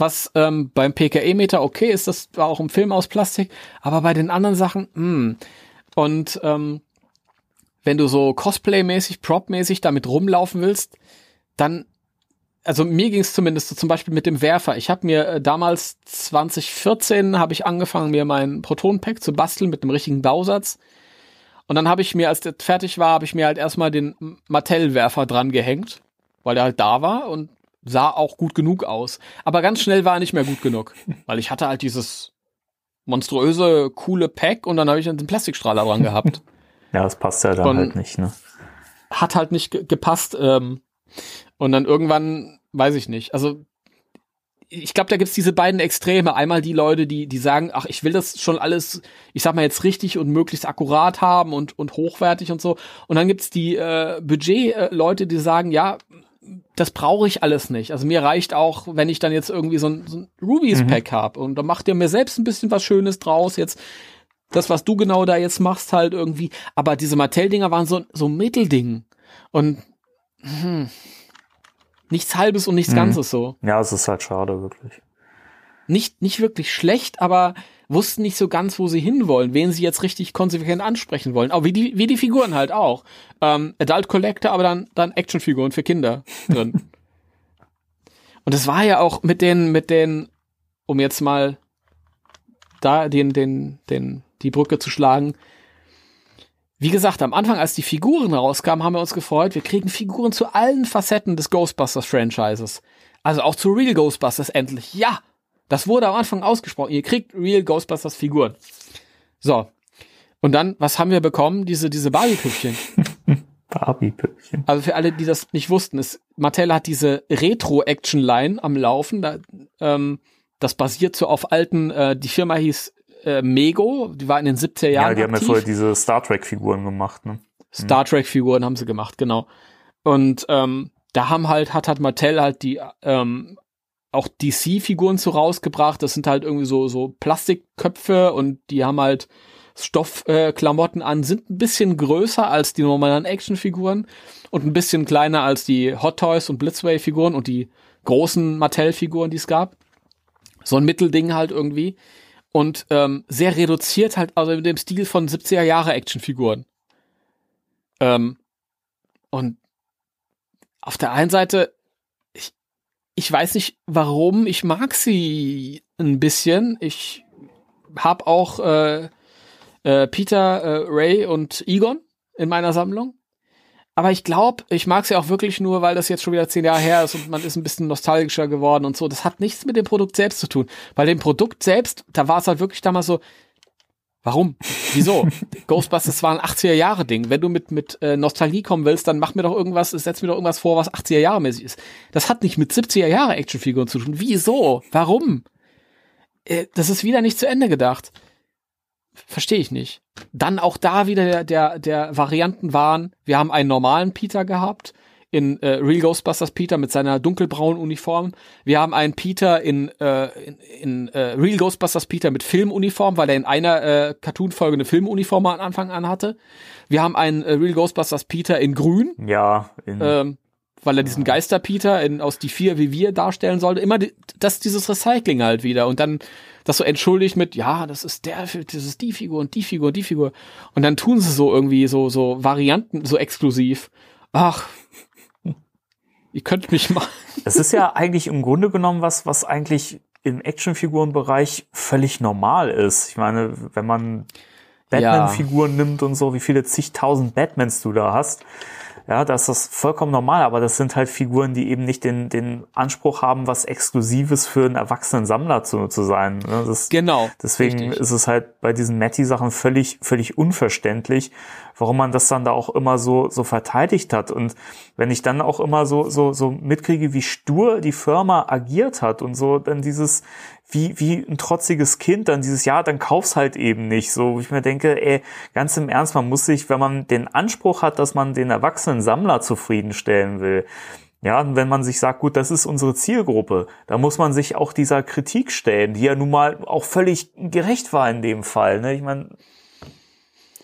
was ähm, beim PKE-Meter okay ist, das war auch im Film aus Plastik, aber bei den anderen Sachen, mh. Hm. Und ähm, wenn du so Cosplay-mäßig, Prop-mäßig damit rumlaufen willst, dann also mir ging es zumindest so zum Beispiel mit dem Werfer. Ich habe mir äh, damals 2014 habe ich angefangen, mir mein Proton-Pack zu basteln mit einem richtigen Bausatz. Und dann habe ich mir, als der fertig war, habe ich mir halt erstmal den Mattel-Werfer dran gehängt, weil der halt da war und sah auch gut genug aus. Aber ganz schnell war er nicht mehr gut genug, weil ich hatte halt dieses monströse, coole Pack und dann habe ich einen Plastikstrahler dran gehabt. ja, das passt ja dann und halt nicht, ne? Hat halt nicht gepasst. Ähm, und dann irgendwann, weiß ich nicht, also ich glaube, da gibt's diese beiden Extreme. Einmal die Leute, die, die sagen, ach, ich will das schon alles, ich sag mal jetzt richtig und möglichst akkurat haben und, und hochwertig und so. Und dann gibt's die äh, Budget-Leute, die sagen, ja, das brauche ich alles nicht. Also mir reicht auch, wenn ich dann jetzt irgendwie so ein, so ein Rubies-Pack mhm. habe und dann macht ihr mir selbst ein bisschen was Schönes draus. Jetzt das, was du genau da jetzt machst, halt irgendwie. Aber diese Mattel-Dinger waren so, so Mittelding. Und hm, nichts Halbes und nichts mhm. Ganzes so. Ja, es ist halt schade, wirklich. Nicht, nicht wirklich schlecht, aber wussten nicht so ganz, wo sie hinwollen, wen sie jetzt richtig konsequent ansprechen wollen. Auch wie die, wie die Figuren halt auch. Ähm, Adult Collector, aber dann, dann Actionfiguren für Kinder drin. und es war ja auch mit den, mit den, um jetzt mal da den, den, den, die Brücke zu schlagen, wie gesagt, am Anfang, als die Figuren rauskamen, haben wir uns gefreut. Wir kriegen Figuren zu allen Facetten des Ghostbusters-Franchises. Also auch zu Real Ghostbusters endlich. Ja, das wurde am Anfang ausgesprochen. Ihr kriegt Real Ghostbusters-Figuren. So. Und dann, was haben wir bekommen? Diese, diese Barbie-Püppchen. Barbie-Püppchen. Also für alle, die das nicht wussten, ist, Mattel hat diese Retro-Action-Line am Laufen. Da, ähm, das basiert so auf alten, äh, die Firma hieß äh, Mego, die war in den 70er Jahren. Ja, die haben ja vorher diese Star Trek-Figuren gemacht, ne? Star Trek-Figuren haben sie gemacht, genau. Und ähm, da haben halt, hat halt Mattel halt die ähm, auch DC-Figuren zu rausgebracht. Das sind halt irgendwie so, so Plastikköpfe und die haben halt Stoffklamotten äh, an, sind ein bisschen größer als die normalen Actionfiguren und ein bisschen kleiner als die Hot Toys und Blitzway-Figuren und die großen Mattel-Figuren, die es gab. So ein Mittelding halt irgendwie und ähm, sehr reduziert halt, also mit dem Stil von 70er Jahre Actionfiguren. Ähm, und auf der einen Seite, ich weiß nicht warum, ich mag sie ein bisschen. Ich habe auch äh, äh, Peter, äh, Ray und Egon in meiner Sammlung. Aber ich glaube, ich mag sie auch wirklich nur, weil das jetzt schon wieder zehn Jahre her ist und man ist ein bisschen nostalgischer geworden und so. Das hat nichts mit dem Produkt selbst zu tun. Bei dem Produkt selbst, da war es halt wirklich damals so, Warum? Wieso? Ghostbusters war ein 80er Jahre Ding. Wenn du mit mit äh, Nostalgie kommen willst, dann mach mir doch irgendwas, setz mir doch irgendwas vor, was 80er Jahre mäßig ist. Das hat nicht mit 70er Jahre Actionfiguren zu tun. Wieso? Warum? Äh, das ist wieder nicht zu Ende gedacht. Verstehe ich nicht. Dann auch da wieder der, der, der Varianten waren, wir haben einen normalen Peter gehabt, in äh, Real Ghostbusters Peter mit seiner dunkelbraunen Uniform. Wir haben einen Peter in, äh, in, in äh, Real Ghostbusters Peter mit Filmuniform, weil er in einer äh, Cartoon-Folge eine Filmuniform am Anfang an hatte. Wir haben einen äh, Real Ghostbusters Peter in grün. Ja. In ähm, weil er diesen Geister-Peter in, aus die vier wie wir darstellen sollte. Immer die, das dieses Recycling halt wieder. Und dann das so entschuldigt mit, ja, das ist der, das ist die Figur und die Figur und die Figur. Und dann tun sie so irgendwie so, so Varianten, so exklusiv. Ach, ihr könnt mich mal. Das ist ja eigentlich im Grunde genommen was, was eigentlich im Actionfigurenbereich völlig normal ist. Ich meine, wenn man Batman-Figuren ja. nimmt und so, wie viele zigtausend Batmans du da hast. Ja, das ist vollkommen normal, aber das sind halt Figuren, die eben nicht den, den Anspruch haben, was Exklusives für einen erwachsenen Sammler zu, zu sein. Ne? Das, genau. Deswegen richtig. ist es halt bei diesen Matty-Sachen völlig, völlig unverständlich, warum man das dann da auch immer so, so verteidigt hat. Und wenn ich dann auch immer so, so, so mitkriege, wie stur die Firma agiert hat und so, dann dieses, wie, wie ein trotziges Kind dann dieses Jahr, dann kauf's halt eben nicht. So, wo ich mir denke, ey, ganz im Ernst, man muss sich, wenn man den Anspruch hat, dass man den erwachsenen Sammler zufriedenstellen will, ja, und wenn man sich sagt, gut, das ist unsere Zielgruppe, da muss man sich auch dieser Kritik stellen, die ja nun mal auch völlig gerecht war in dem Fall. Ne? Ich meine,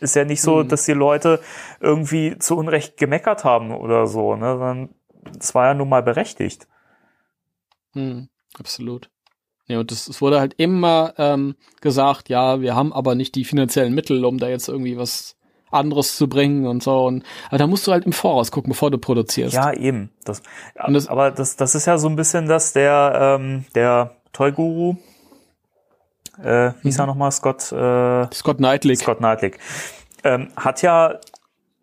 ist ja nicht so, mhm. dass die Leute irgendwie zu Unrecht gemeckert haben oder so, ne? Sondern es war ja nun mal berechtigt. Mhm, absolut. Ja, und es wurde halt immer ähm, gesagt, ja, wir haben aber nicht die finanziellen Mittel, um da jetzt irgendwie was anderes zu bringen und so. Und aber da musst du halt im Voraus gucken, bevor du produzierst. Ja, eben. Das, das aber das, das ist ja so ein bisschen das, der, ähm, der Toy-Guru, äh, wie ist er mhm. nochmal, Scott, äh, Scott Knightley. Scott Knightley. Ähm, hat ja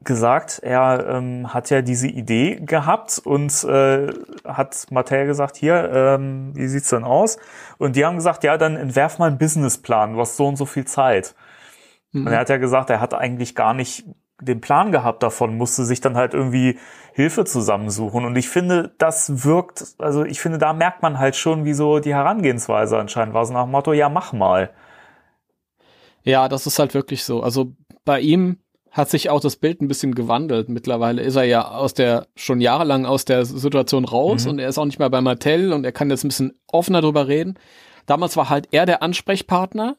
gesagt, er ähm, hat ja diese Idee gehabt und äh, hat Mattel gesagt, hier, ähm, wie sieht's denn aus? Und die haben gesagt, ja, dann entwerf mal einen Businessplan, du hast so und so viel Zeit. Mhm. Und er hat ja gesagt, er hat eigentlich gar nicht den Plan gehabt davon, musste sich dann halt irgendwie Hilfe zusammensuchen. Und ich finde, das wirkt, also ich finde, da merkt man halt schon, wie so die Herangehensweise anscheinend war, so nach dem Motto, ja, mach mal. Ja, das ist halt wirklich so. Also bei ihm hat sich auch das Bild ein bisschen gewandelt. Mittlerweile ist er ja aus der, schon jahrelang aus der Situation raus mhm. und er ist auch nicht mehr bei Mattel und er kann jetzt ein bisschen offener drüber reden. Damals war halt er der Ansprechpartner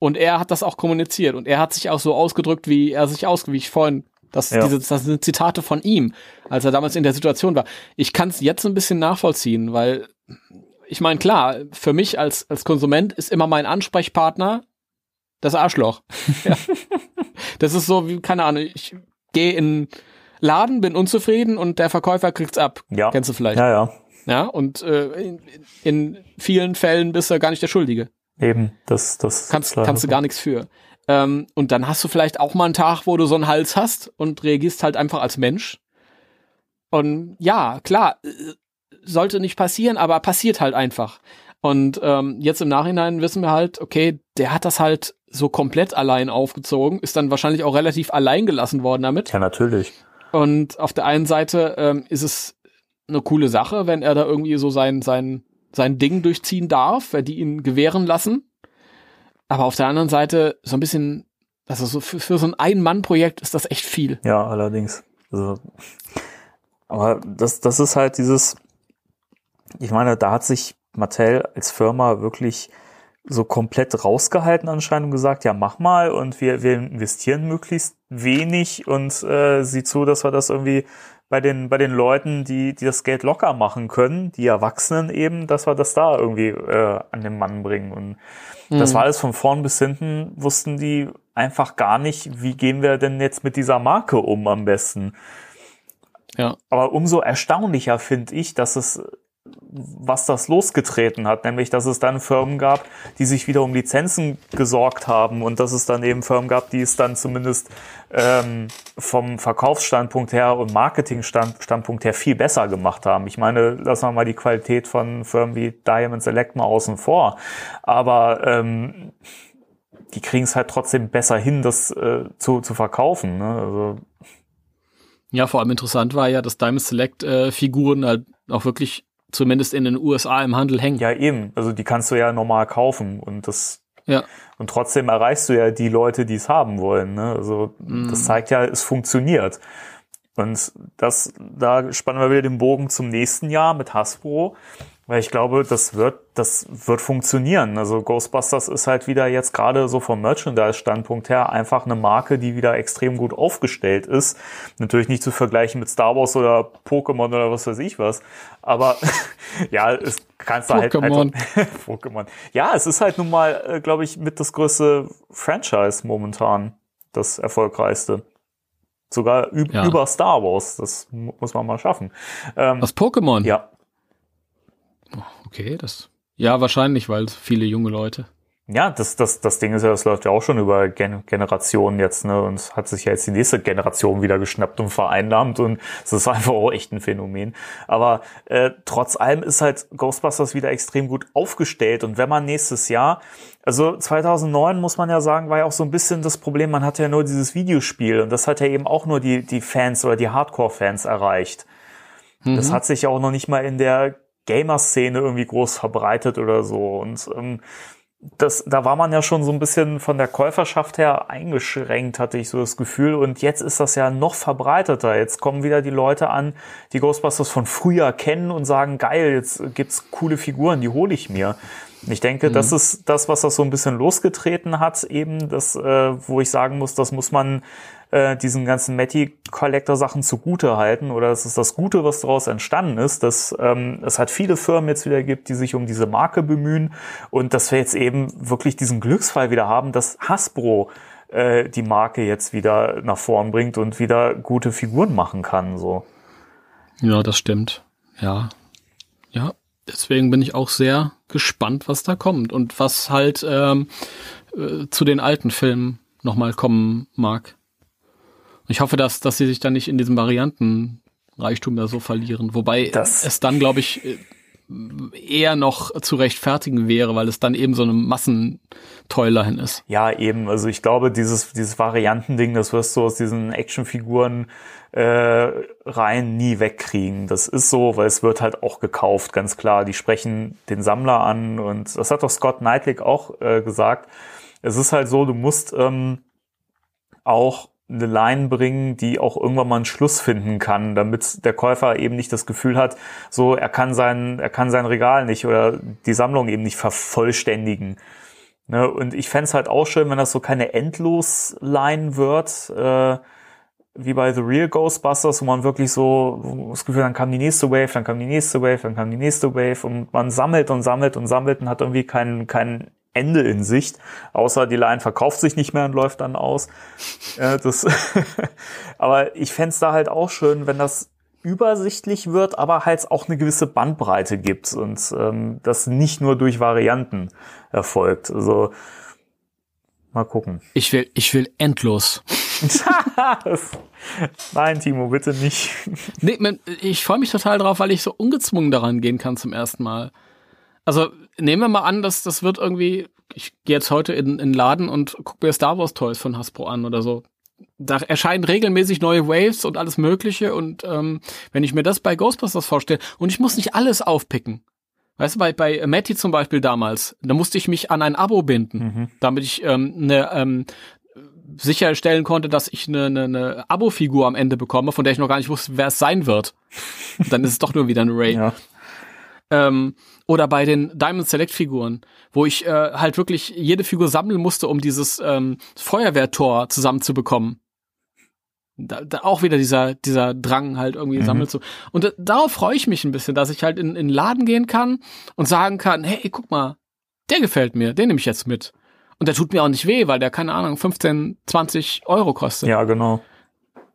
und er hat das auch kommuniziert und er hat sich auch so ausgedrückt, wie er sich aus, wie ich vorhin, das, ja. diese, das sind Zitate von ihm, als er damals in der Situation war. Ich kann es jetzt ein bisschen nachvollziehen, weil ich meine, klar, für mich als, als Konsument ist immer mein Ansprechpartner das Arschloch. ja. Das ist so wie, keine Ahnung, ich gehe in Laden, bin unzufrieden und der Verkäufer kriegt's ab. Ja. Kennst du vielleicht? Ja, ja. Ja, und äh, in, in vielen Fällen bist du gar nicht der Schuldige. Eben, das, das kannst, kannst du gar nichts für. Ähm, und dann hast du vielleicht auch mal einen Tag, wo du so einen Hals hast und reagierst halt einfach als Mensch. Und ja, klar, äh, sollte nicht passieren, aber passiert halt einfach. Und ähm, jetzt im Nachhinein wissen wir halt, okay, der hat das halt so komplett allein aufgezogen, ist dann wahrscheinlich auch relativ allein gelassen worden damit. Ja, natürlich. Und auf der einen Seite ähm, ist es eine coole Sache, wenn er da irgendwie so sein, sein, sein Ding durchziehen darf, weil die ihn gewähren lassen. Aber auf der anderen Seite so ein bisschen, also so für, für so ein Ein-Mann-Projekt ist das echt viel. Ja, allerdings. Also, aber das, das ist halt dieses, ich meine, da hat sich Mattel als Firma wirklich so komplett rausgehalten anscheinend und gesagt, ja, mach mal und wir, wir investieren möglichst wenig und äh, sieh zu, dass wir das irgendwie bei den, bei den Leuten, die, die das Geld locker machen können, die Erwachsenen eben, dass wir das da irgendwie äh, an den Mann bringen. Und mhm. das war alles von vorn bis hinten, wussten die einfach gar nicht, wie gehen wir denn jetzt mit dieser Marke um am besten. Ja. Aber umso erstaunlicher finde ich, dass es was das losgetreten hat, nämlich dass es dann Firmen gab, die sich wieder um Lizenzen gesorgt haben und dass es dann eben Firmen gab, die es dann zumindest ähm, vom Verkaufsstandpunkt her und Marketingstandpunkt her viel besser gemacht haben. Ich meine, lassen wir mal die Qualität von Firmen wie Diamond Select mal außen vor, aber ähm, die kriegen es halt trotzdem besser hin, das äh, zu, zu verkaufen. Ne? Also, ja, vor allem interessant war ja, dass Diamond Select äh, Figuren halt auch wirklich zumindest in den USA im Handel hängen. Ja, eben. Also die kannst du ja normal kaufen und das ja. und trotzdem erreichst du ja die Leute, die es haben wollen. Ne? Also mm. das zeigt ja, es funktioniert. Und das, da spannen wir wieder den Bogen zum nächsten Jahr mit Hasbro. Weil ich glaube, das wird, das wird funktionieren. Also Ghostbusters ist halt wieder jetzt gerade so vom Merchandise-Standpunkt her einfach eine Marke, die wieder extrem gut aufgestellt ist. Natürlich nicht zu vergleichen mit Star Wars oder Pokémon oder was weiß ich was. Aber ja, es kannst du halt Pokémon. Pokémon. Ja, es ist halt nun mal, äh, glaube ich, mit das größte Franchise momentan. Das erfolgreichste. Sogar ja. über Star Wars. Das muss man mal schaffen. Ähm, Was Pokémon? Ja. Okay, das. Ja, wahrscheinlich, weil viele junge Leute. Ja, das, das, das Ding ist ja, das läuft ja auch schon über Gen Generationen jetzt, ne? Und hat sich ja jetzt die nächste Generation wieder geschnappt und vereinnahmt und es ist einfach auch echt ein Phänomen. Aber äh, trotz allem ist halt Ghostbusters wieder extrem gut aufgestellt und wenn man nächstes Jahr, also 2009 muss man ja sagen, war ja auch so ein bisschen das Problem, man hatte ja nur dieses Videospiel und das hat ja eben auch nur die, die Fans oder die Hardcore-Fans erreicht. Mhm. Das hat sich ja auch noch nicht mal in der Gamer-Szene irgendwie groß verbreitet oder so und ähm, das, da war man ja schon so ein bisschen von der Käuferschaft her eingeschränkt, hatte ich so das Gefühl. Und jetzt ist das ja noch verbreiteter. Jetzt kommen wieder die Leute an, die Ghostbusters von früher kennen und sagen, geil, jetzt gibt's coole Figuren, die hole ich mir. Ich denke, mhm. das ist das, was das so ein bisschen losgetreten hat, eben, das, äh, wo ich sagen muss, das muss man äh, diesen ganzen Matty-Collector-Sachen zugute halten oder es ist das Gute, was daraus entstanden ist, dass ähm, es halt viele Firmen jetzt wieder gibt, die sich um diese Marke bemühen und dass wir jetzt eben wirklich diesen Glücksfall wieder haben, dass Hasbro äh, die Marke jetzt wieder nach vorn bringt und wieder gute Figuren machen kann. So. Ja, das stimmt. Ja. Ja, deswegen bin ich auch sehr gespannt, was da kommt und was halt ähm, äh, zu den alten Filmen nochmal kommen mag. Ich hoffe, dass, dass sie sich dann nicht in diesem Variantenreichtum da so verlieren. Wobei das es dann, glaube ich, äh, eher noch zu rechtfertigen wäre, weil es dann eben so eine Massenteulerhin ist. Ja, eben. Also ich glaube, dieses, dieses Variantending, das wirst du aus diesen Actionfiguren äh, rein nie wegkriegen. Das ist so, weil es wird halt auch gekauft, ganz klar. Die sprechen den Sammler an und das hat doch Scott Knightley auch äh, gesagt. Es ist halt so, du musst ähm, auch eine Line bringen, die auch irgendwann mal einen Schluss finden kann, damit der Käufer eben nicht das Gefühl hat, so er kann sein, er kann sein Regal nicht oder die Sammlung eben nicht vervollständigen. Ne? Und ich fände halt auch schön, wenn das so keine Endlos-Line wird, äh, wie bei The Real Ghostbusters, wo man wirklich so das Gefühl, dann kam die nächste Wave, dann kam die nächste Wave, dann kam die nächste Wave und man sammelt und sammelt und sammelt und hat irgendwie keinen keinen Ende in Sicht, außer die Line verkauft sich nicht mehr und läuft dann aus. Äh, das aber ich fände da halt auch schön, wenn das übersichtlich wird, aber halt auch eine gewisse Bandbreite gibt und ähm, das nicht nur durch Varianten erfolgt. Also mal gucken. Ich will, ich will endlos. Nein, Timo, bitte nicht. Nee, ich freue mich total drauf, weil ich so ungezwungen daran gehen kann zum ersten Mal. Also nehmen wir mal an, dass das wird irgendwie, ich gehe jetzt heute in, in den Laden und gucke mir Star Wars Toys von Hasbro an oder so. Da erscheinen regelmäßig neue Waves und alles Mögliche und ähm, wenn ich mir das bei Ghostbusters vorstelle und ich muss nicht alles aufpicken. Weißt du, bei, bei Matty zum Beispiel damals, da musste ich mich an ein Abo binden, mhm. damit ich ähm, eine, ähm, sicherstellen konnte, dass ich eine, eine, eine Abo-Figur am Ende bekomme, von der ich noch gar nicht wusste, wer es sein wird. Dann ist es doch nur wieder ein Ray. Ja. Ähm, oder bei den Diamond Select Figuren, wo ich äh, halt wirklich jede Figur sammeln musste, um dieses ähm, Feuerwehrtor zusammenzubekommen. Da, da auch wieder dieser dieser Drang halt irgendwie mhm. sammeln zu. Und äh, darauf freue ich mich ein bisschen, dass ich halt in in Laden gehen kann und sagen kann, hey, guck mal, der gefällt mir, den nehme ich jetzt mit. Und der tut mir auch nicht weh, weil der keine Ahnung 15, 20 Euro kostet. Ja, genau.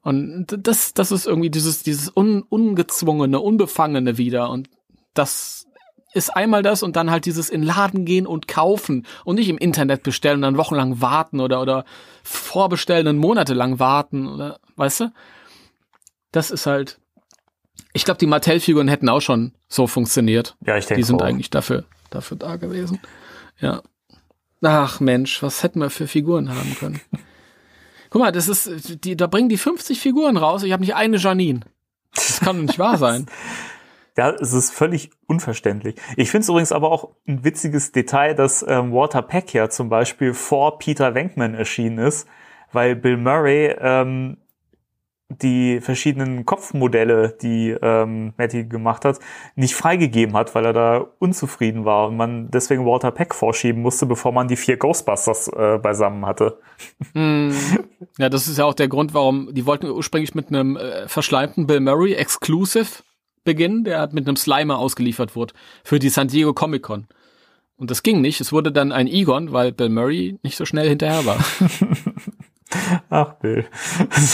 Und das, das ist irgendwie dieses, dieses un, ungezwungene, unbefangene wieder. Und das ist einmal das und dann halt dieses in Laden gehen und kaufen und nicht im Internet bestellen und dann wochenlang warten oder, oder vorbestellen und monatelang warten oder, weißt du? Das ist halt, ich glaube, die Mattel-Figuren hätten auch schon so funktioniert. Ja, ich denke Die sind auch. eigentlich dafür, dafür da gewesen. Ja. Ach Mensch, was hätten wir für Figuren haben können? Guck mal, das ist, die, da bringen die 50 Figuren raus. Ich habe nicht eine Janine. Das kann doch nicht wahr sein. Ja, es ist völlig unverständlich. Ich finde es übrigens aber auch ein witziges Detail, dass ähm, Walter Peck ja zum Beispiel vor Peter Venkman erschienen ist, weil Bill Murray ähm, die verschiedenen Kopfmodelle, die ähm, Matty gemacht hat, nicht freigegeben hat, weil er da unzufrieden war und man deswegen Walter Peck vorschieben musste, bevor man die vier Ghostbusters äh, beisammen hatte. Mm. Ja, das ist ja auch der Grund, warum die wollten ursprünglich mit einem äh, verschleimten Bill Murray Exclusive Beginn, der mit einem Slimer ausgeliefert wurde für die San Diego Comic Con. Und das ging nicht. Es wurde dann ein Egon, weil Bill Murray nicht so schnell hinterher war. Ach, Bill.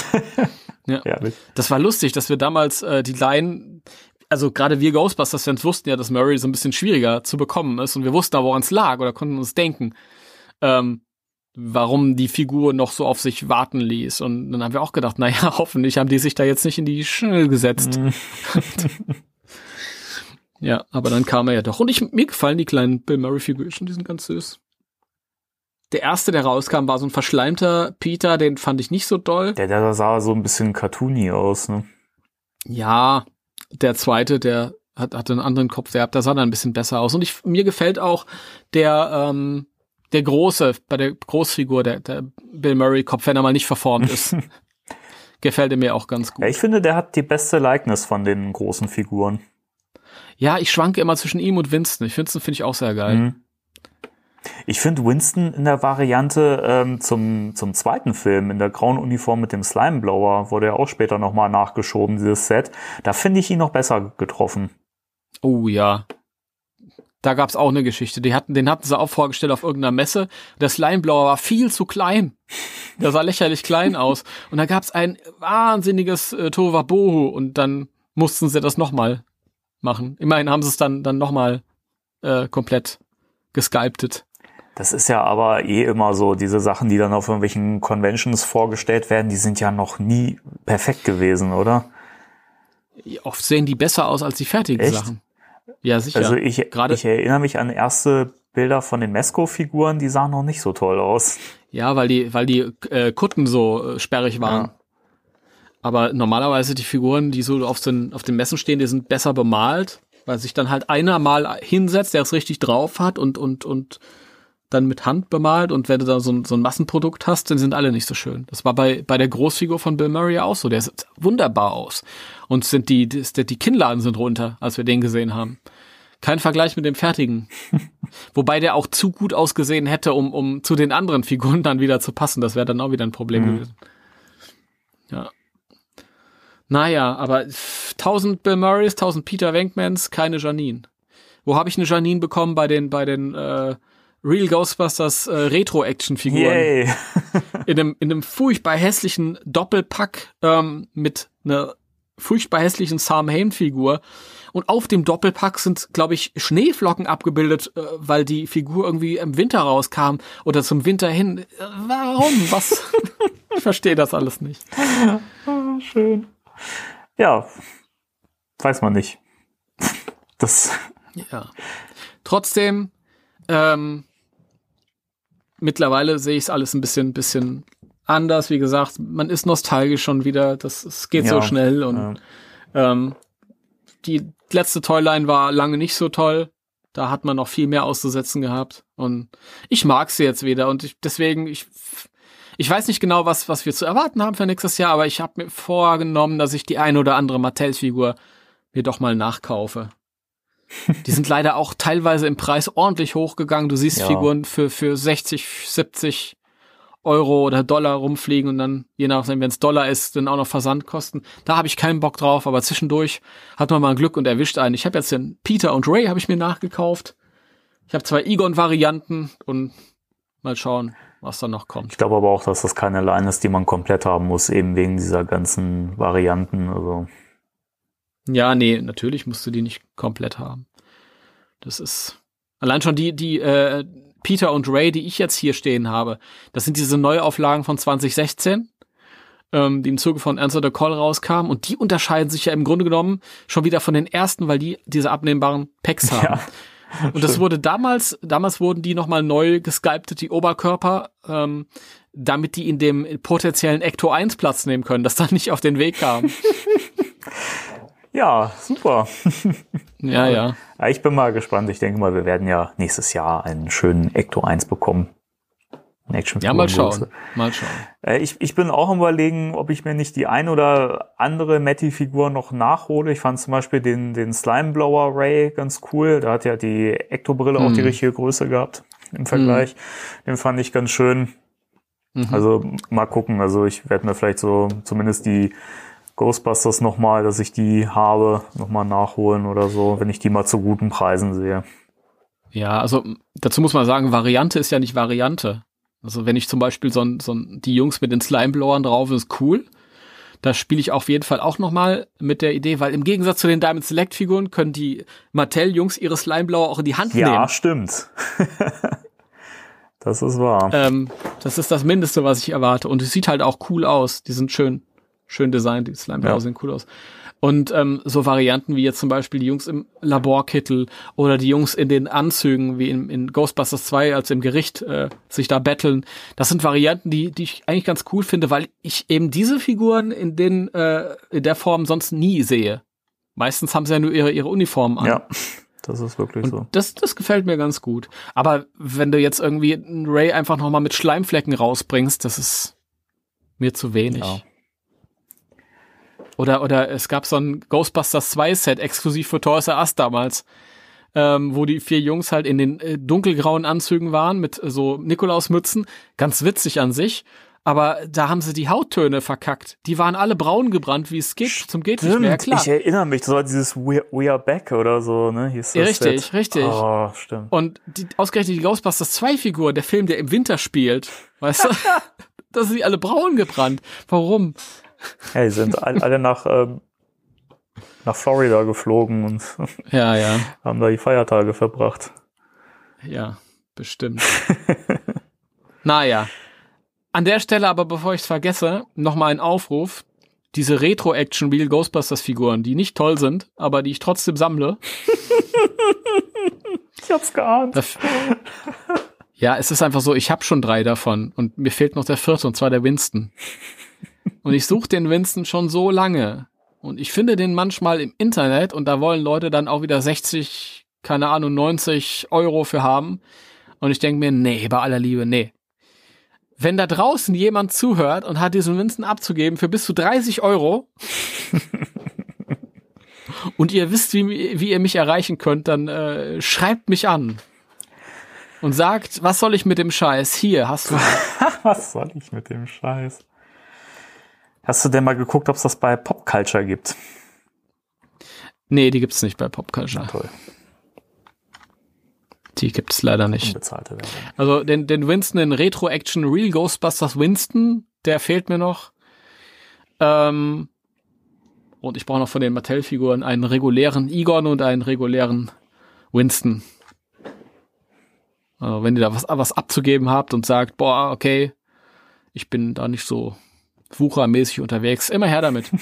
ja. Ehrlich. Das war lustig, dass wir damals äh, die Line, also gerade wir Ghostbusters-Fans wussten ja, dass Murray so ein bisschen schwieriger zu bekommen ist und wir wussten da, woran es lag oder konnten uns denken. ähm, warum die Figur noch so auf sich warten ließ. Und dann haben wir auch gedacht, naja, hoffentlich haben die sich da jetzt nicht in die Schnell gesetzt. Mhm. ja, aber dann kam er ja doch. Und ich, mir gefallen die kleinen Bill Murray-Figürchen, die sind ganz süß. Der erste, der rauskam, war so ein verschleimter Peter, den fand ich nicht so doll. Der, der sah so ein bisschen cartoony aus, ne? Ja, der zweite, der hat, hatte einen anderen Kopf, der, der sah dann ein bisschen besser aus. Und ich, mir gefällt auch der, ähm, der große, bei der Großfigur, der, der Bill Murray Kopf, wenn er mal nicht verformt ist. gefällt er mir auch ganz gut. Ja, ich finde, der hat die beste Likeness von den großen Figuren. Ja, ich schwanke immer zwischen ihm und Winston. Ich Winston finde ich auch sehr geil. Mhm. Ich finde Winston in der Variante ähm, zum, zum zweiten Film, in der grauen Uniform mit dem Slimeblower, wurde ja auch später nochmal nachgeschoben, dieses Set. Da finde ich ihn noch besser getroffen. Oh ja, da gab's auch eine Geschichte. Die hatten, den hatten sie auch vorgestellt auf irgendeiner Messe. Der Slimeblower war viel zu klein. Der sah lächerlich klein aus. Und da gab's ein wahnsinniges äh, Tohuwabohu und dann mussten sie das nochmal machen. Immerhin haben sie es dann, dann nochmal äh, komplett gesculptet. Das ist ja aber eh immer so, diese Sachen, die dann auf irgendwelchen Conventions vorgestellt werden, die sind ja noch nie perfekt gewesen, oder? Oft sehen die besser aus als die fertigen Echt? Sachen. Ja, sicher. Also ich, Gerade ich erinnere mich an erste Bilder von den Mesco-Figuren, die sahen noch nicht so toll aus. Ja, weil die, weil die äh, Kutten so äh, sperrig waren. Ja. Aber normalerweise die Figuren, die so auf den, auf den Messen stehen, die sind besser bemalt, weil sich dann halt einer mal hinsetzt, der es richtig drauf hat und, und, und dann mit Hand bemalt und wenn du da so ein, so ein Massenprodukt hast, dann sind alle nicht so schön. Das war bei, bei der Großfigur von Bill Murray auch so. Der sieht wunderbar aus. Und sind die, die, die Kinnladen sind runter, als wir den gesehen haben. Kein Vergleich mit dem fertigen. Wobei der auch zu gut ausgesehen hätte, um, um zu den anderen Figuren dann wieder zu passen. Das wäre dann auch wieder ein Problem mhm. gewesen. Ja. Naja, aber 1000 Bill Murrays, 1000 Peter Venkmans, keine Janine. Wo habe ich eine Janine bekommen bei den, bei den, äh, Real Ghostbusters äh, Retro-Action-Figuren. In, einem, in einem furchtbar hässlichen Doppelpack ähm, mit einer furchtbar hässlichen Sam Hain-Figur. Und auf dem Doppelpack sind, glaube ich, Schneeflocken abgebildet, äh, weil die Figur irgendwie im Winter rauskam oder zum Winter hin. Äh, warum? Was? ich verstehe das alles nicht. Oh, schön. Ja, weiß man nicht. Das. Ja. Trotzdem, ähm, mittlerweile sehe ich es alles ein bisschen, bisschen anders. Wie gesagt, man ist nostalgisch schon wieder. Das, es geht ja, so schnell und ja. ähm, die letzte Toyline war lange nicht so toll. Da hat man noch viel mehr auszusetzen gehabt und ich mag sie jetzt wieder und ich, deswegen ich ich weiß nicht genau, was was wir zu erwarten haben für nächstes Jahr, aber ich habe mir vorgenommen, dass ich die ein oder andere Mattel-Figur mir doch mal nachkaufe. Die sind leider auch teilweise im Preis ordentlich hochgegangen. Du siehst ja. Figuren für, für 60, 70 Euro oder Dollar rumfliegen und dann, je nachdem, wenn es Dollar ist, dann auch noch Versandkosten. Da habe ich keinen Bock drauf, aber zwischendurch hat man mal Glück und erwischt einen. Ich habe jetzt den Peter und Ray habe ich mir nachgekauft. Ich habe zwei Egon-Varianten und mal schauen, was da noch kommt. Ich glaube aber auch, dass das keine Line ist, die man komplett haben muss, eben wegen dieser ganzen Varianten. Also ja, nee, natürlich musst du die nicht komplett haben. Das ist allein schon die, die äh, Peter und Ray, die ich jetzt hier stehen habe. Das sind diese Neuauflagen von 2016, ähm, die im Zuge von Answer the Call rauskamen. Und die unterscheiden sich ja im Grunde genommen schon wieder von den ersten, weil die diese abnehmbaren Packs haben. Ja. Und das wurde damals, damals wurden die nochmal neu gesculptet, die Oberkörper, ähm, damit die in dem potenziellen Ecto 1 Platz nehmen können, das dann nicht auf den Weg kam. Ja, super. ja, ja. Ich bin mal gespannt. Ich denke mal, wir werden ja nächstes Jahr einen schönen Ecto 1 bekommen. Action ja, mal schauen. Mal schauen. Äh, ich, ich bin auch am überlegen, ob ich mir nicht die ein oder andere Matty-Figur noch nachhole. Ich fand zum Beispiel den, den Slimeblower Ray ganz cool. Da hat ja die Ecto-Brille hm. auch die hm. richtige Größe gehabt im Vergleich. Hm. Den fand ich ganz schön. Mhm. Also mal gucken. Also ich werde mir vielleicht so zumindest die Ghostbusters nochmal, dass ich die habe, nochmal nachholen oder so, wenn ich die mal zu guten Preisen sehe. Ja, also dazu muss man sagen, Variante ist ja nicht Variante. Also wenn ich zum Beispiel so, so die Jungs mit den Slimeblowern drauf ist, cool. Da spiele ich auf jeden Fall auch nochmal mit der Idee, weil im Gegensatz zu den Diamond Select Figuren können die Mattel-Jungs ihre Slimeblower auch in die Hand ja, nehmen. Ja, stimmt. Das ist wahr. Ähm, das ist das Mindeste, was ich erwarte. Und es sieht halt auch cool aus. Die sind schön, schön designt. Die Slime-Blau Ja. sehen cool aus. Und ähm, so Varianten wie jetzt zum Beispiel die Jungs im Laborkittel oder die Jungs in den Anzügen, wie in, in Ghostbusters 2, als im Gericht äh, sich da betteln. Das sind Varianten, die, die ich eigentlich ganz cool finde, weil ich eben diese Figuren in den äh, in der Form sonst nie sehe. Meistens haben sie ja nur ihre, ihre Uniformen an. ja, das ist wirklich so. Das, das gefällt mir ganz gut. Aber wenn du jetzt irgendwie einen Ray einfach noch mal mit Schleimflecken rausbringst, das ist mir zu wenig. Ja. Oder, oder es gab so ein Ghostbusters 2 Set exklusiv für Toys R Us damals, ähm, wo die vier Jungs halt in den äh, dunkelgrauen Anzügen waren mit äh, so Nikolausmützen. Ganz witzig an sich. Aber da haben sie die Hauttöne verkackt. Die waren alle braun gebrannt, wie es geht, zum geht nicht mehr. Klar. Ich erinnere mich, das war dieses We, We Are Back oder so, ne? Hieß das richtig, Set. richtig. Oh, stimmt. Und die, ausgerechnet die Ghostbusters 2 Figur, der Film, der im Winter spielt, weißt du, da sind die alle braun gebrannt. Warum? Ja, die sind all- alle nach, ähm, nach Florida geflogen und Ja, ja, haben da die Feiertage verbracht. ja, bestimmt. naja. An der Stelle aber, bevor ich es vergesse, nochmal ein Aufruf. Diese Retro-Action-Real Ghostbusters-Figuren, die nicht toll sind, aber die ich trotzdem sammle. Ich hab's geahnt. Das, ja, es ist einfach so, ich habe schon drei davon und mir fehlt noch der vierte, und zwar der Winston. Und ich suche den Winston schon so lange. Und ich finde den manchmal im Internet und da wollen Leute dann auch wieder 60, keine Ahnung, 90 Euro für haben. Und ich denke mir, nee, bei aller Liebe, nee. Wenn da draußen jemand zuhört und hat diesen Winston abzugeben für bis zu 30 Euro und ihr wisst, wie, wie ihr mich erreichen könnt, dann äh, schreibt mich an und sagt, was soll ich mit dem Scheiß? Hier, hast du. Was soll ich mit dem Scheiß? Hast du denn mal geguckt, ob es das bei Popculture gibt? Nee, die gibt's nicht bei Popculture. Toll, Die gibt's leider nicht. unbezahlte Werbung. Also den, den Winston, den Retro-Action Real Ghostbusters Winston, der fehlt mir noch. Ähm, und ich brauche noch von den Mattel-Figuren einen regulären Egon und einen regulären Winston. Also wenn ihr da was, was abzugeben habt und sagt, boah, okay, ich bin da nicht so wuchermäßig unterwegs, immer her damit.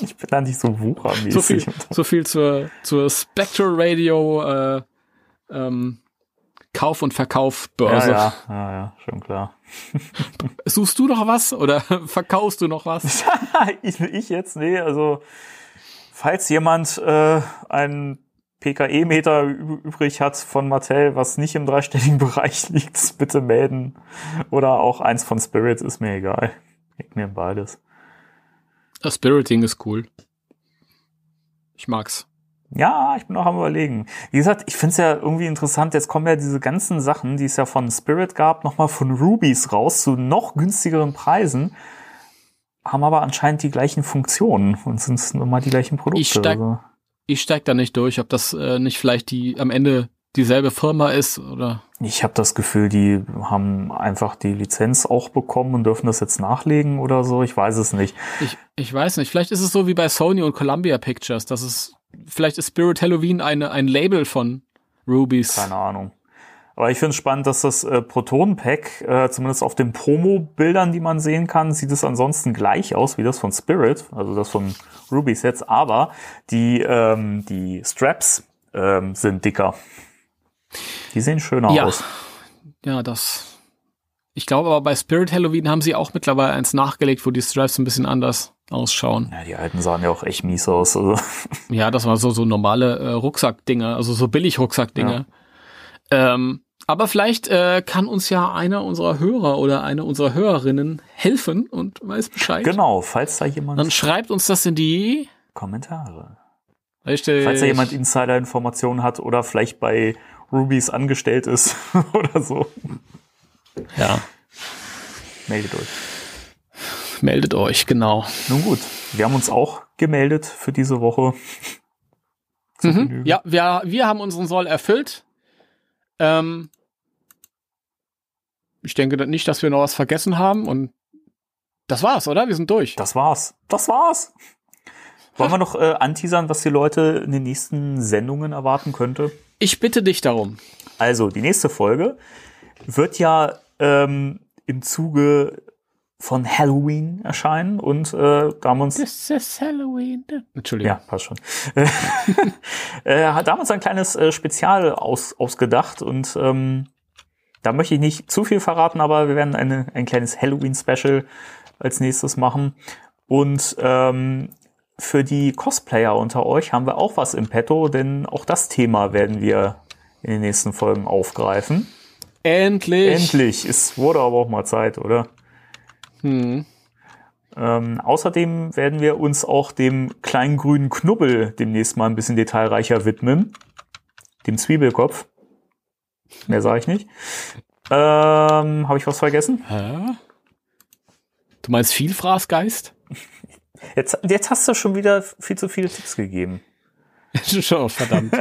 Ich bin da nicht so wuchermäßig. so viel, so viel zur, zur Spectral Radio äh, ähm, Kauf- und ja, Verkaufbörse. ja, ja, ja, schon klar. Suchst du noch was oder verkaufst du noch was? ich, ich jetzt? Nee, also falls jemand äh, einen PKE-Meter übrig hat von Mattel, was nicht im dreistelligen Bereich liegt, bitte melden. Oder auch eins von Spirit, ist mir egal. Ich nehme beides. Das Spiriting ist cool. Ich mag's. Ja, ich bin auch am überlegen. Wie gesagt, ich finde es ja irgendwie interessant, jetzt kommen ja diese ganzen Sachen, die es ja von Spirit gab, nochmal von Rubies raus zu noch günstigeren Preisen, haben aber anscheinend die gleichen Funktionen und sind nochmal die gleichen Produkte. Ich steig- also. Ich steig da nicht durch, ob das äh, nicht vielleicht die am Ende dieselbe Firma ist oder Ich habe das Gefühl, die haben einfach die Lizenz auch bekommen und dürfen das jetzt nachlegen oder so. Ich weiß es nicht. ich, ich weiß nicht. Vielleicht ist es so wie bei Sony und Columbia Pictures, dass es vielleicht ist Spirit Halloween eine ein Label von Rubies. Keine Ahnung. Aber ich finde es spannend, dass das äh, Proton-Pack, äh, zumindest auf den Promo-Bildern, die man sehen kann, sieht es ansonsten gleich aus wie das von Spirit, also das von Rubies jetzt. Aber die, ähm, die Straps ähm, sind dicker. Die sehen schöner Ja. aus. Ja, das. Ich glaube aber bei Spirit Halloween haben sie auch mittlerweile eins nachgelegt, wo die Stripes ein bisschen anders ausschauen. Ja, die alten sahen ja auch echt mies aus. Also. Ja, das war so so normale äh, Rucksackdinger, also so billig Rucksackdinger. Ähm, aber vielleicht äh, kann uns ja einer unserer Hörer oder eine unserer Hörerinnen helfen und weiß Bescheid. Genau, falls da jemand Dann schreibt uns das in die Kommentare. Richtig. Falls da jemand Insider-Informationen hat oder vielleicht bei Rubies angestellt ist oder so, ja, meldet euch. meldet euch, genau. Nun gut, wir haben uns auch gemeldet für diese Woche. Mhm. Ja, wir, wir haben unseren Soll erfüllt. Ähm, ich denke nicht, dass wir noch was vergessen haben und das war's, oder? Wir sind durch. Das war's. Das war's. Wollen wir noch äh, anteasern, was die Leute in den nächsten Sendungen erwarten könnte? Ich bitte dich darum. Also, die nächste Folge wird ja ähm, im Zuge von Halloween erscheinen und äh, da haben uns This is Halloween. Entschuldigung. ja passt schon äh, hat damals ein kleines äh, Spezial aus, ausgedacht und ähm, da möchte ich nicht zu viel verraten, aber wir werden eine, ein kleines Halloween-Special als nächstes machen und ähm, für die Cosplayer unter euch haben wir auch was im Petto, denn auch das Thema werden wir in den nächsten Folgen aufgreifen. Endlich. Endlich, es wurde aber auch mal Zeit, oder? Hm. Ähm, außerdem werden wir uns auch dem kleinen grünen Knubbel demnächst mal ein bisschen detailreicher widmen. Dem Zwiebelkopf. Mehr sage ich nicht. Ähm, Habe ich was vergessen? Hä? Du meinst Vielfraßgeist? Jetzt, jetzt hast du schon wieder viel zu viele Tipps gegeben. schon, verdammt.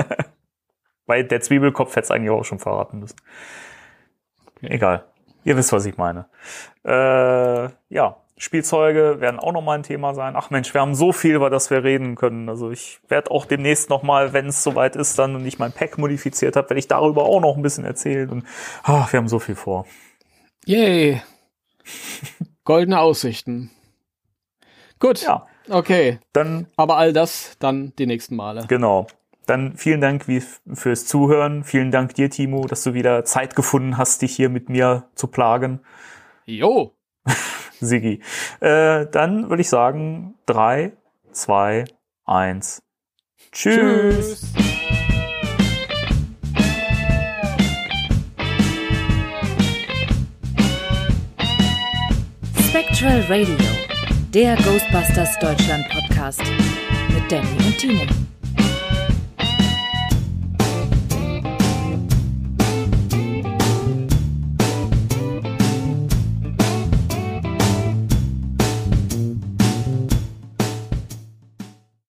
Weil der Zwiebelkopf hätte es eigentlich auch schon verraten müssen. Egal. Ihr wisst, was ich meine. Äh, ja, Spielzeuge werden auch nochmal ein Thema sein. Ach Mensch, wir haben so viel, über das wir reden können. Also ich werde auch demnächst nochmal, wenn es soweit ist, dann und ich mein Pack modifiziert habe, werde ich darüber auch noch ein bisschen erzählen. Und ach, wir haben so viel vor. Yay. Goldene Aussichten. Gut. Ja, Okay. dann Aber all das dann die nächsten Male. genau. Dann vielen Dank wie fürs Zuhören. Vielen Dank dir, Timo, dass du wieder Zeit gefunden hast, dich hier mit mir zu plagen. Jo. Sigi. Äh, dann würde ich sagen, drei, zwei, eins. Tschüss. Spectral Radio, der Ghostbusters Deutschland Podcast mit Danny und Timo.